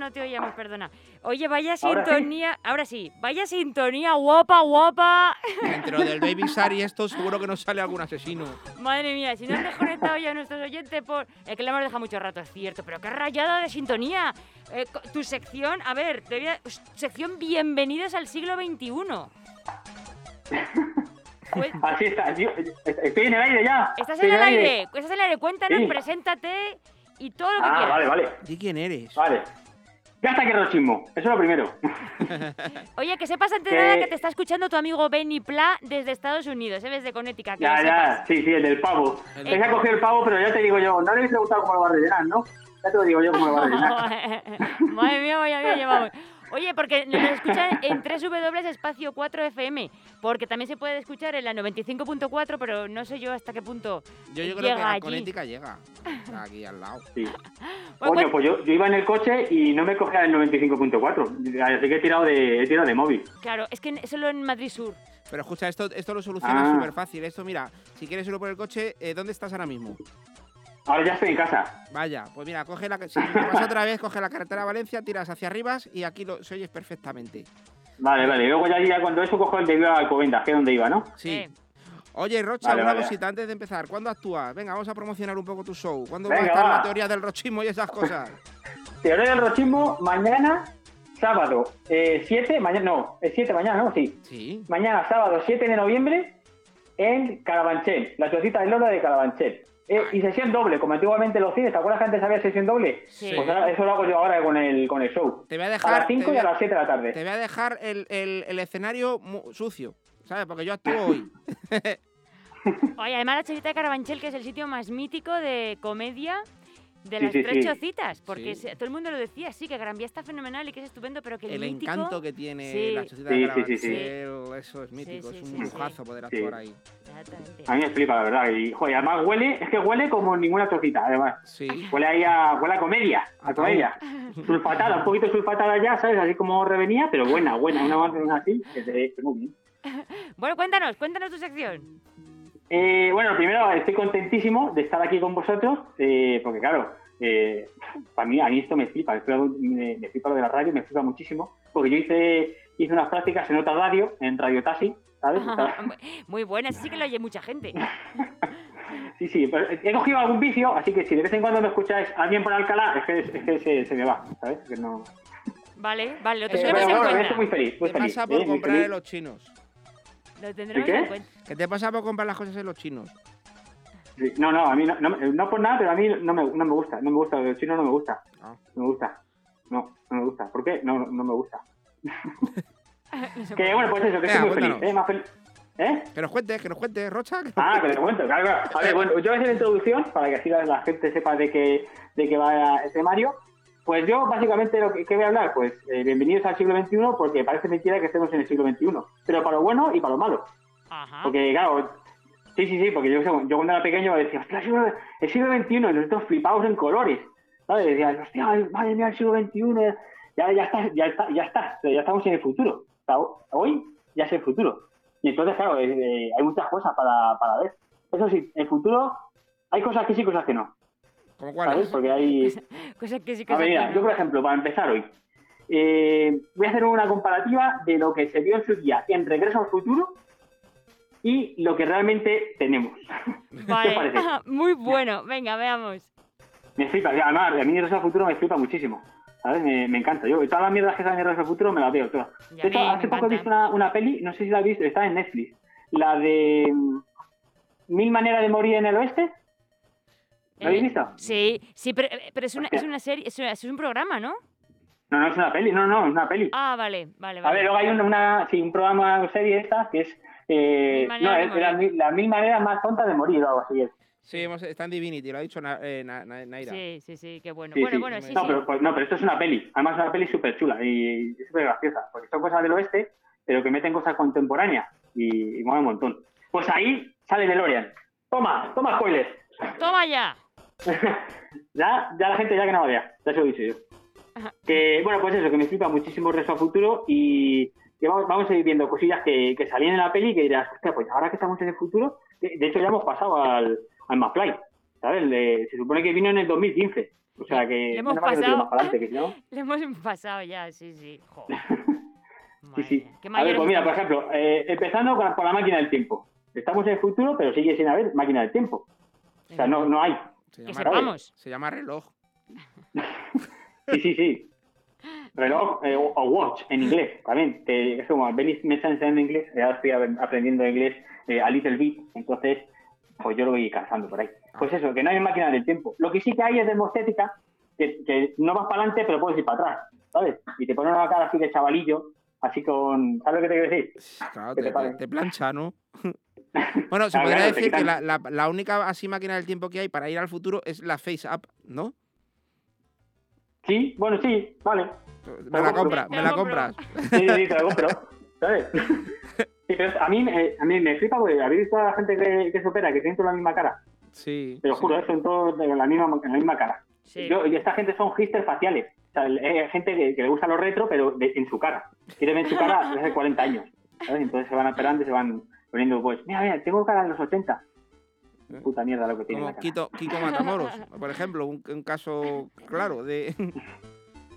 No te oíamos, perdona. Oye, vaya ¿Ahora sí? sintonía. Ahora sí, vaya sintonía guapa, guapa. Dentro del Baby Sar y esto seguro que nos sale algún asesino. Madre mía, si no han desconectado ya nuestros oyentes por... Es que le hemos dejado mucho rato, es cierto, pero qué rayada de sintonía. Eh, tu sección, a ver, debería- sección Bienvenidos al siglo XXI. Así está, yo- estoy en el aire ya. estás Estoy en el aire, estás en el aire, cuéntanos, Sí. preséntate y todo lo que Ah, quieras. vale, vale. ¿Y quién eres? Vale. Ya está que rochismo, eso es lo primero. Oye, que sepas antes de nada que te está escuchando tu amigo Benny Pla desde Estados Unidos, ¿eh? Desde Connecticut, que lo Ya, sepas. ya, sí, sí, el del pavo. El pavo. coger el pavo, pero ya te digo yo, no le habéis preguntado cómo lo va a rellenar, ¿no? Ya te lo digo yo cómo lo va a rellenar. Madre mía, vaya bien llevamos. Oye, porque nos escuchan en 3W espacio 4 FM, porque también se puede escuchar en la 95.4, pero no sé yo hasta qué punto Yo, yo creo que a allí. Connecticut llega. Aquí al lado. Sí. Bueno, Coño, pues yo, yo iba en el coche y no me cogía el 95.4. Así que he tirado de, he tirado de móvil. Claro, es que solo en Madrid Sur. Pero escucha, esto, esto lo soluciona Ah. súper fácil. Esto, mira, si quieres irlo por el coche, eh, ¿dónde estás ahora mismo? Ahora ya estoy en casa. Vaya, pues mira, coge la, si vas otra vez, coge la carretera a Valencia, tiras hacia arriba y aquí lo se oyes perfectamente. Vale, vale. Luego ya, ya cuando eso cojo el de Viva Alcobendas, que es donde iba, ¿no? Sí. Oye, Rocha, Vale, una vale. cosita antes de empezar. ¿Cuándo actúas? Venga, vamos a promocionar un poco tu show. ¿Cuándo va Venga, a estar va. la teoría del rochismo y esas cosas? Teoría del rochismo mañana, sábado, 7, mañana, no, es 7 mañana, ¿no? Sí. Sí. Mañana, sábado, 7 de noviembre, en Carabanchel, la chocita del Loro de Carabanchel. Eh, y sesión doble, como antiguamente los cines, ¿te acuerdas que antes había sesión doble? Sí. Pues ahora, eso lo hago yo ahora con el, con el show. Te voy a dejar. A las 5 te y a las 7 de la tarde. Te voy a dejar el, el- el escenario sucio, ¿sabes? Porque yo actúo hoy. Oye, además la Chorita de Carabanchel, que es el sitio más mítico de comedia de Sí, las sí, tres sí. chocitas, porque todo el mundo lo decía, sí, que Gran Vía está fenomenal y que es estupendo, pero que el, el mítico... encanto que tiene Sí. la chocita Sí, de sí, sí, sí. Carabanchel, eso es mítico, sí, es un sí. lujazo poder Sí. actuar ahí. A mí me flipa, la verdad. Y, joder, además huele, es que huele como ninguna chocita, además. Sí. Huele ahí a, huele a comedia, a comedia. Sulfatada, un poquito sulfatada ya, ¿sabes? Así como revenía, pero buena, buena. Una manzana así, que ve muy bien. Bueno, cuéntanos, cuéntanos tu sección. Eh, bueno, primero estoy contentísimo de estar aquí con vosotros, eh, porque claro, eh, para mí, a mí esto me flipa, esto me, me flipa lo de la radio, me flipa muchísimo, porque yo hice, hice unas prácticas en otra radio, en Radio Taxi, ¿sabes? Muy buena, sí que lo oye mucha gente. Sí, sí, pero he cogido algún vicio, así que si de vez en cuando me escucháis a alguien por Alcalá, es que, es que se, se me va, ¿sabes? Que no... Vale, vale, lo Eh, tendremos bueno, estoy muy feliz, muy ¿Qué feliz. pasa por eh, muy comprar feliz. en los chinos? Lo tendremos ¿El qué? en cuenta. ¿Qué te pasa por comprar las cosas en los chinos? Sí, No, no, a mí no, no, no por nada, pero a mí no me, no me gusta, no me gusta, el chino no me gusta, Ah. no me gusta, no, no me gusta, ¿por qué? No, no, no me gusta. que bueno, pues eso, que Venga, estoy muy cuéntanos. feliz, ¿eh? Más fel- ¿Eh? Que nos cuentes, que nos cuentes, Rocha. que Ah, que te cuento, claro, claro. A ver, bueno, yo voy a hacer la introducción para que así la, la gente sepa de qué, de qué va el temario. Pues yo, básicamente, lo que, que voy a hablar, pues, eh, bienvenidos al siglo XXI, porque parece mentira que estemos en el siglo XXI, pero para lo bueno y para lo malo. Ajá. Porque, claro, sí, sí, sí, porque yo, yo cuando era pequeño decía, hostia, el siglo, el siglo XXI, y nosotros flipados en colores. ¿Sabes? Decías, hostia, madre mía, el siglo XXI, ya, ya está, ya está, ya está, ya estamos en el futuro. Hoy ya es el futuro. Y entonces, claro, eh, eh, hay muchas cosas para, para ver. Eso sí, el futuro, hay cosas que sí, cosas que no. ¿Cómo ¿Sabes? Porque hay... Cosas que sí que A ver, mira, yo por ejemplo, para empezar hoy, eh, voy a hacer una comparativa de lo que se vio en su día en Regreso al Futuro y lo que realmente tenemos. ¿Qué os Vale, parece? muy bueno. Venga, veamos. Me flipa, además, a mí Regreso al Futuro me flipa muchísimo. ¿Sabes? Me, me encanta. Yo todas las mierdas que salen en Regreso al Futuro me las veo todas. Ya De hecho, hace poco he visto una, una peli, no sé si la habéis visto, está en Netflix. La de mm, Mil maneras de morir en el oeste. ¿La habéis Eh, visto? Sí, sí, pero, pero es, una, es una serie, es, una- es un programa, ¿no? No, no es una peli, no, no, es una peli. Ah, vale, vale, A vale. ver, luego hay una, una- sí, un programa, una serie esta, que es... Eh, no, es las mil, maneras más tontas de morir o algo así. es. Sí, hemos, está en Divinity, lo ha dicho Na- eh, Na- Na- Naira. Sí, sí, sí, qué bueno. Sí, bueno, sí. bueno, sí, no, sí. Pero, pues, no, pero esto es una peli. Además, es una peli súper chula y, y súper graciosa. Porque son cosas del oeste, pero que meten cosas contemporáneas y, y mola un montón. Pues ahí sale DeLorean. Toma, toma spoilers. Toma ya. ya, ya la gente ya que no lo vea. Ya se lo he dicho yo. Que, bueno, pues eso, que me flipa muchísimo Resto al Futuro y que vamos, vamos a ir viendo cosillas que, que salían en la peli y que dirás, hostia, pues ahora que estamos en el futuro, de, de hecho ya hemos pasado al, al McFly, ¿sabes? Se supone que vino en el 2015. O sea que... Le hemos pasado. adelante, que no... Le hemos pasado ya, sí, sí. Joder. Sí, sí. A ver, pues mira, por ejemplo, eh, empezando con, con la máquina del tiempo. Estamos en el futuro, pero sigue sin haber máquina del tiempo. O sea, no, no hay. Se Que llama, sepamos. se llama reloj. Sí, sí, sí. Reloj eh, o, watch en inglés también. Que es como Benny me está enseñando inglés, ya estoy ap- aprendiendo inglés eh, a little bit, entonces pues yo lo voy cansando por ahí. Pues eso, que no hay máquina del tiempo. Lo que sí que hay es demostética, que, que no vas para adelante, pero puedes ir para atrás, ¿sabes? Y te ponen una cara así de chavalillo, así con... ¿Sabes lo que te quiero decir? Claro, Que te, te te- te plancha, ¿no? Bueno, se Claro, podría claro, decir que la, la- la única así máquina del tiempo que hay para ir al futuro es la Face Up, ¿no? Sí, bueno, sí, vale. Me la compras, me la compras. Sí, sí, sí, te la compro. ¿Sabes? Sí, pero a mí, me- a mí me flipa porque habéis visto a la gente que, que se opera, que tienen toda la misma cara. Sí. Te lo juro, eso en todo en la misma, en la misma cara. Sí. Yo- y esta gente son hipsters faciales. O sea, hay gente que, que le gusta lo retro, pero de- en su cara. Quiere ver su cara desde hace 40 años. ¿sabes? Entonces se van operando y se van poniendo, pues, mira, mira, tengo cara de los 80. Puta mierda lo que tiene en la Como cara. Quito, Kiko Matamoros, por ejemplo, un, un caso claro de...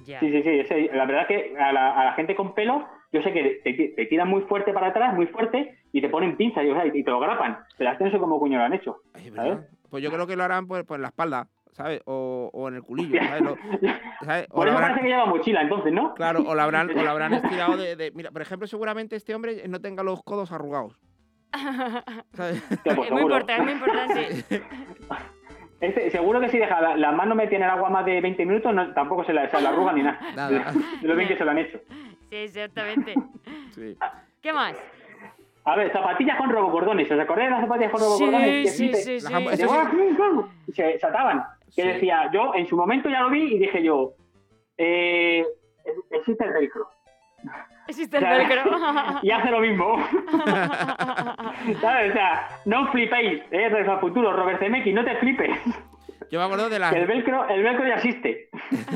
Ya. Sí, sí, sí. ese- la verdad que a la, a la gente con pelo, yo sé que te, te tiran muy fuerte para atrás, muy fuerte, y te ponen pinzas y, o sea, y te lo grapan. Pero hasta no sé cómo coño lo han hecho. ¿sabes? Pues yo creo que lo harán pues, pues en la espalda, ¿sabes? O, o en el culillo, ¿sabes? Lo- ¿sabes? O Por eso habrán- parece que lleva mochila, entonces, ¿no? Claro, o lo habrán, o lo habrán estirado de, de- Mira, por ejemplo, seguramente este hombre no tenga los codos arrugados. ¿Sabes? pues es muy seguro. importante, es muy importante. Este, seguro que si deja la, la mano metida en el agua más de 20 minutos, no, tampoco se la, se la arruga ni nada. Nada. De lo bien que se lo han hecho. Sí, exactamente. Sí. ¿Qué más? A ver, zapatillas con robocordones. ¿Os acordáis de las zapatillas con robocordones? Que sí, sí, sí. Sí. Y se, se ataban. Que Sí. decía, yo en su momento ya lo vi y dije yo, eh, existe el velcro. Existe el velcro. y hace lo mismo. ¿Sabes? O sea, no os flipéis, eh, Regreso al futuro, Robert Zemeckis, no te flipes. Yo me acuerdo de la, el velcro, el velcro ya existe.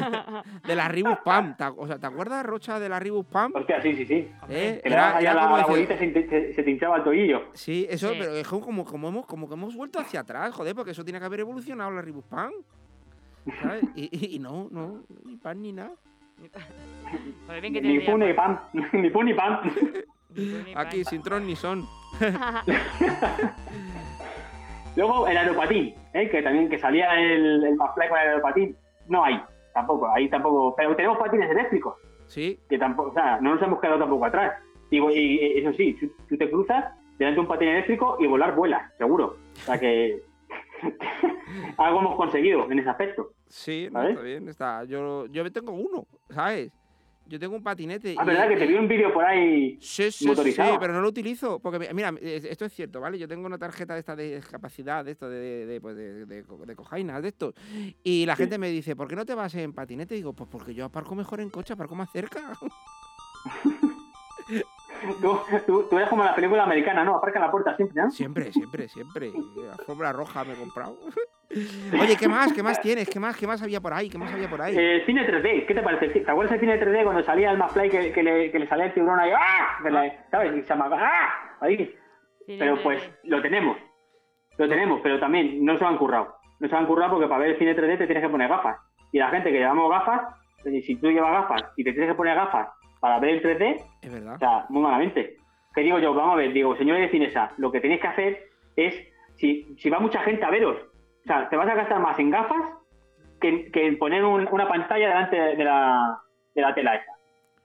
de la Ribus Pam. ¿Te, ac- o sea, ¿te acuerdas, Rocha, de la Ribus Pam? Hostia, sí, sí, sí. ¿Eh? La, la y se, se, se te hinchaba el tobillo. Sí, eso, Sí. pero es como, como, como hemos, como que hemos vuelto hacia atrás, joder, porque eso tiene que haber evolucionado la Ribus Pam. ¿Sabes? Y, y- y no, no, ni pan ni nada. Bien que Ni tendría. fu ni pan. Ni fu ni pan. Aquí, sin tron ni son. Luego el aeropatín, ¿eh? que también que salía el, el McFly con el aeropatín. No hay, tampoco, ahí tampoco. Pero tenemos patines eléctricos, Sí, que tampoco, o sea, no nos hemos quedado tampoco atrás. Y, y- y eso sí, tú, tú te cruzas delante de un patín eléctrico y volar vuela, seguro. O sea que algo hemos conseguido en ese aspecto. sí, está bien, está. Yo, yo tengo uno, ¿sabes? Yo tengo un patinete. Ah, y- verdad que te y- vi un vídeo por ahí Sí, sí, motorizado. sí, pero no lo utilizo. Porque, mi- mira, esto es cierto, ¿vale? Yo tengo una tarjeta de esta de discapacidad, de esto de, de, pues, de, de, co- de cojainas, de estos. Y la Sí. gente me dice, ¿por qué no te vas en patinete? digo, pues porque yo aparco mejor en coche, aparco más cerca. Tú, tú, tú eres como la película americana, ¿no? Aparca en la puerta siempre, ¿no? Siempre, siempre, siempre. Alfombra roja me he comprado. Oye, ¿qué más? ¿Qué más tienes? ¿Qué más? ¿Qué más había por ahí? ¿Qué más había por ahí? Eh, cine 3D, ¿qué te parece? ¿Te acuerdas del cine 3D cuando salía el McFly que, que, le, que le salía el tiburón ahí? ¡Ah! Le- ¿Sabes? Y se llamaba ¡Ah! Ahí. Pero 3D. pues lo tenemos. Lo tenemos, pero también no se lo han currado. No se lo han currado porque para ver el cine 3D te tienes que poner gafas. Y la gente que llevamos gafas, si tú llevas gafas y te tienes que poner gafas para ver el 3D, Es verdad. o sea, muy malamente. ¿Qué digo yo? Vamos a ver, digo, señores de Cinesa, lo que tenéis que hacer es, si, si va mucha gente a veros, o sea, te vas a gastar más en gafas que, que en poner un- una pantalla delante de la, de la tela esa.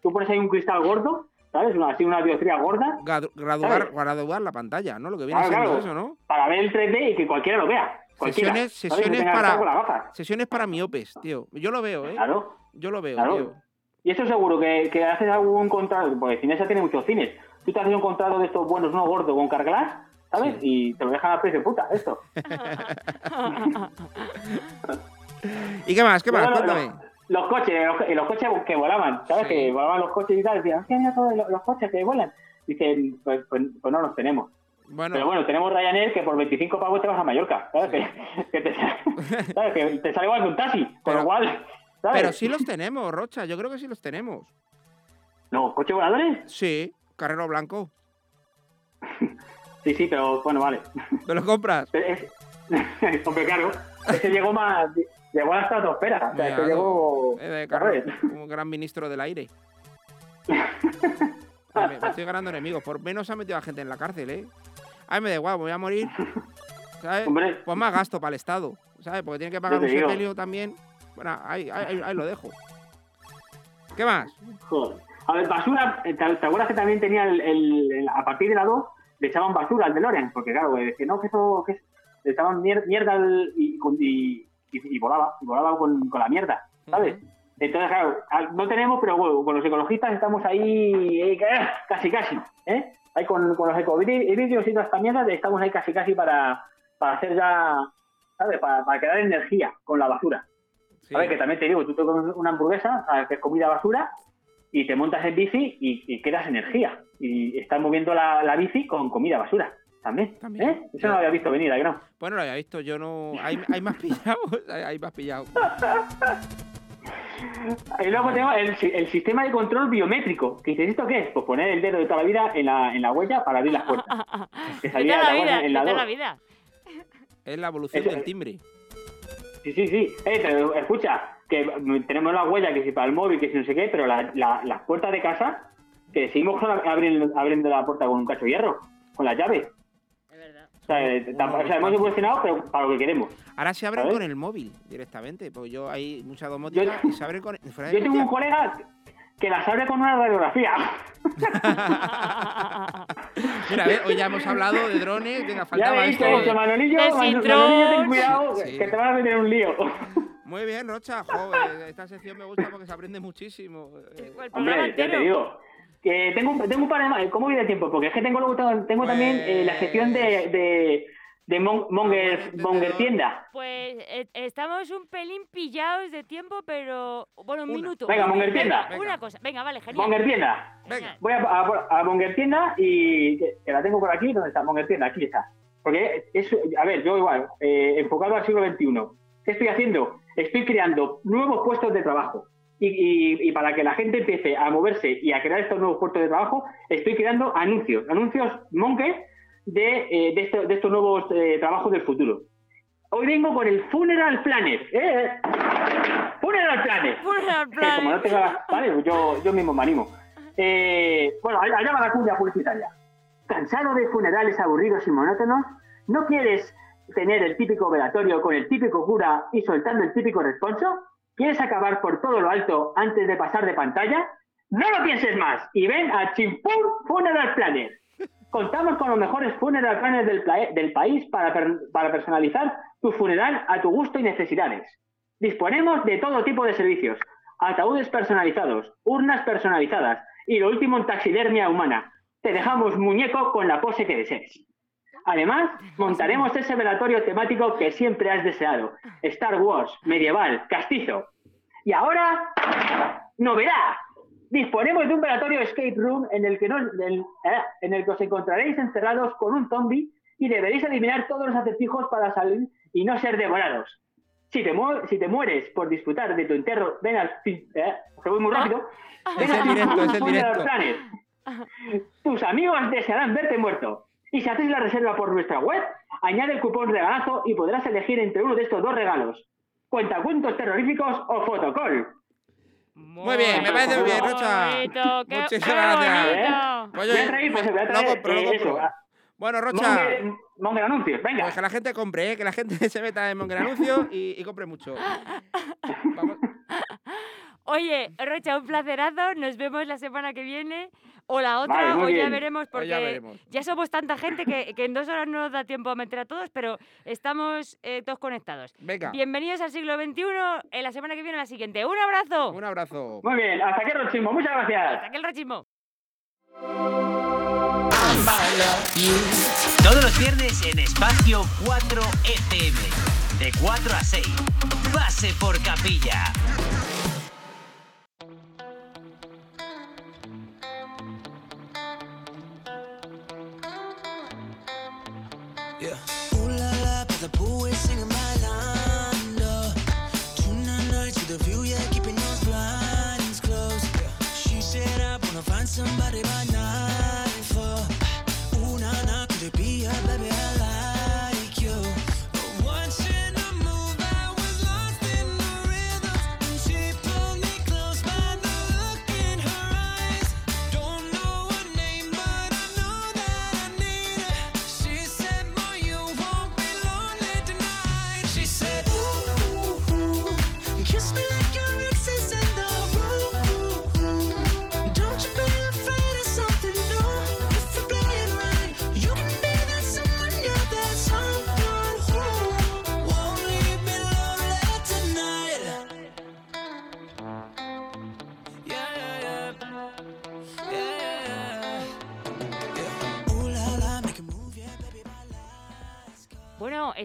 Tú pones ahí un cristal gordo, ¿sabes? Una, así una dioptría gorda, Gradu- Graduar, graduar la pantalla, ¿no? Lo que viene Claro, siendo claro. eso, ¿no? para ver el 3D y que cualquiera lo vea. Cualquiera, Sesiones, sesiones que para, sesiones para miopes, tío. Yo lo veo, ¿eh? Claro, Yo lo veo, claro. tío. Y eso seguro que, que haces algún contrato, porque Cinesa tiene muchos cines. Tú te haces un contrato de estos buenos, uno gordo con Carglass, ¿sabes? Y te lo dejan a precio de puta, esto. ¿Y qué más? ¿Qué más? Cuéntame. Los, los coches, los, los coches que volaban, ¿sabes? Sí. Que volaban los coches y tal. Decían, "Hostia, mira todos los, los coches que vuelan. Dicen, pues, pues, pues no los tenemos. Bueno, Pero bueno, tenemos Ryanair que por 25 pavos te vas a Mallorca, ¿sabes? Que, que te, ¿sabes? que te sale igual que un taxi, con Pero- lo cual, ¿sabes? pero sí los tenemos, Rocha. Yo creo que sí los tenemos. No, ¿coches voladores? Sí, Carrero Blanco. Sí, sí, pero bueno, vale. ¿Te lo compras? Hombre, claro, ese llegó más, llegó a la estratosfera, o sea, Mira, que llegó... eh. Carrero, como gran ministro del aire. Ay, me, me estoy ganando enemigos. Por menos ha metido a gente en la cárcel, ¿eh? Ay, me da igual, me voy a morir. ¿Sabes? Hombre. Pues más gasto para el Estado, ¿sabes? Porque tiene que pagar un sepelio también. Bueno, ahí, ahí, ahí- lo dejo. ¿Qué más? Joder. A ver, basura, ¿te, te acuerdas que también tenía el, el- el- a partir de la 2 le echaban basura al DeLorean? Porque claro, decían, no, que eso, que es, le echaban mier- mierda al- y, y, y- y volaba, y volaba con, con la mierda, ¿sabes? Entonces, claro, no tenemos, pero bueno, con los ecologistas estamos ahí eh, ca- casi casi, ¿eh? Ahí con, con los ecovídeos y toda esta mierda estamos ahí casi casi para, para hacer ya, ¿sabes? Para, para crear energía con la basura. A ver, que también te digo, tú te comes una hamburguesa, sabes que es comida basura, y te montas en bici y, y quedas energía. Y estás moviendo la, la bici con comida basura. También. ¿Eh? Eso no lo había visto venir, ¿a que no? Bueno, lo había visto, yo no. Hay, hay más pillados, hay, hay más pillados. Y luego tenemos el, el sistema de control biométrico. Que dices, ¿esto qué es? Pues poner el dedo de toda la vida en la, en la huella para abrir las puertas. Que salía la la vida, en de la vida. Es la evolución Eso del es. Sí, sí, sí. Eh, pero escucha, que tenemos la huella que si para el móvil, que si no sé qué, pero la- la- las puertas de casa, que seguimos abriendo, abriendo la puerta con un cacho de hierro, con las llaves. O sea, eh, tampoco- o sea, hemos evolucionado, pero para lo que queremos. Ahora se abren ¿Sabes? con el móvil directamente, porque yo hay mucha domótica y se abren con. fuera de Yo tengo un colega que las abre con una radiografía. Mira, a ver, hoy ya hemos hablado de drones, venga, Ya faltaba veis esto. Manolillo, ten cuidado, Sí. que te vas a meter un lío. Muy bien, Rocha, joder, esta sección me gusta porque se aprende muchísimo. Eh, Hombre, ya te digo. Que tengo, un- tengo un par de más. ¿Cómo voy de tiempo? Porque es que tengo, luego tengo, tengo también eh, la sección de, de, de Mon- Monger, Monger Tienda. Pues eh, estamos un pelín pillados de tiempo, pero bueno, un minuto. Venga, Monger Tienda. venga, Una cosa, venga, vale, genial. Monger Tienda. Genial. Voy a, a, a Monger Tienda y que, que la tengo por aquí. ¿Dónde está? Monger Tienda, aquí está. Porque es, a ver, yo igual, eh, enfocado al siglo XXI. ¿Qué estoy haciendo? Estoy creando nuevos puestos de trabajo. Y, y- y para que la gente empiece a moverse y a crear estos nuevos puestos de trabajo, estoy creando anuncios, anuncios Monger de, eh, de, esto- de estos nuevos eh, trabajos del futuro. Hoy vengo con el Funeral Planner. ¿eh? Funeral Planner. Funeral Que como no tengo la- vale, yo, yo mismo me animo. Eh, bueno, allá va la cumbia publicitaria. ¿Cansado de funerales aburridos y monótonos? ¿No quieres tener el típico velatorio con el típico cura y soltando el típico responso? ¿Quieres acabar por todo lo alto antes de pasar de pantalla? No lo pienses más y ven a Chimpur Funeral Planner. Contamos con los mejores funeral planners del, del país para, per- para personalizar tu funeral a tu gusto y necesidades. Disponemos de todo tipo de servicios, ataúdes personalizados, urnas personalizadas y lo último en taxidermia humana. Te dejamos muñeco con la pose que desees. Además, montaremos ese velatorio temático que siempre has deseado. Star Wars, medieval, castizo. Y ahora, novedad. Disponemos de un velatorio escape room en el que, no- del- eh, en el que os encontraréis encerrados con un zombie y deberéis eliminar todos los acertijos para salir y no ser devorados. Si te, mu- si te mueres por disfrutar de tu entierro, ven al... fin- Eh, que voy muy rápido. Ven Es al el directo, es el directo. Tus amigos desearán verte muerto. Y si haces la reserva por nuestra web, añade el cupón regalazo y podrás elegir entre uno de estos dos regalos. Cuentacuentos terroríficos o fotocall. Muy bien, me parece muy bien, Rocha. bonito, qué- Muchísimas qué gracias. bonito. Pues Voy a yo- traer, pues, voy a lo traer, compro, lo compro. ah, Bueno, Rocha. Monger, Monger Anuncios, venga. Pues que la gente compre, ¿eh? que la gente se meta en Monger Anuncio y, y compre mucho. Oye, Rocha, un placerazo. Nos vemos la semana que viene. O la otra, Vale, o ya veremos, O porque ya veremos. ya somos tanta gente que, que en dos horas no nos da tiempo a meter a todos, pero estamos eh, todos conectados. Venga. Bienvenidos al siglo XXI. En la semana que viene, la siguiente. ¡Un abrazo! Un abrazo. Muy bien, hasta aquí el rochismo. Muchas gracias. Hasta aquí el rochismo. Todos los viernes en Espacio 4 FM. De 4 a 6. Pase por capilla.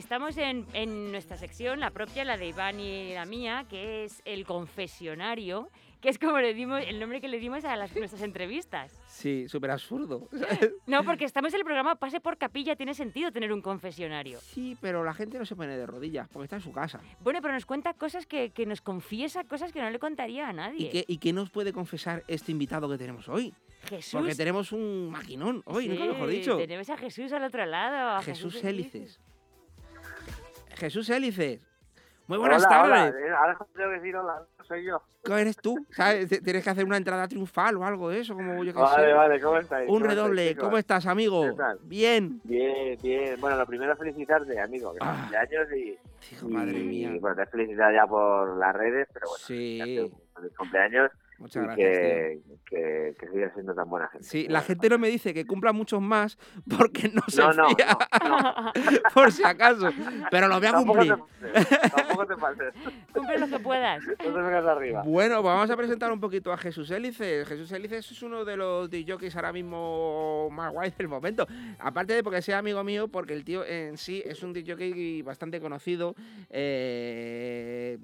Estamos en, en nuestra sección, la propia, la de Iván y la mía, que es el confesionario, que es como le dimos, el nombre que le dimos a las, nuestras entrevistas. Sí, súper absurdo. No, porque estamos en el programa Pase por Capilla, tiene sentido tener un confesionario. Sí, pero la gente no se pone de rodillas porque está en su casa. Bueno, pero nos cuenta cosas que, que nos confiesa, cosas que no le contaría a ¿Y nadie. qué, ¿Y qué nos puede confesar este invitado que tenemos hoy? Jesús. Porque tenemos un maquinón hoy, nunca Sí, mejor dicho. Tenemos a Jesús al otro lado. a Jesús Hélices. Hélices. Jesús Hélices. Muy buenas Hola, hola. tardes. Eh, Ahora tengo que decir hola, soy yo. ¿Cómo eres tú? ¿Sabes? Tienes que hacer una entrada triunfal o algo de eso, como yo que Vale, sé. vale, ¿cómo estáis? Un ¿Cómo estáis, redoble. ¿Cómo estás, amigo? ¿Qué tal? Bien. Bien, bien. Bueno, lo primero felicitarte, amigo, que Ah. cumpleaños y, Hijo, madre y, mía. bueno, te he felicitado ya por las redes, pero bueno, Sí. feliz cumpleaños Muchas gracias, que, que, que sigas siendo tan buena gente. Sí, la gente no me dice que cumpla muchos más porque no se No, no, fía. Por si acaso. Pero lo voy a Tampoco cumplir. te tampoco te pases. Cumple lo que puedas. No te vengas arriba. Bueno, pues vamos a presentar un poquito a Jesús Hélices. Jesús Hélices es uno de los DJs ahora mismo más guays del momento. Aparte de porque sea amigo mío, porque el tío en sí es un DJ bastante conocido. Eh,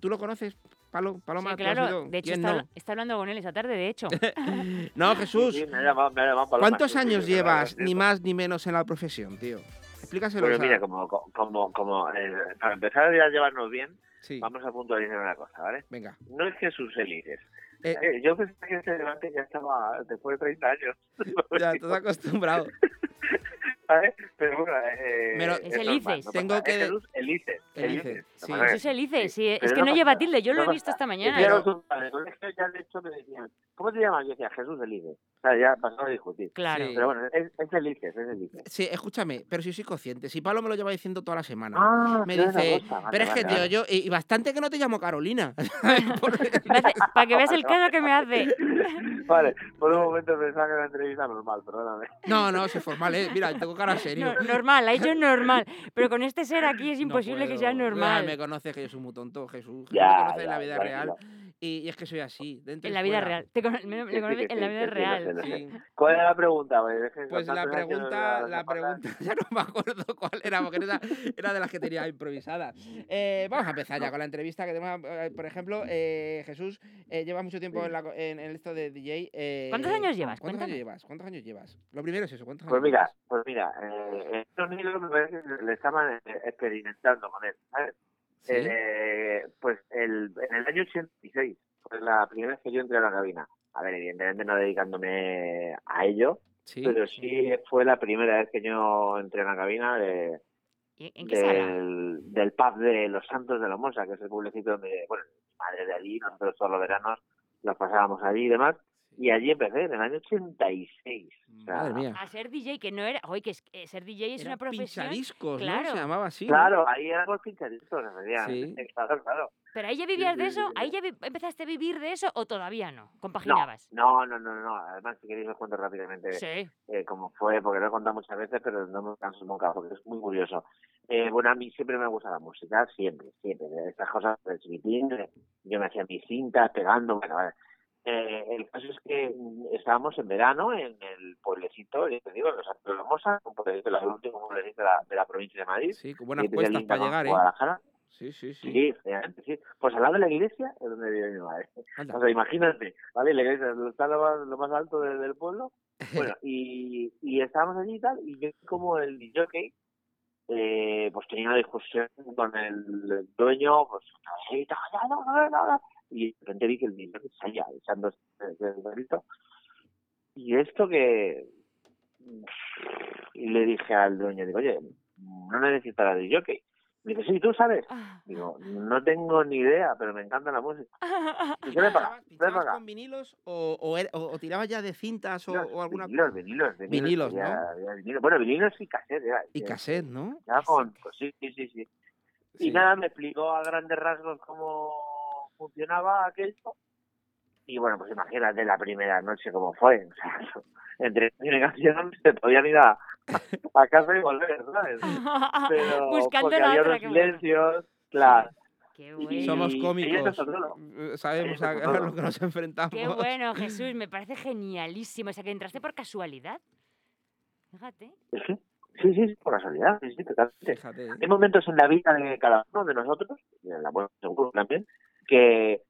¿Tú lo conoces, Palo, Paloma? Sí, ¿Tú has claro. ido? De hecho, ¿Quién está, no? está hablando con él esa tarde, de hecho. No, Jesús. Sí, sí, me ha llamado, me ha llamado Paloma, ¿Cuántos años llevas, ni más ni menos, en la profesión, tío? Explícaselo. Bueno, a- mira, como, como, como eh, para empezar ya a llevarnos bien, Sí. vamos a puntualizar una cosa, ¿vale? Venga. No es Jesús Elises. Eh. Eh, yo pensé que este debate ya estaba después de 30 años. Ya, estás acostumbrado. Pero bueno, eh, Pero- Es Elices. no Tengo que-. Es Elices. sí. No pasa Jesús Elices, sí. Es que no lleva tilde, yo lo he visto esta mañana. Es el colegio ya de hecho me decían, ¿cómo te llamas? Yo decía Jesús Elices. O sea, ya pasaba a discutir. Claro. Pero bueno, es, es Elices, es Elices. Sí, escúchame, pero si soy consciente. Si Pablo me lo lleva diciendo toda la semana. Ah, me dice, cosa, vale, pero es que, vale, tío, yo. Y, bastante que no te llamo Carolina. Para que veas el caso que me hace. Vale, por un momento pensaba que era una entrevista normal, perdóname. No, no, soy formal, ¿eh? Mira, tengo cara serio. No, normal, ha hecho normal. Pero con este ser aquí es No imposible que sea normal. Ya, me conoces que yo soy muy tonto, Jesús. Jesús Ya, me conoce en ya, la vida tranquilo. real. Y, y es que soy así. Dentro En la vida real. Te cono- me, Sí, sí, que en la sí, vida sí, real. Sí. ¿Cuál era la pregunta? Pues con la pregunta, no- la pregunta, ya no me acuerdo cuál era, porque esa era de las que tenía improvisadas. Eh, vamos a empezar ya con la entrevista que tenemos, eh, por ejemplo, eh, Jesús eh, lleva mucho tiempo en, la co- en, en esto de DJ. eh, ¿Cuántos años llevas? ¿Cuántos Cuéntame. años llevas? ¿Cuántos años llevas? Lo primero es eso, ¿cuántos Pues años mira, llevas? pues mira, eh, en Estados Unidos me parece que le estaban experimentando con él, ¿sabes? ¿Sí? Eh, pues el, en el año 86 fue la primera vez que yo entré a la cabina. A ver, evidentemente no dedicándome a ello, Sí. pero sí fue la primera vez que yo entré en la cabina de, ¿Y ¿En qué sala? del, del pub de Los Santos de la Mosa, que es el pueblecito donde, bueno, mi madre de allí, nosotros todos los veranos los pasábamos allí y demás. Y allí empecé, en el año 86. O sea, Madre mía. A ser DJ, que no era. Oye, que es- que ser DJ es Era una profesión. pinchadiscos, ¿no? Claro. Se llamaba así. ¿no? Claro, ahí éramos pinchaditos, efectivamente. Claro, claro. Pero ahí ya vivías de sí, eso, sí, ahí ya vi- empezaste a vivir de eso o todavía no, No, compaginabas. no, no, no, no. Además, si queréis os cuento rápidamente Sí. eh, cómo fue, porque lo he contado muchas veces, pero no me canso nunca, porque es muy curioso. Eh, bueno, a mí siempre me gusta la música, siempre, siempre. Estas cosas del chiquitín, eh, yo me hacía mis cintas pegando, bueno, vale. Eh, el caso es que mm, estábamos en verano en el pueblecito, ya te digo, en los Santos de la Mosa, un pueblecito, el último pueblecito de la, de la provincia de Madrid. Sí, con buenas cuestas para llegar, ¿eh? Guadalajara. Sí, sí, sí. Sí, sí. Pues al lado de la iglesia es donde vive mi madre. Anda. O sea, imagínate, ¿vale? La iglesia está lo más, lo más alto de- del pueblo. Bueno, y, y estábamos allí y tal, y yo como el DJ, eh, pues tenía una discusión con el dueño, pues, Y de repente vi que el DJ salía echando el grito. Y esto que... Y le dije al dueño, digo, oye, no necesitas la DJ. Me dice, sí, ¿tú sabes? Digo, no tengo ni idea, pero me encanta la música. ¿Y qué le paga? ¿Qué ¿Pinchabas paga? con vinilos o, o, era- o- o tirabas ya de cintas o, o alguna Vinilos, vinilos, vinilos. Vinilos, ya- ¿no? ya vinilos. Bueno, vinilos y cassette. Ya, Y cassette, ¿no? ya con, pues sí, sí, sí, sí. Y Sí. nada, me explicó a grandes rasgos cómo funcionaba aquello. Y bueno, pues imagínate la primera noche cómo fue. O sea, entre canción y canción se podían ir a, a casa y volver, ¿sabes? Pero Buscando porque la había otra, unos bueno. silencios, claro. Qué Y- Somos cómicos. eh, Sabemos a, a lo que nos enfrentamos. Qué bueno, Jesús, me parece genialísimo. O sea, que entraste por casualidad. Fíjate. Sí, sí, sí, por casualidad, sí, sí, totalmente. Hay momentos en la vida de cada uno de nosotros, y en la buena seguro también, que,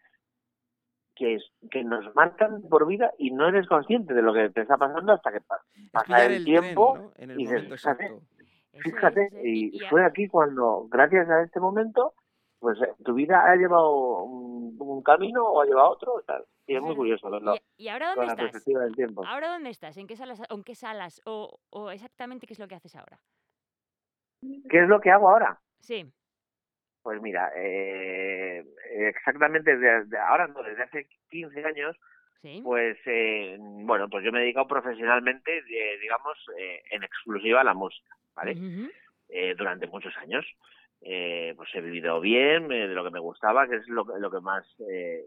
que, es- que nos marcan por vida y no eres consciente de lo que te está pasando hasta que pa- pasa el, tren, tiempo ¿no? En el y momento dices, fíjate, exacto. fíjate, y fue aquí cuando, gracias a este momento, pues eh, tu vida ha llevado un, un camino o ha llevado otro, tal. Y es muy curioso verlo ¿Y ahora dónde la estás? perspectiva del tiempo. ¿Ahora dónde estás? ¿En qué salas, o en qué salas? O, o exactamente qué es lo que haces ahora? ¿Qué es lo que hago ahora? Sí. Pues mira, eh, exactamente desde ahora, no, desde hace 15 años, pues eh, bueno, pues yo me he dedicado profesionalmente, eh, digamos, eh, en exclusiva a la música, ¿vale? Eh, durante muchos años. Eh, pues he vivido bien, de lo que me gustaba, que es lo, que- lo que más, eh,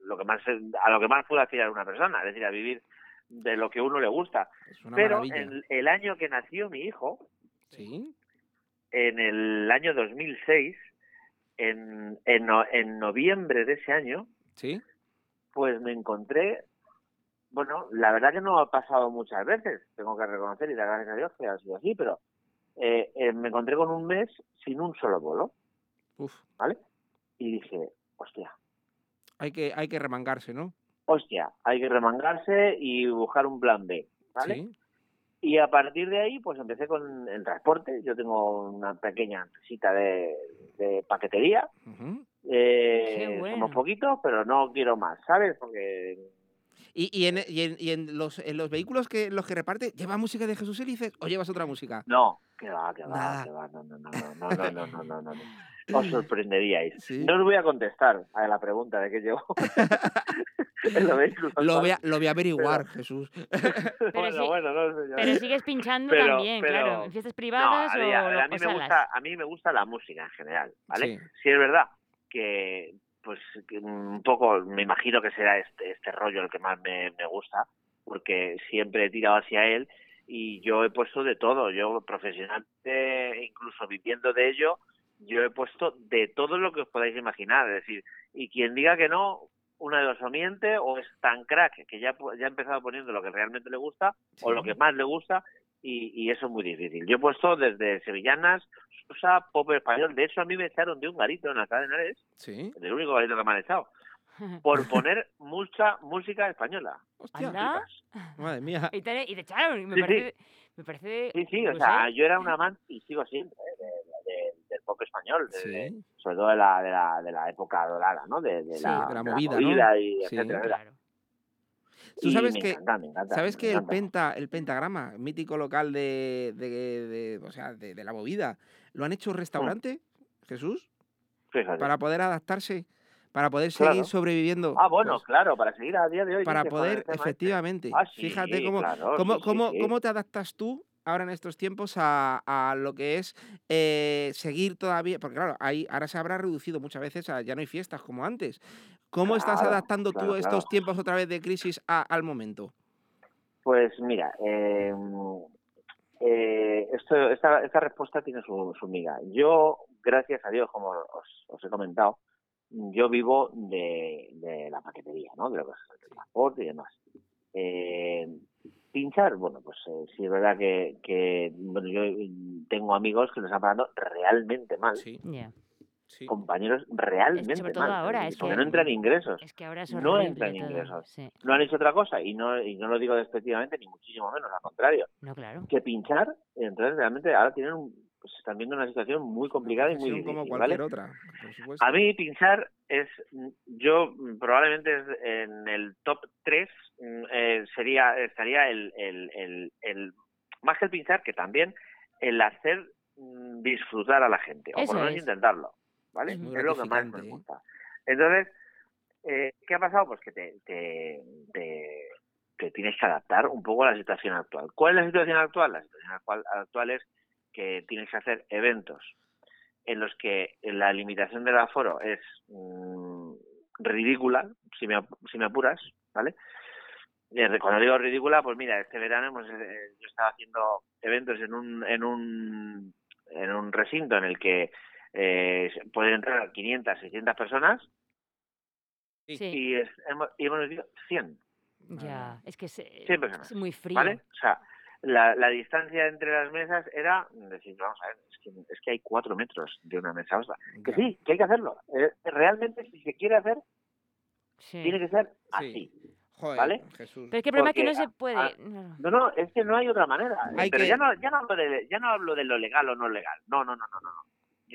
lo que más, a lo que más puede aspirar una persona, es decir, a vivir de lo que uno le gusta. Pero en el año que nació mi hijo, Sí. en el año 2006, en, en, en noviembre de ese año, Sí. pues me encontré, bueno, la verdad que no ha pasado muchas veces, tengo que reconocer y dar gracias a Dios que ha sido así, pero eh, eh, me encontré con un mes sin un solo bolo, Uf. ¿vale? Y dije, hostia, Hay que, hay que remangarse, ¿no? hostia, hay que remangarse y buscar un plan B, ¿vale? Sí. Y a partir de ahí, pues empecé con el transporte. Yo tengo una pequeña empresita de, de paquetería. Eh, Qué bueno. Somos poquitos, pero no quiero más, ¿sabes? Porque ¿Y, y, en, y, en, y en los, en los vehículos que los que reparte, ¿lleva música de Jesús Elices o llevas otra música? no, que va, que va, que va, no, no, no, no, no, no, no, no, no, no, no. Os sorprenderíais. No os voy a contestar a la pregunta de qué llevo. Lo voy a, lo voy a averiguar, Jesús. bueno, sí- bueno, no sé. ya. Pero sigues pinchando Pero- también, pero- claro. En fiestas privadas No, a, o, mí, a- a o mí me salas. gusta, a mí me gusta la música en general, ¿vale? Sí. Sí, es verdad que, pues, que un poco, me imagino que será este, este rollo el que más me, me gusta, porque siempre he tirado hacia él y yo he puesto de todo. Yo profesionalmente, incluso viviendo de ello, yo he puesto de todo lo que os podáis imaginar. Es decir, y quien diga que no, una de dos o miente o es tan crack que ya, ya ha empezado poniendo lo que realmente le gusta o lo que más le gusta y, y eso es muy difícil. Yo he puesto desde sevillanas, sosa, pop español. De hecho, a mí me echaron de un garito en la cadena Ares, Sí. del único garito que me han echado, por poner mucha música española. Madre mía. Y te, y te echaron. Me Sí, sí. parece, me parece. Sí, sí, o no sea, sé. yo era un amante y sigo siendo ¿eh? de- de- del pop español, de- Sí. de- sobre todo de la, de, la, de la época dorada, ¿no? De, de Sí, la, de la de movida, ¿no? movida y Sí. etcétera, etcétera. Tú sabes me que, encanta, me encanta, sabes me que el penta, el pentagrama, mítico local de, de, de- o sea, de, de la movida, lo han hecho restaurante, Jesús, Fíjate. para poder adaptarse, para poder Claro. seguir sobreviviendo. Ah, bueno, pues, claro, para seguir a día de hoy. para poder, este. efectivamente. Ah, sí, Fíjate cómo, claro, cómo, sí, cómo, sí. cómo te adaptas tú ahora en estos tiempos a, a lo que es eh, seguir todavía, porque claro, ahí, ahora se habrá reducido muchas veces, a, ya no hay fiestas como antes. ¿Cómo estás adaptando claro, tú estos tiempos otra vez de crisis a- al momento? Pues mira, eh, eh, esto, esta, esta respuesta tiene su, su miga. Yo, gracias a Dios, como os, os he comentado, yo vivo de, de la paquetería, ¿no? De lo que es el transporte y demás. Eh, pinchar, bueno, pues eh, sí es verdad que, que bueno, yo tengo amigos que nos están pagando realmente mal. Ya. Compañeros realmente sobre todo mal. ahora, es porque que- no entran ingresos. Es que ahora es no entran todo, ingresos. sí. No han hecho otra cosa y no, y no lo digo despectivamente ni muchísimo menos, al contrario No, claro. que pinchar, entonces realmente ahora tienen un, pues están viendo una situación muy complicada y muy difícil, como cualquier ¿vale? otra, por supuesto. A mí pinchar es, yo mm, probablemente en el top 3 sería estaría el, el, el, el- más que el pinchar, que también el hacer mm, disfrutar a la gente, o por lo menos intentarlo, ¿vale? Es lo que más me ¿eh? gusta. Entonces, eh, ¿qué ha pasado? Pues que te, te, te, te tienes que adaptar un poco a la situación actual. ¿Cuál es la situación actual? La situación actual, actual es que tienes que hacer eventos en los que la limitación del aforo es mm, ridícula, si me, si me apuras, ¿vale? Cuando digo ridícula, pues mira, este verano hemos, eh, yo estaba haciendo eventos en un, en un, en un recinto en el que eh, pueden entrar 500, 600 personas y, es- hemos, y hemos metido 100. Ya, es que es, eh, 100 personas. es muy frío. ¿Vale? O sea, la, la distancia entre las mesas era decir, vamos a ver, es que, es que hay cuatro metros de una mesa a otra. Que sí, que hay que hacerlo. Eh, realmente, si se quiere hacer, Sí. tiene que ser así. Joder, ¿Vale? Jesús. Pero es que el problema es que no se puede. ah, no. No, no, es que no hay otra manera. Hay Pero que- ya no, ya no hablo de, ya no hablo de lo legal o no legal. No, no, no, no, no.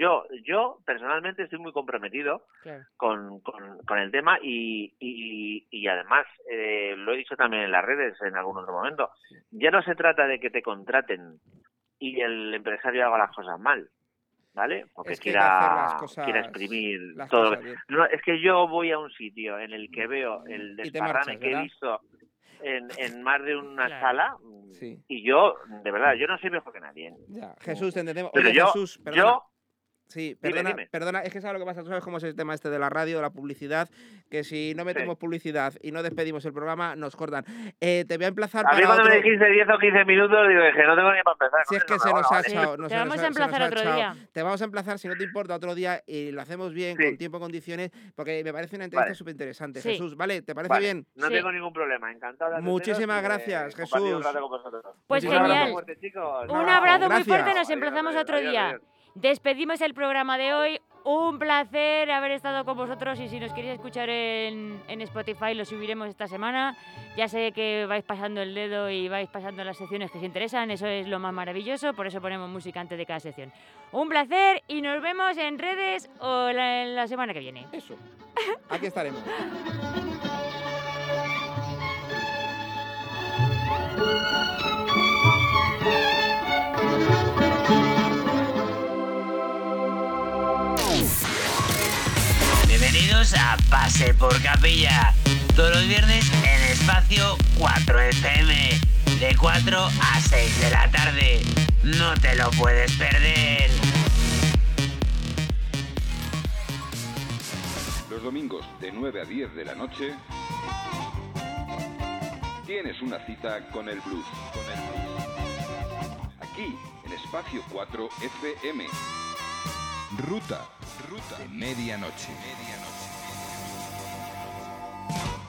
Yo, yo personalmente estoy muy comprometido Claro. con, con, con el tema y, y, y además eh, lo he dicho también en las redes en algún otro momento. Ya no se trata de que te contraten y el empresario haga las cosas mal, ¿vale? Porque Es que quiera, las cosas- quiera exprimir todo. No, es que yo voy a un sitio en el que veo el Y te desparrame marchas, que he visto en, en más de una Claro. sala Sí. y yo, de verdad, yo no soy mejor que nadie. Ya, Jesús, te entendemos. Pero Oye, yo, Jesús, yo, Sí, perdona, dime. perdona, es que sabes lo que pasa, tú sabes cómo es el tema este de la radio, de la publicidad, que si no metemos publicidad y no despedimos el programa, nos cortan. Eh, te voy a emplazar a mí para cuando otro... me dijiste 10 o 15 minutos, digo que no tengo ni para empezar. Si es que se no, nos no, ha echado. no, Te se vamos nos a emplazar otro echado. día. Te vamos a emplazar, si no te importa, otro día y lo hacemos bien, Sí. con tiempo, condiciones, porque me parece una entrevista Vale. súper interesante. Sí. Jesús, ¿vale? ¿Te parece Vale, bien? No Sí. tengo ningún problema, encantado de Muchísimas y de gracias, un Jesús. rato con vosotros. Pues Un abrazo genial. fuerte, chicos. Un abrazo muy fuerte, nos emplazamos otro día. Despedimos el programa de hoy. Un placer haber estado con vosotros y si nos queréis escuchar en, en Spotify lo subiremos esta semana. Ya sé que vais pasando el dedo y vais pasando las secciones que os interesan, eso es lo más maravilloso, por eso ponemos música antes de cada sección. Un placer y nos vemos en redes o la, la semana que viene. Eso. Aquí estaremos. A Pase por Capilla. Todos los viernes en espacio 4 FM. De 4 a 6 de la tarde. No te lo puedes perder. Los domingos de 9 a 10 de la noche tienes una cita con el blues. Con el blues. Aquí, en Espacio 4 FM. Ruta. Ruta. Medianoche. medianoche. Bye.